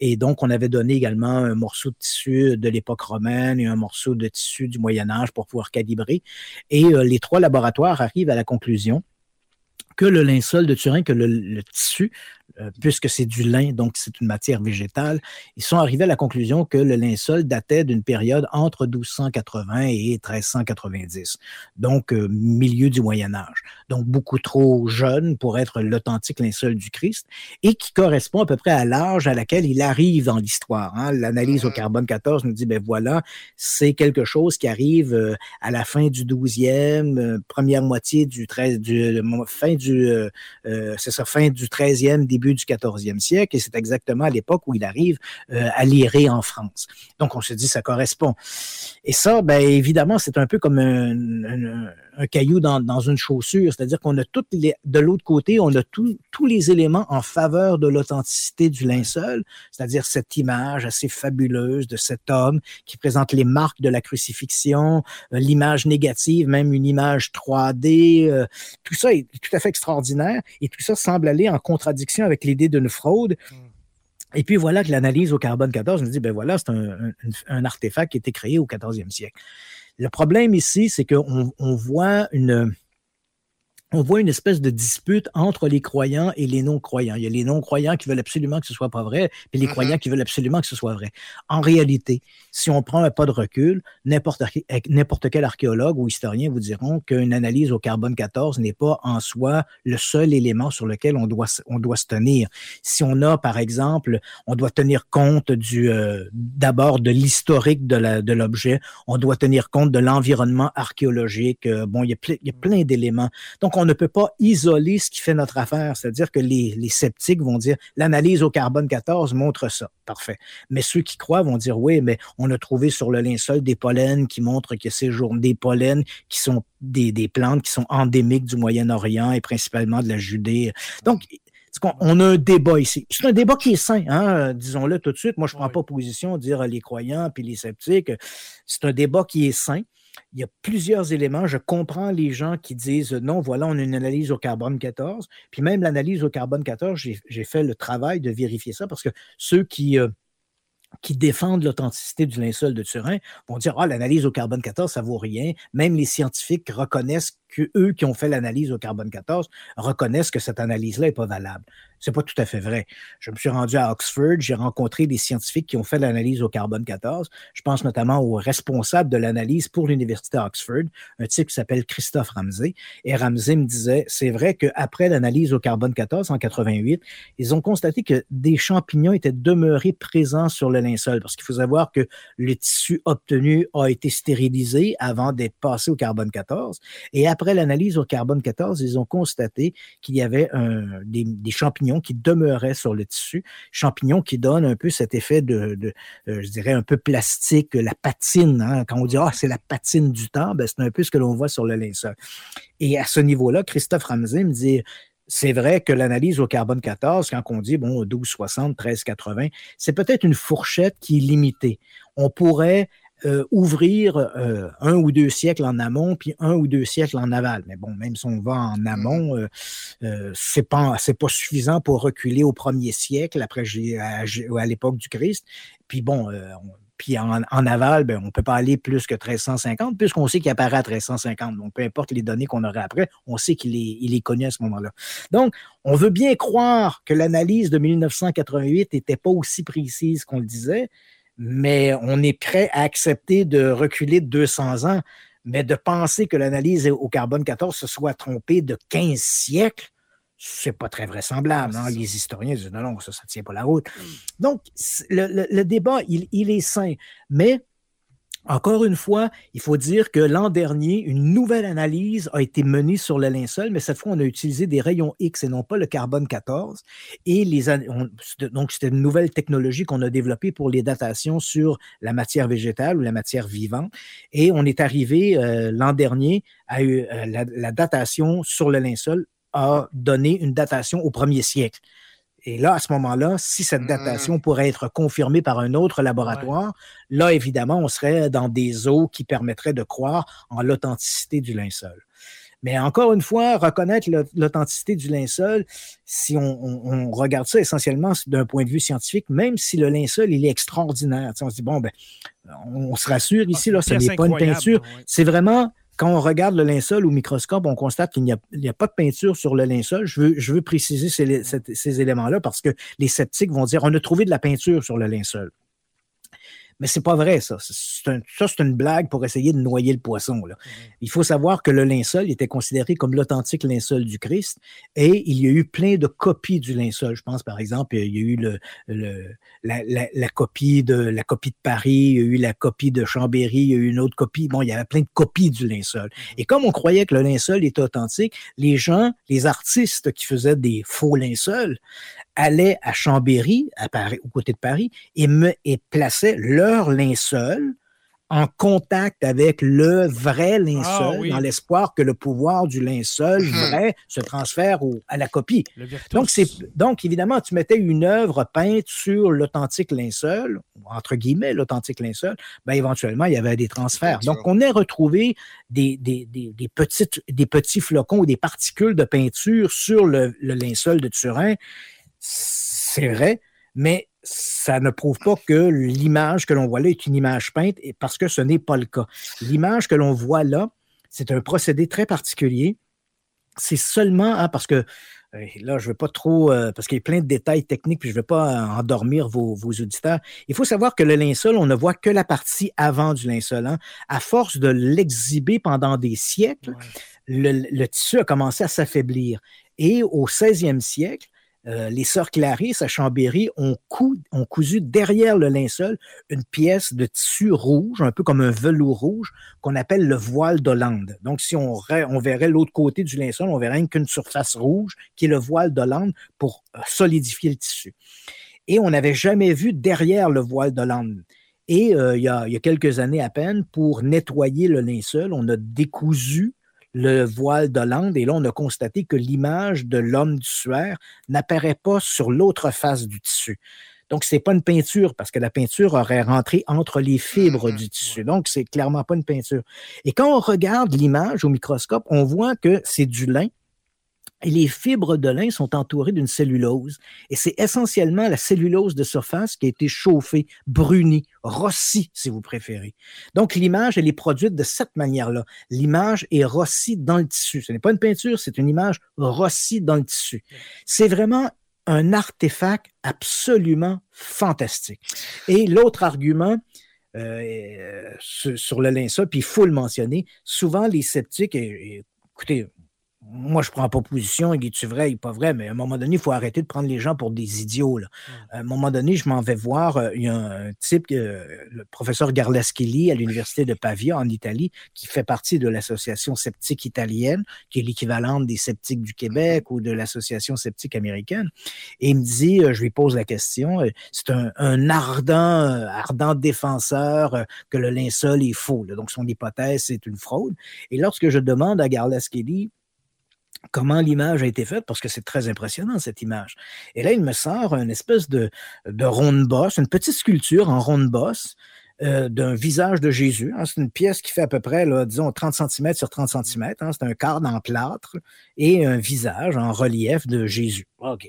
Et donc, on avait donné également un morceau de tissu de l'époque romaine et un morceau de tissu du Moyen Âge pour pouvoir calibrer. Et les trois laboratoires arrivent à la conclusion que le linceul de Turin, que le tissu euh, puisque c'est du lin, donc c'est une matière végétale, ils sont arrivés à la conclusion que le linceul datait d'une période entre 1280 et 1390, donc euh, milieu du Moyen Âge, donc beaucoup trop jeune pour être l'authentique linceul du Christ, et qui correspond à peu près à l'âge à laquelle il arrive dans l'histoire. Hein. L'analyse au mm-hmm. carbone 14 nous dit, ben voilà, c'est quelque chose qui arrive euh, à la fin du 12e, première moitié du 13, du, fin du, c'est ça, fin du 13e, début du 14e siècle, et c'est exactement à l'époque où il arrive euh, à Liré en France. Donc, on se dit, ça correspond. Et ça, ben, évidemment, c'est un peu comme un, un caillou dans, dans une chaussure, c'est-à-dire qu'on a toutes les, de l'autre côté, on a tous les éléments en faveur de l'authenticité du linceul, c'est-à-dire cette image assez fabuleuse de cet homme qui présente les marques de la crucifixion, euh, l'image négative, même une image 3D, euh, tout ça est tout à fait extraordinaire et tout ça semble aller en contradiction avec l'idée d'une fraude. Et puis voilà que l'analyse au carbone 14 nous dit, ben voilà, c'est un, un, un, artefact qui a été créé au 14e siècle. Le problème ici, c'est qu'on on voit une, on voit une espèce de dispute entre les croyants et les non-croyants. Il y a les non-croyants qui veulent absolument que ce soit pas vrai, puis les mm-hmm. croyants qui veulent absolument que ce soit vrai. En réalité, si on prend un pas de recul, n'importe quel archéologue ou historien vous diront qu'une analyse au carbone 14 n'est pas en soi le seul élément sur lequel on doit, on doit se tenir. Si on a, par exemple, on doit tenir compte du euh, d'abord de l'historique de l'objet, on doit tenir compte de l'environnement archéologique. Euh, bon, il y a, il y a plein d'éléments. Donc, on on ne peut pas isoler ce qui fait notre affaire. C'est-à-dire que les, sceptiques vont dire l'analyse au carbone 14 montre ça. Parfait. Mais ceux qui croient vont dire oui, mais on a trouvé sur le linceul des pollens qui montrent que ces jours des pollens qui sont des, plantes qui sont endémiques du Moyen-Orient et principalement de la Judée. Donc, on a un débat ici. C'est un débat qui est sain, hein, disons-le tout de suite. Moi, je ne prends pas position dire les croyants puis les sceptiques. C'est un débat qui est sain il y a plusieurs éléments. Je comprends les gens qui disent non, voilà, on a une analyse au carbone 14. Puis même l'analyse au carbone 14, j'ai fait le travail de vérifier ça parce que ceux qui, euh, qui défendent l'authenticité du linceul de Turin vont dire Ah, l'analyse au carbone 14, ça vaut rien. Même les scientifiques reconnaissent que eux qui ont fait l'analyse au carbone 14 reconnaissent que cette analyse-là n'est pas valable. C'est pas tout à fait vrai. Je me suis rendu à Oxford, j'ai rencontré des scientifiques qui ont fait l'analyse au carbone 14. Je pense notamment au responsable de l'analyse pour l'Université Oxford, un type qui s'appelle Christophe Ramsey. Et Ramsey me disait, c'est vrai qu'après l'analyse au carbone 14 en 88, ils ont constaté que des champignons étaient demeurés présents sur le linceul. Parce qu'il faut savoir que le tissu obtenu a été stérilisé avant d'être passé au carbone 14. Et après l'analyse au carbone 14, ils ont constaté qu'il y avait des champignons qui demeurait sur le tissu, champignons qui donnent un peu cet effet de, euh, je dirais, un peu plastique, la patine. Hein. Quand on dit, ah, c'est la patine du temps, ben, c'est un peu ce que l'on voit sur le linceul. Et à ce niveau-là, Christophe Ramsey me dit, c'est vrai que l'analyse au carbone 14, quand on dit, bon, 1260, 1380, c'est peut-être une fourchette qui est limitée. On pourrait euh, ouvrir euh, un ou deux siècles en amont, puis un ou deux siècles en aval. Mais bon, même si on va en mmh. amont, euh, c'est pas c'est pas suffisant pour reculer au premier siècle, après à, à l'époque du Christ. Puis bon, puis en, aval, ben, on ne peut pas aller plus que 1350, puisqu'on sait qu'il apparaît à 1350. Donc, peu importe les données qu'on aurait après, on sait qu'il est, il est connu à ce moment-là. Donc, on veut bien croire que l'analyse de 1988 n'était pas aussi précise qu'on le disait, mais on est prêt à accepter de reculer de 200 ans, mais de penser que l'analyse au carbone 14 se soit trompée de 15 siècles, c'est pas très vraisemblable. Hein. Les historiens disent non, non, ça, ne tient pas la route. Mm. Donc, le, débat, il, est sain, mais Encore une fois, il faut dire que l'an dernier, une nouvelle analyse a été menée sur le linceul, mais cette fois, on a utilisé des rayons X et non pas le carbone 14. Et donc, c'était une nouvelle technologie qu'on a développée pour les datations sur la matière végétale ou la matière vivante. Et on est arrivé euh, l'an dernier à euh, la, la datation sur le linceul a donné une datation au premier siècle. Et là, à ce moment-là, si cette mmh. datation pourrait être confirmée par un autre laboratoire, là, évidemment, on serait dans des eaux qui permettraient de croire en l'authenticité du linceul. Mais encore une fois, reconnaître l'authenticité du linceul, si on, regarde ça essentiellement d'un point de vue scientifique, même si le linceul, il est extraordinaire, on se dit, bon, ben, on se rassure ici, là, ce n'est pas une peinture. C'est vraiment quand on regarde le linceul au microscope, on constate qu'il n'y a, pas de peinture sur le linceul. Je veux, préciser ces éléments-là parce que les sceptiques vont dire on a trouvé de la peinture sur le linceul. Mais c'est pas vrai, ça. ça, c'est une blague pour essayer de noyer le poisson. Là. Il faut savoir que le linceul était considéré comme l'authentique linceul du Christ et il y a eu plein de copies du linceul. Je pense, par exemple, il y a eu le, le la, copie de, la copie de Paris, il y a eu la copie de Chambéry, il y a eu une autre copie. Bon, il y avait plein de copies du linceul. Mm-hmm. Et comme on croyait que le linceul était authentique, les gens, les artistes qui faisaient des faux linceuls, allaient à Chambéry, à Paris, aux côtés de Paris, et, me, et plaçaient leur linceul en contact avec le vrai linceul, ah dans l'espoir que le pouvoir du linceul mhm. vrai se transfère à la copie. Donc, donc, évidemment, tu mettais une œuvre peinte sur l'authentique linceul, entre guillemets, l'authentique linceul, ben, éventuellement, il y avait des transferts. Donc, on a retrouvé des, des, des, petites, des petits flocons ou des particules de peinture sur le, le linceul de Turin c'est vrai, mais ça ne prouve pas que l'image que l'on voit là est une image peinte, parce que ce n'est pas le cas. L'image que l'on voit là, c'est un procédé très particulier. C'est seulement hein, parce que euh, là, je ne veux pas trop, euh, parce qu'il y a plein de détails techniques, puis je ne veux pas endormir vos, auditeurs. Il faut savoir que le linceul, on ne voit que la partie avant du linceul. Hein. À force de l'exhiber pendant des siècles, le, le, tissu a commencé à s'affaiblir. Et au 16e siècle, euh, les sœurs Clarisse à Chambéry ont, cousu derrière le linceul une pièce de tissu rouge, un peu comme un velours rouge, qu'on appelle le voile d'Hollande. Donc, si on, verrait l'autre côté du linceul, on verrait qu'une surface rouge qui est le voile d'Hollande pour euh, solidifier le tissu. Et on n'avait jamais vu derrière le voile d'Hollande. Et euh, il, y a, il y a quelques années à peine, pour nettoyer le linceul, on a décousu le voile d'Hollande. Et là, on a constaté que l'image de l'homme du suaire n'apparaît pas sur l'autre face du tissu. Donc, ce n'est pas une peinture parce que la peinture aurait rentré entre les fibres mm-hmm. du tissu. Donc, c'est clairement pas une peinture. Et quand on regarde l'image au microscope, on voit que c'est du lin les fibres de lin sont entourées d'une cellulose. Et c'est essentiellement la cellulose de surface qui a été chauffée, brunie, rossie, si vous préférez. Donc, l'image, elle est produite de cette manière-là. L'image est rossie dans le tissu. Ce n'est pas une peinture, c'est une image rossie dans le tissu. C'est vraiment un artefact absolument fantastique. Et l'autre argument, euh, sur, le linceul, puis il faut le mentionner, souvent les sceptiques, écoutez, moi, je ne prends pas position, il est vrai, il n'est pas vrai, mais à un moment donné, il faut arrêter de prendre les gens pour des idiots. À un moment donné, je m'en vais voir, euh, il y a un type, euh, le professeur Garlaschelli à l'Université de Pavia en Italie, qui fait partie de l'association sceptique italienne, qui est l'équivalente des sceptiques du Québec ou de l'association sceptique américaine. Et il me dit, euh, je lui pose la question, c'est un, ardent, ardent défenseur que le linceul est faux. Donc, son hypothèse, c'est une fraude. Et lorsque je demande à Garlaschelli, comment l'image a été faite, parce que c'est très impressionnant, cette image. Et là, il me sort une espèce de, de ronde bosse, une petite sculpture en ronde bosse euh, d'un visage de Jésus. Hein. c'est une pièce qui fait à peu près, disons, 30 cm sur 30 cm. Hein. c'est un cadre en plâtre et un visage en relief de Jésus. OK.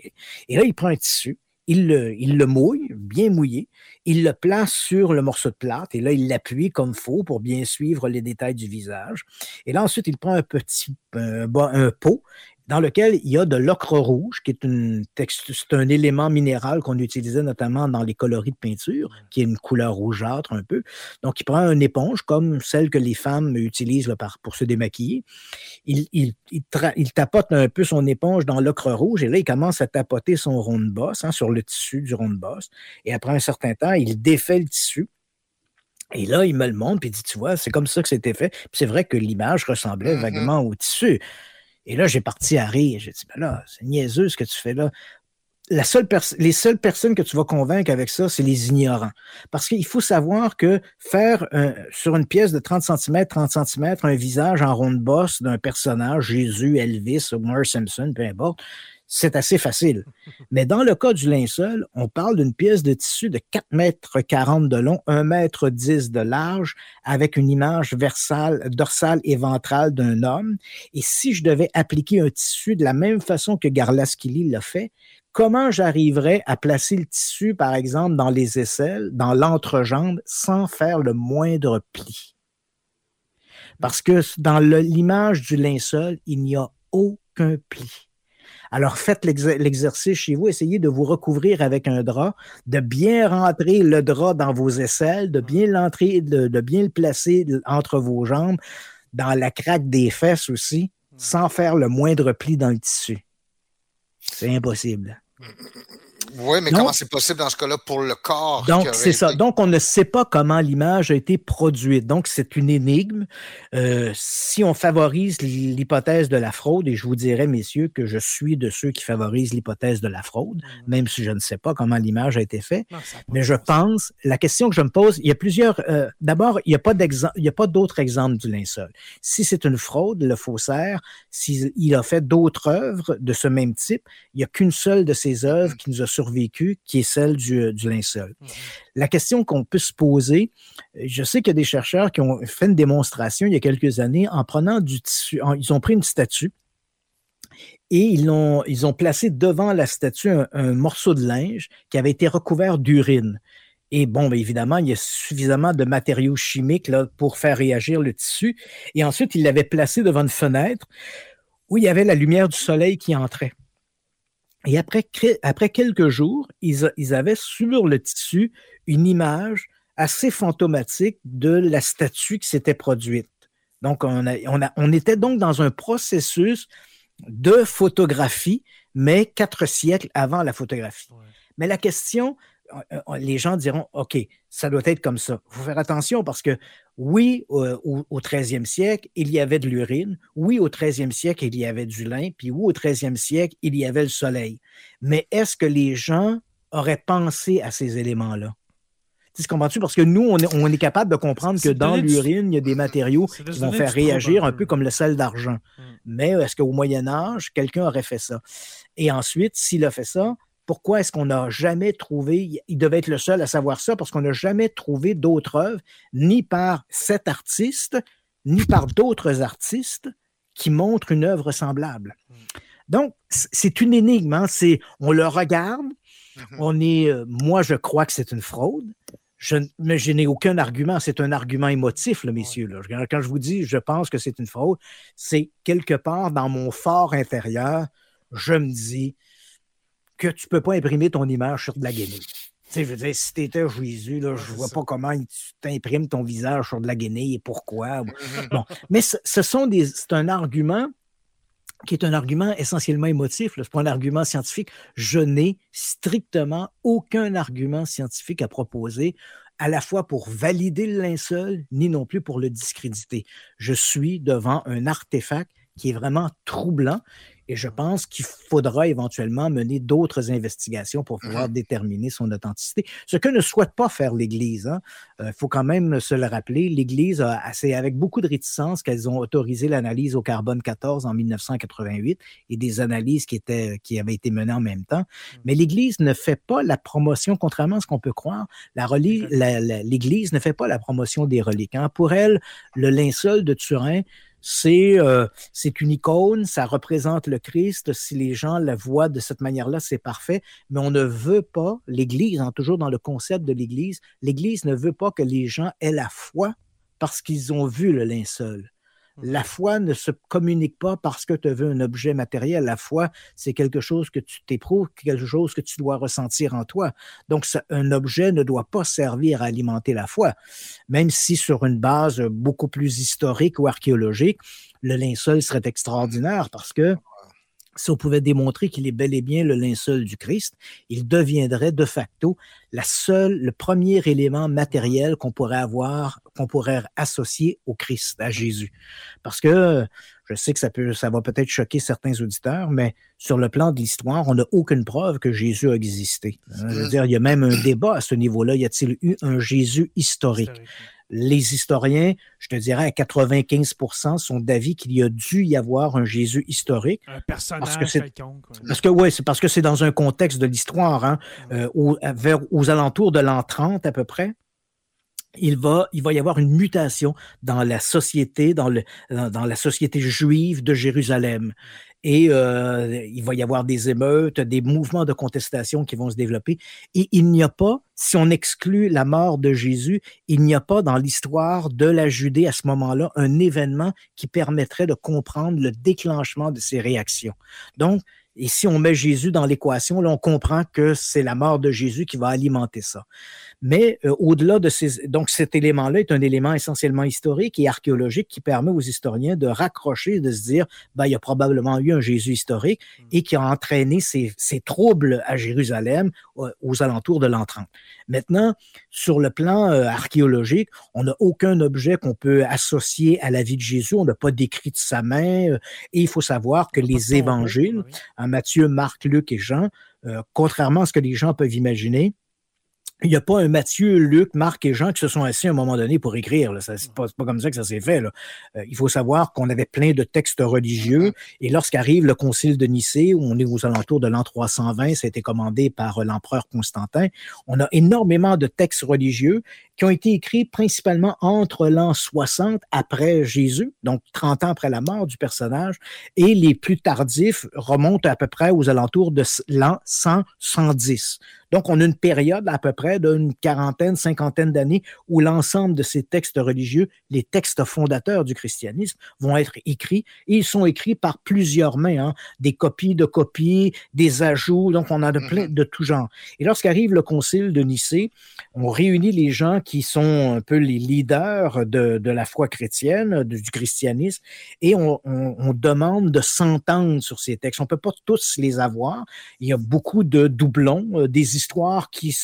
Et là, il prend un tissu, il le, il le mouille, bien mouillé, il le place sur le morceau de plâtre et là, il l'appuie comme faut pour bien suivre les détails du visage. Et là, ensuite, il prend un petit un pot dans lequel il y a de l'ocre rouge, qui est, une c'est un élément minéral qu'on utilisait notamment dans les coloris de peinture, qui est une couleur rougeâtre un peu. Donc, il prend une éponge comme celle que les femmes utilisent pour se démaquiller. Il, il, il, tapote un peu son éponge dans l'ocre rouge et là, il commence à tapoter son rond de bosse hein, sur le tissu du rond de bosse. Et après un certain temps, il défait le tissu Et là, il me le montre, puis il dit, tu vois, c'est comme ça que c'était fait. Puis c'est vrai que l'image ressemblait Mhm. vaguement au tissu. Et là, j'ai parti à rire. J'ai dit, ben là, c'est niaiseux ce que tu fais là. Les seules personnes que tu vas convaincre avec ça, c'est les ignorants. Parce qu'il faut savoir que faire sur une pièce de 30 cm, 30 cm, un visage en ronde bosse d'un personnage, Jésus, Elvis, Homer Simpson, peu importe, c'est assez facile. Mais dans le cas du linceul, on parle d'une pièce de tissu de 4 mètres 40 de long, 1 mètre 10 de large, avec une image versale, dorsale et ventrale d'un homme. Et si je devais appliquer un tissu de la même façon que Garlaskili l'a fait, comment j'arriverais à placer le tissu, par exemple, dans les aisselles, dans l'entrejambe, sans faire le moindre pli? Parce que dans l'image du linceul, il n'y a aucun pli. Alors faites l'exer- l'exercice chez vous, essayez de vous recouvrir avec un drap, de bien rentrer le drap dans vos aisselles, de bien l'entrer, de, de bien le placer entre vos jambes, dans la craque des fesses aussi, sans faire le moindre pli dans le tissu. C'est impossible. Oui, mais comment c'est possible dans ce cas-là pour le corps? Donc, c'est ça. Donc, on ne sait pas comment l'image a été produite. Donc, c'est une énigme. Euh, si on favorise l'hypothèse de la fraude, et je vous dirais, messieurs, que je suis de ceux qui favorisent l'hypothèse de la fraude, même si je ne sais pas comment l'image a été faite. Non, Mais je pense, la question que je me pose, il y a plusieurs. euh, D'abord, il n'y a pas d'autres exemples du linceul. Si c'est une fraude, le faussaire, s'il a fait d'autres œuvres de ce même type, il n'y a qu'une seule de ces œuvres qui nous a survécu, qui est celle du, du linceul. Mhm. La question qu'on peut se poser, je sais qu'il y a des chercheurs qui ont fait une démonstration il y a quelques années en prenant du tissu, en- ils ont pris une statue et ils ont, ils ont placé devant la statue un, un morceau de linge qui avait été recouvert d'urine. Et bon, bien évidemment, il y a suffisamment de matériaux chimiques là, pour faire réagir le tissu. Et ensuite, ils l'avaient placé devant une fenêtre où il y avait la lumière du soleil qui entrait. Et après, quelques jours, ils, avaient sur le tissu une image assez fantomatique de la statue qui s'était produite. Donc, on, a- on, a- on était donc dans un processus de photographie, mais quatre siècles avant la photographie. Ouais. Mais la question, les gens diront, OK, ça doit être comme ça. Il faut faire attention parce que oui, euh, au, au 13e siècle, il y avait de l'urine. Oui, au 13e siècle, il y avait du lin. Puis oui, au 13e siècle, il y avait le soleil. Mais est-ce que les gens auraient pensé à ces éléments-là? Tu comprends-tu? Parce que nous, on est, on est capable de comprendre que dans l'urine, il y a des matériaux qui vont faire réagir un peu. comme le sel d'argent. Mm. Mais est-ce qu'au Moyen Âge, quelqu'un aurait fait ça? Et ensuite, s'il a fait ça, pourquoi est-ce qu'on n'a jamais trouvé, il devait être le seul à savoir ça, parce qu'on n'a jamais trouvé d'autres œuvres, ni par cet artiste, ni par d'autres artistes qui montrent une œuvre semblable. Mm. Donc, c'est une énigme. hein. C'est, on le regarde, Mhm. on est, euh, moi, je crois que c'est une fraude. Je, mais je n'ai aucun argument. C'est un argument émotif, là, messieurs. là. Quand je vous dis je pense que c'est une fraude, c'est quelque part dans mon fort intérieur, je me dis que tu ne peux pas imprimer ton image sur de la guenille. Tu sais, je veux dire, si tu étais Jésus, là, je vois pas comment tu t'imprimes ton visage sur de la guenille et pourquoi. Bon, mais ce, ce sont des, c'est un argument qui est un argument essentiellement émotif. Ce n'est pas un argument scientifique. Je n'ai strictement aucun argument scientifique à proposer, à la fois pour valider le linceul, ni non plus pour le discréditer. Je suis devant un artefact qui est vraiment troublant et je pense qu'il faudra éventuellement mener d'autres investigations pour pouvoir déterminer son authenticité. Ce que ne souhaite pas faire l'Église. Il faut quand même se le rappeler. L'Église, a, c'est avec beaucoup de réticence qu'elles ont autorisé l'analyse au carbone 14 en 1988 et des analyses qui, étaient, qui avaient été menées en même temps. Mais l'Église ne fait pas la promotion, contrairement à ce qu'on peut croire, la reli- la- la- l'Église ne fait pas la promotion des reliques. hein. Pour elle, le linceul de Turin, c'est euh, une icône, ça représente le Christ. Si les gens la voient de cette manière-là, c'est parfait. Mais on ne veut pas, l'Église, hein, toujours dans le concept de l'Église, l'Église ne veut pas que les gens aient la foi parce qu'ils ont vu le linceul. La foi ne se communique pas parce que tu veux un objet matériel. La foi, c'est quelque chose que tu t'éprouves, quelque chose que tu dois ressentir en toi. Donc, un objet ne doit pas servir à alimenter la foi, même si sur une base beaucoup plus historique ou archéologique, le linceul serait extraordinaire parce que si on pouvait démontrer qu'il est bel et bien le linceul du Christ, il deviendrait de facto la seule, le premier élément matériel qu'on pourrait avoir, qu'on pourrait associer au Christ, à Jésus. Parce que je sais que ça peut, ça va peut-être choquer certains auditeurs, mais sur le plan de l'histoire, on n'a aucune preuve que Jésus a existé. Je veux dire, il y a même un débat à ce niveau-là. Y a-t-il eu un Jésus historique? Les historiens, je te dirais à 95% sont d'avis qu'il y a dû y avoir un Jésus historique. Un personnage parce que quelconque. Parce que oui, c'est parce que c'est dans un contexte de l'histoire, hein, euh, vers, aux alentours de l'an 30 à peu près. Il va, il va y avoir une mutation dans la société, dans, le, dans la société juive de Jérusalem et euh, il va y avoir des émeutes, des mouvements de contestation qui vont se développer. Et il n'y a pas, si on exclut la mort de Jésus, il n'y a pas dans l'histoire de la Judée à ce moment-là un événement qui permettrait de comprendre le déclenchement de ces réactions. Donc, et si on met Jésus dans l'équation, on comprend que c'est la mort de Jésus qui va alimenter ça. Mais euh, au-delà de ces... Donc cet élément-là est un élément essentiellement historique et archéologique qui permet aux historiens de raccrocher, de se dire, ben, il y a probablement eu un Jésus historique mm. et qui a entraîné ces, ces troubles à Jérusalem euh, aux alentours de l'an 30. Maintenant, sur le plan euh, archéologique, on n'a aucun objet qu'on peut associer à la vie de Jésus. On n'a pas d'écrit de sa main. et il faut savoir que les évangiles, hein, Matthieu, Marc, Luc et Jean, contrairement à ce que les gens peuvent imaginer, il n'y a pas un Matthieu, Luc, Marc et Jean qui se sont assis à un moment donné pour écrire. Ce n'est pas, comme ça que ça s'est fait. Euh, il faut savoir qu'on avait plein de textes religieux. Et lorsqu'arrive le concile de Nicée, où on est aux alentours de l'an 320, ça a été commandé par l'empereur Constantin, on a énormément de textes religieux qui ont été écrits principalement entre l'an 60 après Jésus, donc 30 ans après la mort du personnage, et les plus tardifs remontent à peu près aux alentours de l'an 100-110. Donc, on a une période à peu près d'une quarantaine, cinquantaine d'années où l'ensemble de ces textes religieux, les textes fondateurs du christianisme, vont être écrits et ils sont écrits par plusieurs mains, hein, des copies de copies, des ajouts, donc on a de plein mm-hmm. de tout genre. Et lorsqu'arrive le concile de Nicée, on réunit les gens qui sont un peu les leaders de, la foi chrétienne, du christianisme, et on, demande de s'entendre sur ces textes. On ne peut pas tous les avoir. Il y a beaucoup de doublons, euh, des histoires qui,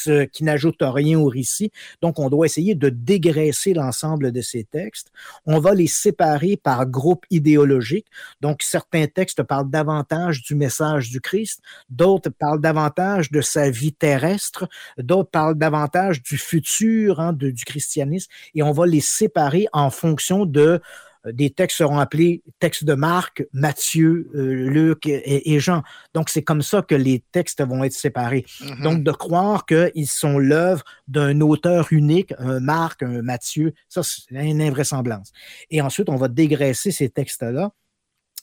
n'ajoutent rien au récit. Donc, on doit essayer de dégraisser l'ensemble de ces textes. On va les séparer par groupe idéologique. Donc, certains textes parlent davantage du message du Christ, d'autres parlent davantage de sa vie terrestre, d'autres parlent davantage du futur, hein, de, du christianisme, et on va les séparer en fonction de euh, des textes seront appelés textes de Marc, Matthieu, euh, Luc et, Jean. Donc, c'est comme ça que les textes vont être séparés. Mm-hmm. Donc, de croire qu'ils sont l'œuvre d'un auteur unique, un Marc, un Matthieu, ça, c'est une invraisemblance. Et ensuite, on va dégraisser ces textes-là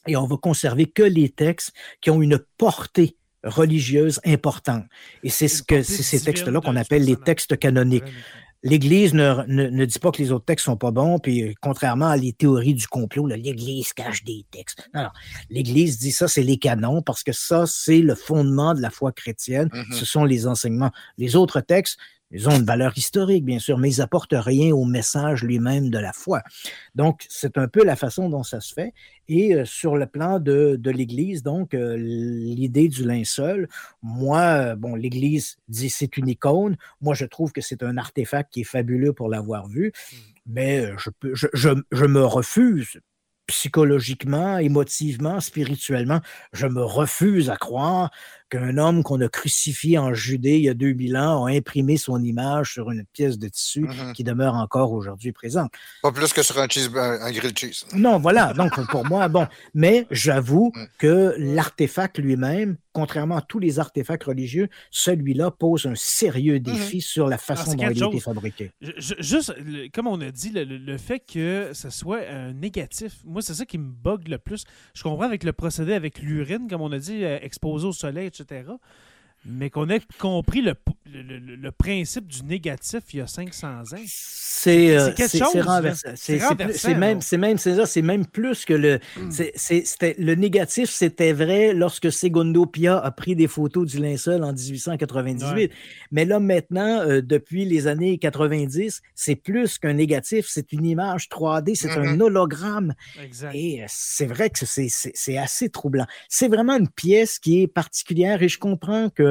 et on va conserver que les textes qui ont une portée religieuse importante. Et c'est ce que c'est ces textes-là qu'on appelle les textes canoniques. L'Église ne, ne, dit pas que les autres textes sont pas bons, puis euh, contrairement à les théories du complot, l'Église cache des textes. Alors, l'Église dit ça, c'est les canons, parce que ça, c'est le fondement de la foi chrétienne. Mm-hmm. Ce sont les enseignements. Les autres textes, ils ont une valeur historique, bien sûr, mais ils apportent rien au message lui-même de la foi. Donc, c'est un peu la façon dont ça se fait. Et euh, sur le plan de, l'Église, donc, euh, l'idée du linceul, moi, euh, bon, l'Église dit c'est une icône. Moi, je trouve que c'est un artefact qui est fabuleux pour l'avoir vu, mmh. mais je, peux, je me refuse psychologiquement, émotivement, spirituellement, je me refuse à croire qu'un homme qu'on a crucifié en Judée il y a 2000 ans a imprimé son image sur une pièce de tissu mm-hmm. qui demeure encore aujourd'hui présente. Pas plus que sur un, cheese, un grilled cheese. Non, voilà. Donc, pour moi, bon. Mais j'avoue mm. que l'artefact lui-même, contrairement à tous les artefacts religieux, celui-là pose un sérieux mm-hmm. défi sur la ah, façon dont il a été fabriqué. juste, comme on a dit, le, fait que ce soit un négatif, moi, c'est ça qui me bug le plus. Je comprends avec le procédé avec l'urine, comme on a dit, euh, exposé au soleil, etc etc. Mais qu'on ait compris le, le, le, principe du négatif il y a 500 ans. C'est euh, renversé. C'est même, c'est même, c'est même plus que le. Hmm. C'était le négatif, c'était vrai lorsque Segundo Pia a pris des photos du linceul en 1898. Mais là maintenant, euh, depuis les années 90, c'est plus qu'un négatif, c'est une image 3D, c'est un mm-hmm. hologramme. Et euh, c'est vrai que c'est assez troublant. C'est vraiment une pièce qui est particulière et je comprends que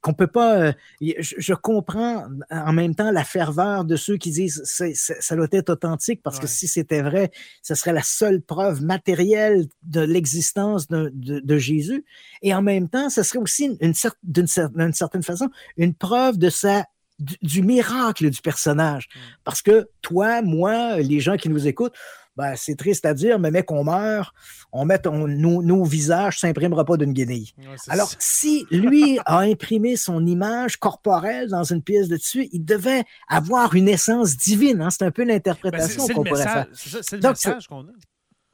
qu'on peut pas. je, comprends en même temps la ferveur de ceux qui disent ça doit être authentique parce que si c'était vrai, ce serait la seule preuve matérielle de l'existence de, de, Jésus. Et en même temps, ce serait aussi d'une une certaine façon une preuve de sa du, miracle du personnage. Parce que toi, moi, les gens qui nous écoutent, ben, c'est triste à dire, mais mec, on meurt, on met nos, visages ne s'imprimera pas d'une guenille. Alors, si lui a imprimé son image corporelle dans une pièce de tissu, il devait avoir une essence divine. Hein. C'est un peu ben, l'interprétation qu'on pourrait faire. C'est le message qu'on a.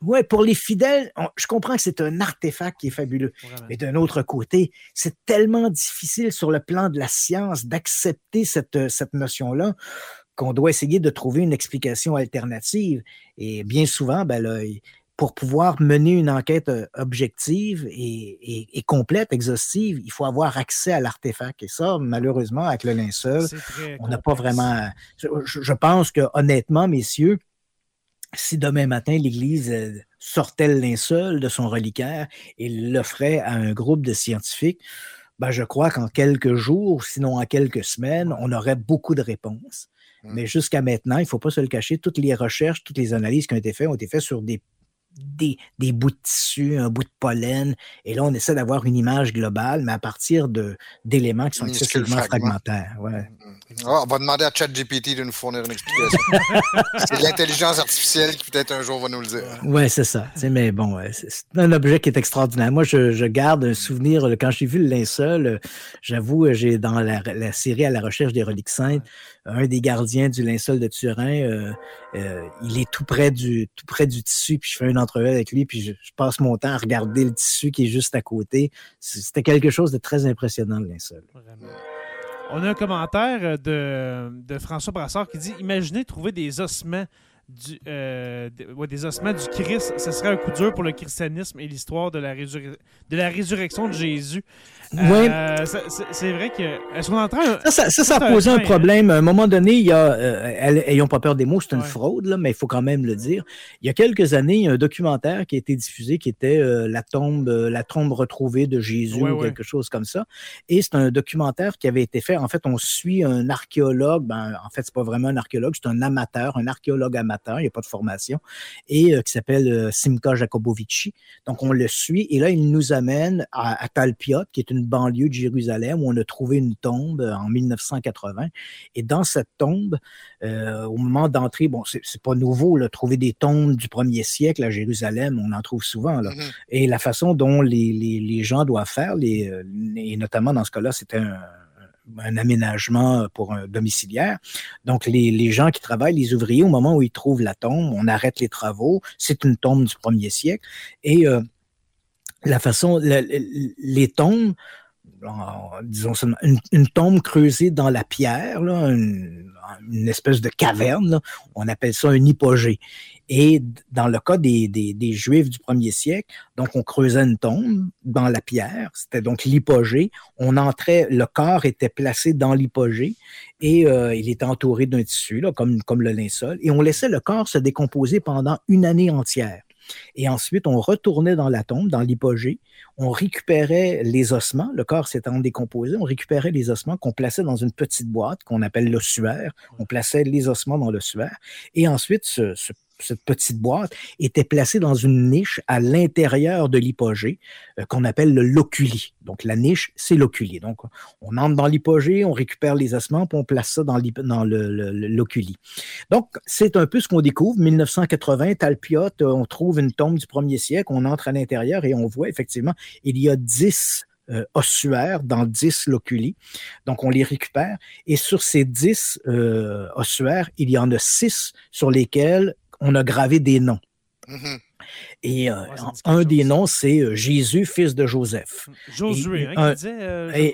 Oui, pour les fidèles, je comprends que c'est un artefact qui est fabuleux. Mais d'un autre côté, c'est tellement difficile sur le plan de la science d'accepter cette, cette notion-là qu'on doit essayer de trouver une explication alternative. Et bien souvent, ben pour pouvoir mener une enquête euh, objective et, complète, exhaustive, il faut avoir accès à l'artefact. Et ça, malheureusement, avec le linceul, on n'a pas vraiment. Je, pense que, honnêtement, messieurs, si demain matin, l'Église euh, sortait le linceul de son reliquaire et l'offrait à un groupe de scientifiques, ben je crois qu'en quelques jours, sinon en quelques semaines, on aurait beaucoup de réponses. Mmh. Mais jusqu'à maintenant, il ne faut pas se le cacher, toutes les recherches, toutes les analyses qui ont été faites ont été faites sur des des, bouts de tissu, un bout de pollen. Et là, on essaie d'avoir une image globale, mais à partir d'éléments qui sont excessivement fragmentaires. Ouais. Ah, on va demander à ChatGPT de nous fournir une explication. c'est l'intelligence artificielle qui peut-être un jour va nous le dire. Oui, c'est ça. mais bon, c'est un objet qui est extraordinaire. Moi, je, garde un souvenir. Quand j'ai vu le linceul, j'avoue, j'ai dans la, la, série À la recherche des reliques saintes, un des gardiens du linceul de Turin, euh, euh, il est tout près du tout près du tissu, puis je fais une entrevue avec lui, puis je, passe mon temps à regarder le tissu qui est juste à côté. C'était quelque chose de très impressionnant, le linceul. On a un commentaire de, François Brassard qui dit Imaginez trouver des ossements du, euh, des ossements du Christ, ce serait un coup dur pour le christianisme et l'histoire de, la de la résurrection de Jésus. Oui. Euh, c'est vrai que. Est-ce qu'on entend Ça, ça, ça, a posé un problème. À un moment donné, il y a. Euh, ayons pas peur des mots, c'est une fraude, là, mais il faut quand même le dire. Il y a quelques années, il y a un documentaire qui a été diffusé qui était la, tombe, la tombe retrouvée de Jésus ou quelque chose comme ça. Et c'est un documentaire qui avait été fait. En fait, on suit un archéologue. Ben, en fait, c'est pas vraiment un archéologue, c'est un amateur, un archéologue amateur il n'y a pas de formation, et euh, qui s'appelle euh, Simka Jacobovici. Donc, on le suit, et là, il nous amène à, Talpiot, qui est une banlieue de Jérusalem, où on a trouvé une tombe euh, en 1980. Et dans cette tombe, au moment d'entrer, bon, c'est pas nouveau, là, trouver des tombes du premier siècle à Jérusalem, on en trouve souvent. Là. Mm-hmm. Et la façon dont les, les, gens doivent faire, les, et notamment dans ce cas-là, c'était un un aménagement pour un domiciliaire. Donc, les, gens qui travaillent, les ouvriers, au moment où ils trouvent la tombe, on arrête les travaux. C'est une tombe du premier siècle. Et euh, la façon, les tombes, disons, une, une, tombe creusée dans la pierre, une, espèce de caverne, on appelle ça un hypogée. Et dans le cas des, des, Juifs du premier siècle, donc on creusait une tombe dans la pierre, c'était donc l'hypogée. On entrait, le corps était placé dans l'hypogée et euh, il était entouré d'un tissu, là, comme, comme le linceul, et on laissait le corps se décomposer pendant une année entière. Et ensuite, on retournait dans la tombe, dans l'hypogée, on récupérait les ossements, le corps s'étant décomposé, on récupérait les ossements qu'on plaçait dans une petite boîte qu'on appelle l'ossuaire. On plaçait les ossements dans l'ossuaire. Et ensuite, ce, ce cette petite boîte, était placée dans une niche à l'intérieur de l'hypogée euh, qu'on appelle le loculi. Donc, la niche, c'est l'oculi. Donc, on entre dans l'hypogée, on récupère les ossements, puis on place ça dans, l'oculi. Donc, c'est un peu ce qu'on découvre. 1980, Talpiot, euh, on trouve une tombe du premier siècle, on entre à l'intérieur et on voit effectivement, il y a 10 euh, ossuaires dans 10 loculi. Donc, on les récupère. Et sur ces 10 ossuaires, il y en a 6 sur lesquels on a gravé des noms. Mm-hmm. Et euh, un des noms, c'est euh, Jésus, fils de Joseph. Josué, hein, disait, euh,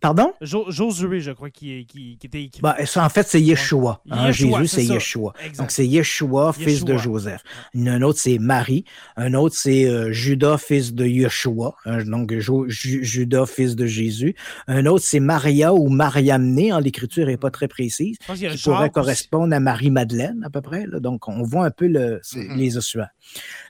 Pardon? Josué, je crois, qui, qui, était écrit. Ben, en fait, c'est Yeshua. Hein, Jésus, c'est Yeshua. Donc, c'est Yeshua, fils de Joseph. Un autre, c'est Marie. Un autre, c'est euh, Judas, fils de Yeshua. Hein, donc, Judas, fils de Jésus. Un autre, c'est Maria ou Mariamné. Hein, L'écriture n'est pas très précise. Qui pourrait correspondre à Marie-Madeleine, à peu près. Donc, on voit un peu le, les ossuaires.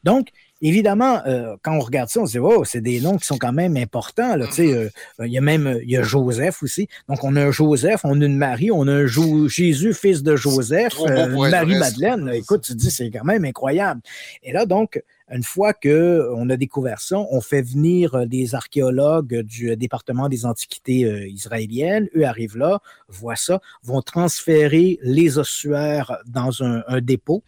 Donc, Évidemment, euh, quand on regarde ça, on se dit, oh, c'est des noms qui sont quand même importants. Là, mm-hmm. euh, il y a même il y a Joseph aussi. Donc, on a un Joseph, on a une Marie, on a un Jésus, fils de Joseph, euh, Marie-Madeleine. Écoute, tu dis, c'est quand même incroyable. Et là, donc, une fois qu'on a découvert ça, on fait venir euh, des archéologues du département des antiquités euh, israéliennes. Eux arrivent là, voient ça, vont transférer les ossuaires dans un, dépôt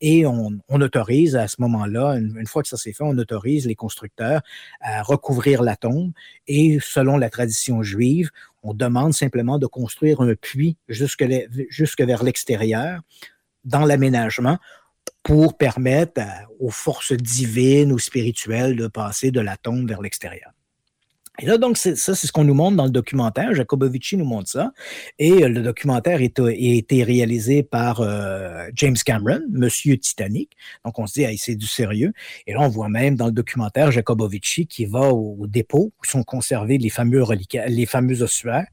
et on, autorise à ce moment-là, une, fois que ça s'est fait, on autorise les constructeurs à recouvrir la tombe et selon la tradition juive, on demande simplement de construire un puits jusque vers l'extérieur dans l'aménagement pour permettre aux forces divines ou spirituelles de passer de la tombe vers l'extérieur. Et là, donc, ça, c'est ce qu'on nous montre dans le documentaire. Jacobovici nous montre ça. Et euh, le documentaire a été réalisé par euh, James Cameron, Monsieur Titanic. Donc, on se dit, c'est du sérieux. Et là, on voit même dans le documentaire Jacobovici qui va au, dépôt où sont conservés les fameux les fameux ossuaires.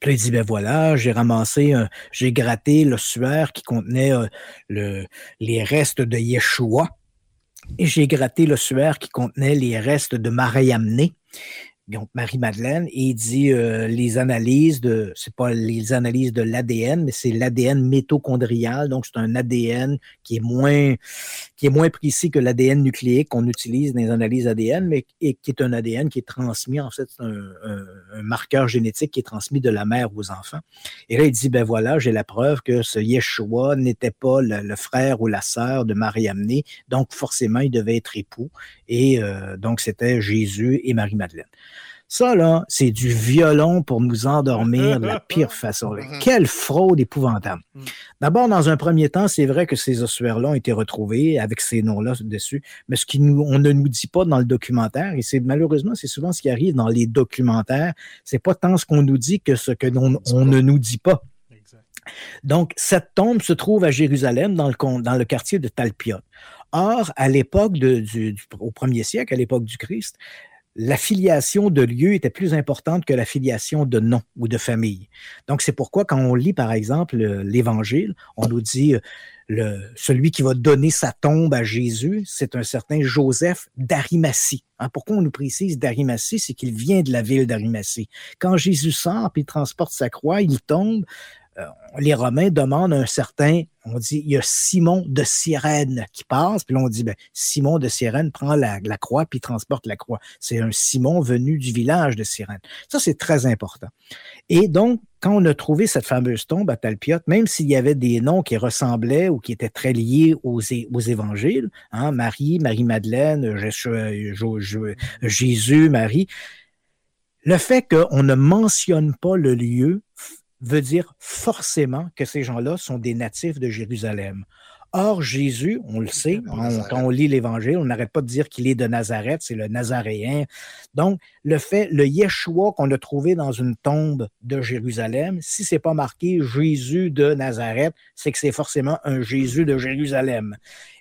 Puis là, il dit, ben voilà, j'ai ramassé, j'ai gratté le suaire qui contenait euh, le, les restes de Yeshua. Et j'ai gratté le suaire qui contenait les restes de Mariamné donc Marie-Madeleine, et il dit euh, les analyses de, c'est pas les analyses de l'ADN, mais c'est l'ADN mitochondrial, donc c'est un ADN qui est moins, qui est moins précis que l'ADN nucléique qu'on utilise dans les analyses ADN, mais et qui est un ADN qui est transmis, en fait, c'est un, marqueur génétique qui est transmis de la mère aux enfants. Et là, il dit, ben voilà, j'ai la preuve que ce Yeshua n'était pas le, frère ou la sœur de Marie-Amenée, donc forcément, il devait être époux, et euh, donc c'était Jésus et Marie-Madeleine. Ça, là, c'est du violon pour nous endormir de la pire façon. Mm-hmm. Quelle fraude épouvantable. Mm. D'abord, dans un premier temps, c'est vrai que ces ossuaires-là ont été retrouvés avec ces noms-là dessus, mais ce qu'on ne nous dit pas dans le documentaire, et c'est malheureusement, c'est souvent ce qui arrive dans les documentaires, c'est pas tant ce qu'on nous dit que ce que on, ne nous dit pas. Donc, cette tombe se trouve à Jérusalem, dans le, dans le quartier de Talpiot. Or, à l'époque du, au premier siècle, à l'époque du Christ, l'affiliation de lieu était plus importante que l'affiliation de nom ou de famille. Donc, c'est pourquoi quand on lit, par exemple, l'Évangile, on nous dit euh, celui qui va donner sa tombe à Jésus, c'est un certain Joseph d'Arimatie. Hein, pourquoi on nous précise d'Arimatie? C'est qu'il vient de la ville d'Arimatie. Quand Jésus sort et transporte sa croix, il tombe. Euh, les Romains demandent un certain, on dit, il y a Simon de Cyrène qui passe, puis là on dit, ben, Simon de Cyrène prend la, croix puis transporte la croix. C'est un Simon venu du village de Cyrène. Ça, c'est très important. Et donc, quand on a trouvé cette fameuse tombe à Talpiot, même s'il y avait des noms qui ressemblaient ou qui étaient très liés aux, aux évangiles, hein, Marie, Marie-Madeleine, Jésus, Marie, le fait qu'on ne mentionne pas le lieu veut dire forcément que ces gens-là sont des natifs de Jérusalem. Or, Jésus, on le sait, quand on lit l'Évangile, on n'arrête pas de dire qu'il est de Nazareth, c'est le Nazaréen. Donc, le fait, le Yeshua qu'on a trouvé dans une tombe de Jérusalem, si c'est pas marqué Jésus de Nazareth, c'est que c'est forcément un Jésus de Jérusalem.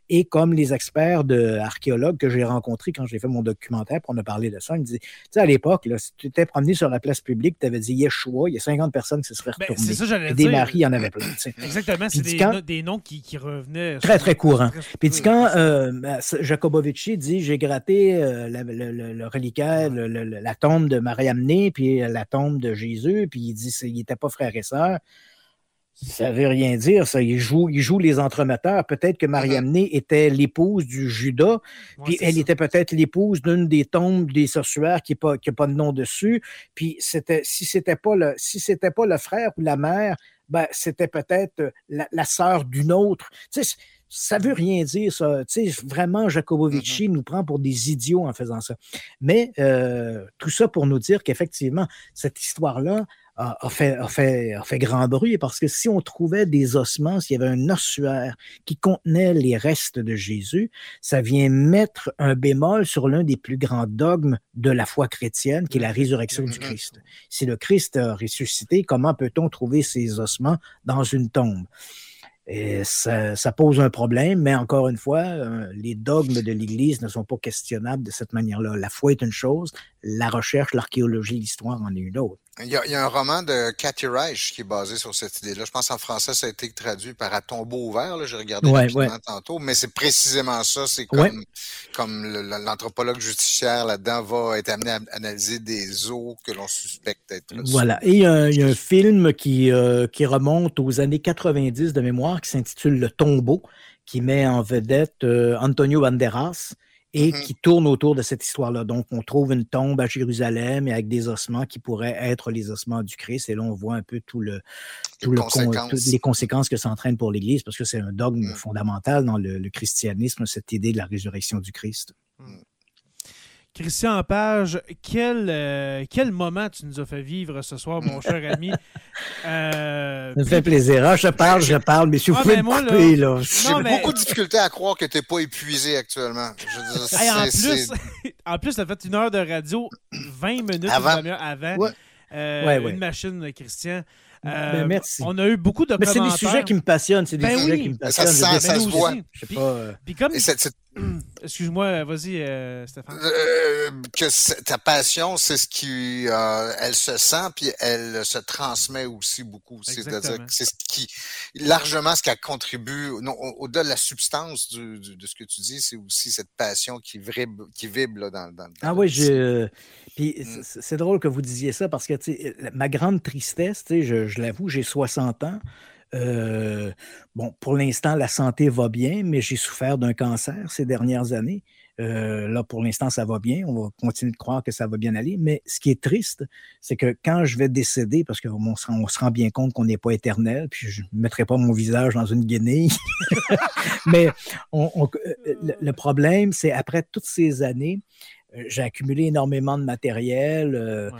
Et comme les experts de, archéologues que j'ai rencontrés quand j'ai fait mon documentaire, pour on a parlé de ça, ils me disaient, tu sais, à l'époque, si tu t'es promené sur la place publique, tu avais dit Yeshua, il y a 50 personnes qui se seraient ben, retournées. c'est ça, Des maris, il y en avait plein. Exactement, c'est des, noms qui, revenaient. Très, très courants. Puis quand euh, ben, Jacobovici dit, j'ai gratté euh, le, reliquaire, la tombe de Marie-Amenée, puis la tombe de Jésus, puis il dit, il n'était pas frère et sœur. Ça veut rien dire, ça. Il joue, il joue les entremetteurs. Peut-être que Mariamne était l'épouse du Judas, puis elle était peut-être l'épouse d'une des tombes des sorcières qui n'a pas, pas de nom dessus. Puis c'était, si c'était pas le, si c'était pas le frère ou la mère, ben, c'était peut-être la, la sœur d'une autre. Tu sais, ça veut rien dire, ça. Tu sais, vraiment, Jacobovici mm-hmm. nous prend pour des idiots en faisant ça. Mais euh, tout ça pour nous dire qu'effectivement, cette histoire-là a, fait, fait, fait, grand bruit parce que si on trouvait des ossements, s'il y avait un ossuaire qui contenait les restes de Jésus, ça vient mettre un bémol sur l'un des plus grands dogmes de la foi chrétienne, qui est la résurrection du Christ. Si le Christ a ressuscité, comment peut-on trouver ces ossements dans une tombe? Et ça, ça, pose un problème, mais encore une fois, euh, les dogmes de l'Église ne sont pas questionnables de cette manière-là. La foi est une chose, la recherche, l'archéologie, l'histoire en est une autre. Il y, a, il y, a, un roman de Cathy Reich qui est basé sur cette idée-là. Je pense en français, ça a été traduit par À tombeau ouvert. J'ai regardé ouais, ouais. tantôt, mais c'est précisément ça. C'est comme, ouais. comme l'anthropologue justicière là-dedans va être amené à analyser des os que l'on suspecte être. Voilà. Et il y, a, il y a un film qui, euh, qui remonte aux années 90 de mémoire qui s'intitule Le tombeau, qui met en vedette euh, Antonio Banderas et mm -hmm. qui tourne autour de cette histoire-là. Donc, on trouve une tombe à Jérusalem et avec des ossements qui pourraient être les ossements du Christ. Et là, on voit un peu tout le, tout les, le conséquences. Toutes les conséquences que ça entraîne pour l'Église, parce que c'est un dogme mm. fondamental dans le, le, christianisme, cette idée de la résurrection du Christ. Mm. Christian Page, quel, euh, quel moment tu nous as fait vivre ce soir, mon cher ami? Euh, ça me fait plaisir. Ah, je parle, je parle, mais si vous ah, pouvez ben moi, couper, là. là. J'ai mais... beaucoup de difficultés à croire que tu n'es pas épuisé actuellement. Je hey, en, plus, en plus, tu as fait une heure de radio 20 minutes avant, une avant ouais. Euh, ouais, ouais. une machine, Christian. Euh, ben, merci. On a eu beaucoup de Mais c'est des sujets qui me passionnent. C'est des ben sujets oui. qui me passionnent. Ça, se voit. Puis, puis comme... Excuse-moi, vas-y, euh, Stéphane. Euh, que ta passion, c'est ce qui, euh, elle se sent puis elle se transmet aussi beaucoup. C'est-à-dire que c'est ce qui, largement, ce qui a contribué, au-delà de la substance du, du, de ce que tu dis, c'est aussi cette passion qui vibre, qui vibre là, dans, dans, dans, Ah oui, je. Puis mm. c'est drôle que vous disiez ça parce que ma grande tristesse, je, je l'avoue, j'ai 60 ans. Euh, bon, pour l'instant, la santé va bien, mais j'ai souffert d'un cancer ces dernières années. Euh, là, pour l'instant, ça va bien. On va continuer de croire que ça va bien aller. Mais ce qui est triste, c'est que quand je vais décéder, parce qu'on se, se rend bien compte qu'on n'est pas éternel, puis je ne mettrai pas mon visage dans une guenille. mais on, le, problème, c'est après toutes ces années, euh, j'ai accumulé énormément de matériel. Euh,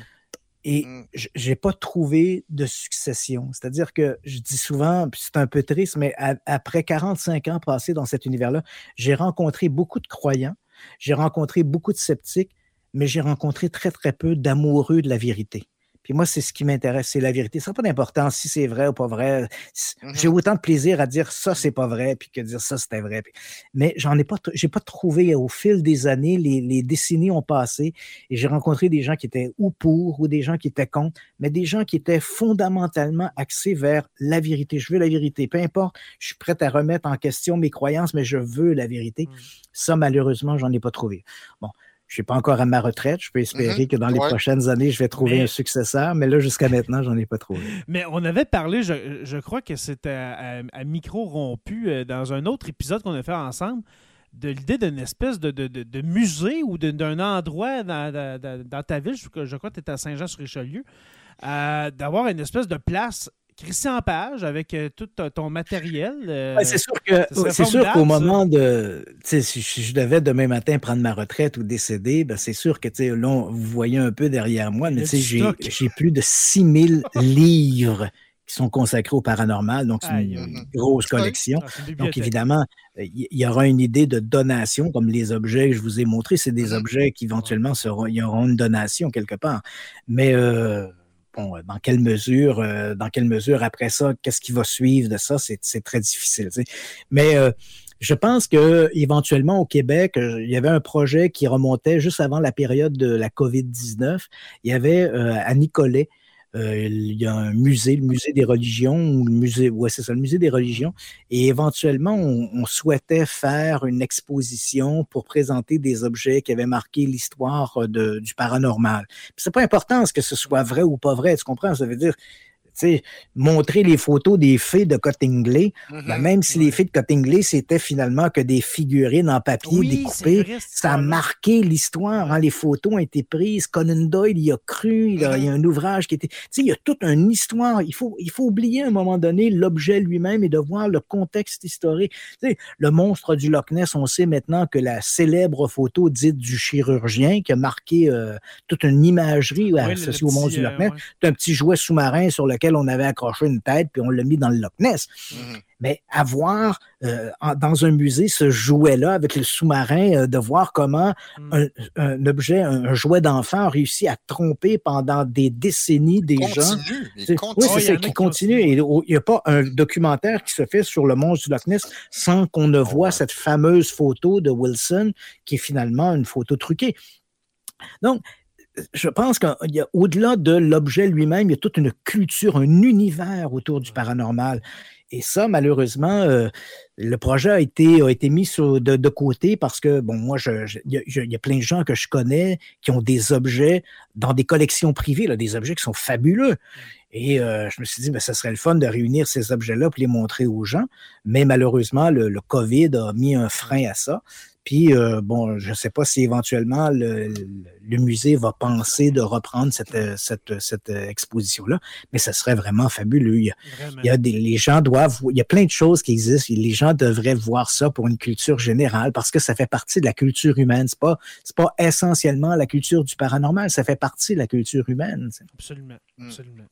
et je n'ai pas trouvé de succession. C'est-à-dire que je dis souvent, puis c'est un peu triste, mais à, après 45 ans passés dans cet univers-là, j'ai rencontré beaucoup de croyants, j'ai rencontré beaucoup de sceptiques, mais j'ai rencontré très, très peu d'amoureux de la vérité. Puis moi, c'est ce qui m'intéresse, c'est la vérité. Ça n'a pas d'importance si c'est vrai ou pas vrai. Mmh j'ai autant de plaisir à dire ça, c'est pas vrai, puis que dire ça, c'était vrai. Mais j'en ai pas, j'ai pas trouvé au fil des années, les, les décennies ont passé, et j'ai rencontré des gens qui étaient ou pour, ou des gens qui étaient contre, mais des gens qui étaient fondamentalement axés vers la vérité. Je veux la vérité. Peu importe, je suis prêt à remettre en question mes croyances, mais je veux la vérité. Mmh. Ça, malheureusement, j'en ai pas trouvé. Bon, je ne suis pas encore à ma retraite. Je peux espérer mm -hmm. que dans les ouais. prochaines années, je vais trouver mais... un successeur, mais là, jusqu'à maintenant, j'en ai pas trouvé. Mais on avait parlé, je, je crois que c'était à, à, à, micro rompu euh, dans un autre épisode qu'on a fait ensemble, de l'idée d'une espèce de, de, de, de, musée ou d'un endroit dans, dans, dans, ta ville, je, je crois que tu es à Saint-Jean-sur-Richelieu, euh, d'avoir une espèce de place Christian Page avec euh, tout ton matériel. Euh, ouais, c'est sûr que c'est sûr qu'au moment de si, je devais demain matin prendre ma retraite ou décéder, ben c'est sûr que là, vous voyez un peu derrière moi, mais j'ai plus de 6000 livres qui sont consacrés au paranormal, donc c'est une, une, grosse collection. Donc évidemment, il y aura une idée de donation, comme les objets que je vous ai montrés, c'est des objets qui éventuellement seront, y aura une donation quelque part. Mais euh, bon, dans quelle mesure, euh, dans quelle mesure après ça, qu'est-ce qui va suivre de ça, c'est très difficile. Mais euh, je pense que éventuellement au Québec, euh, il y avait un projet qui remontait juste avant la période de la COVID-19. Il y avait à Nicolet euh, il y a un musée, le musée des religions, ou le musée, ouais, c'est ça, le musée des religions. Et éventuellement, on, on, souhaitait faire une exposition pour présenter des objets qui avaient marqué l'histoire du paranormal. C'est pas important ce que ce soit vrai ou pas vrai, tu comprends? Ça veut dire, sais, montrer les photos des fées de Cottingley, Mhm. ben, même si les fées de Cottingley, c'était finalement que des figurines en papier Oui, découpées, vrai, ça a marqué l'histoire. hein. Les photos ont été prises. Conan Doyle y a cru. Il, a- il y a un ouvrage qui était. Tu sais, il y a toute une histoire. Il faut, il faut oublier à un moment donné l'objet lui-même et de voir le contexte historique. Tu sais, le monstre du Loch Ness, on sait maintenant que la célèbre photo dite du chirurgien qui a marqué euh, toute une imagerie associée le au monstre du Loch euh, Ness, ouais. c'est un petit jouet sous-marin sur lequel on avait accroché une tête puis on l'a mis dans le Loch Ness Mhm. mais avoir euh, en- dans un musée ce jouet-là avec le sous-marin, euh, de voir comment Mm. un, un objet, un, un jouet d'enfant a réussi à tromper pendant des décennies des gens. Il Oui, continue. Oh, c'est ça, a qui continue. Et il n'y a pas un documentaire qui se fait sur le monstre du Loch Ness sans qu'on ne voit cette fameuse photo de Wilson, qui est finalement une photo truquée. Donc, je pense qu'il y a au-delà de l'objet lui-même, il y a toute une culture, un univers autour du paranormal. Et ça, malheureusement, euh, le projet a été, a été mis sur- de, de côté parce que, bon, moi, il y, a- y plein de gens que je connais qui ont des objets dans des collections privées, là, des objets qui sont fabuleux. Et euh, je me suis dit, ben, ça serait le fun de réunir ces objets-là pour les montrer aux gens. Mais malheureusement, le, le COVID a mis un frein à ça. Puis, euh, bon, je ne sais pas si éventuellement le, le- le musée va penser de reprendre cette, euh, cette, cette euh, exposition-là, mais ça serait vraiment fabuleux. Il y a, il y a des, les gens doivent, il y a plein de choses qui existent. Les gens devraient voir ça pour une culture générale parce que ça fait partie de la culture humaine. C'est pas, c'est pas essentiellement la culture du paranormal, ça fait partie de la culture humaine. Absolument. Mm. Absolument.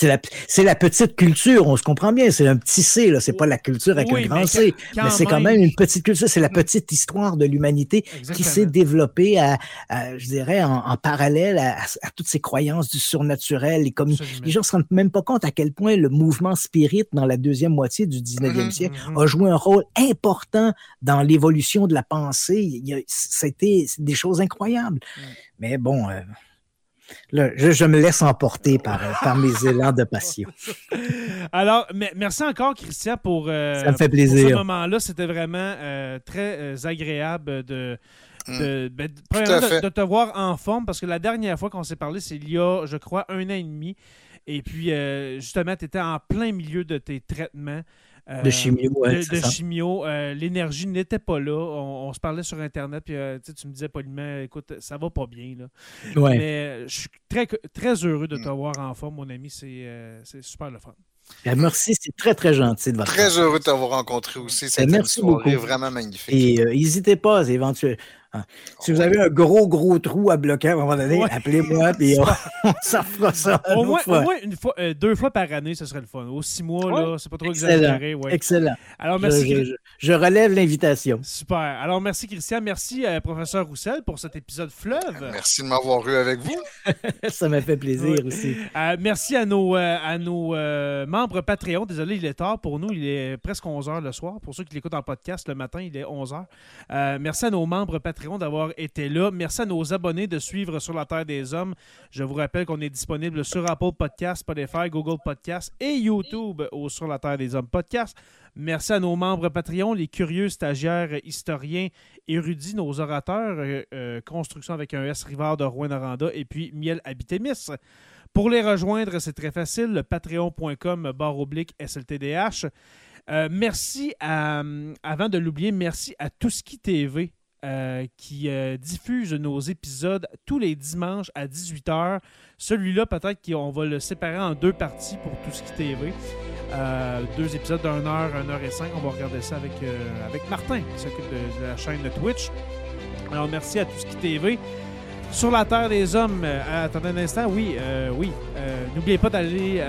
C'est la, c'est la petite culture, on se comprend bien. C'est un petit C, là. C'est pas la culture avec Oui, un grand mais C. quand Mais c'est quand même une petite culture. C'est la petite histoire de l'humanité qui s'est développée à, à, je dirais, en, en parallèle à, à toutes ces croyances du surnaturel. Et comme Absolument. les gens se rendent même pas compte à quel point le mouvement spirit dans la deuxième moitié du 19e Mhm, siècle Mhm. a joué un rôle important dans l'évolution de la pensée. Il y a- C'était des choses incroyables. Mm. Mais bon, euh, là, je, je me laisse emporter par, euh, par mes élans de passion. Alors, me- merci encore, Christian, pour, euh, Ça me fait pour ce plaisir. moment-là. C'était vraiment euh, très euh, agréable de, de, ben, de- te voir en forme parce que la dernière fois qu'on s'est parlé, c'est il y a, je crois, un an et demi. Et puis, euh, justement, tu étais en plein milieu de tes traitements. Euh, De chimio, ouais, de, c'est de ça. chimio. Euh, L'énergie n'était pas là. On, on se parlait sur Internet, puis euh, tu me disais poliment, écoute, ça va pas bien. Là. Ouais. Mais je suis très, très heureux de te Mm. voir en forme, mon ami. C'est euh, c'est super le fun. Ben, Merci, c'est très, très gentil de votre part. Très heureux de t'avoir rencontré aussi. C'était une merci soirée beaucoup. vraiment magnifique. Et euh, n'hésitez pas, c'est éventuel. hein, Si vous avez un gros, gros trou à bloquer à un moment donné, Ouais. appelez-moi et on, s'en fera ça. une Au moins, fois. au moins une fois, euh, deux fois par année, ce serait le fun. Aux six mois, là, c'est pas trop Excellent. exagéré. ouais. Excellent. Alors, Je, merci. je- je- je relève l'invitation. Super. Alors, merci, Christian. Merci, euh, professeur Roussel, pour cet épisode fleuve. Merci de m'avoir eu avec vous. ça m'a fait plaisir Ouais. aussi. Euh, merci à nos, euh, à nos euh, membres Patreon. Désolé, il est tard. Pour nous, il est presque 11 h le soir. Pour ceux qui l'écoutent en podcast, le matin, il est 11 h. merci à nos membres Patreon d'avoir été là. Merci à nos abonnés de suivre Sur la Terre des Hommes. Je vous rappelle qu'on est disponible sur Apple Podcast, Spotify, Google Podcast et YouTube au Sur la Terre des Hommes podcast. Merci à nos membres Patreon, les curieux stagiaires, historiens, érudits, nos orateurs, euh, euh, Construction avec un S, Rivard de Rouen-Noranda et puis Miel Habitémis. Pour les rejoindre, c'est très facile, le patreon.com barre oblique SLTDH. Euh, merci à, avant de l'oublier, merci à Touski TV qui diffuse nos épisodes tous les dimanches à 18h. Celui-là, peut-être qu'on va le séparer en deux parties pour Touski TV. Euh, deux épisodes d'un heure, une heure et cinq. On va regarder ça avec, euh, Martin, qui s'occupe de, la chaîne de Twitch. Alors, merci à Touski TV. Sur la Terre des Hommes, euh, attendez un instant, oui, oui. N'oubliez pas d'aller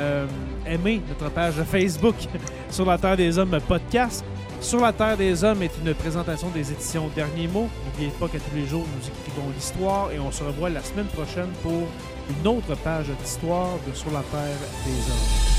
aimer notre page Facebook Sur la Terre des Hommes podcast. Sur la Terre des Hommes est une présentation des éditions Derniers mots. N'oubliez pas qu'à tous les jours, nous écrivons l'histoire et on se revoit la semaine prochaine pour une autre page d'histoire de Sur la Terre des Hommes.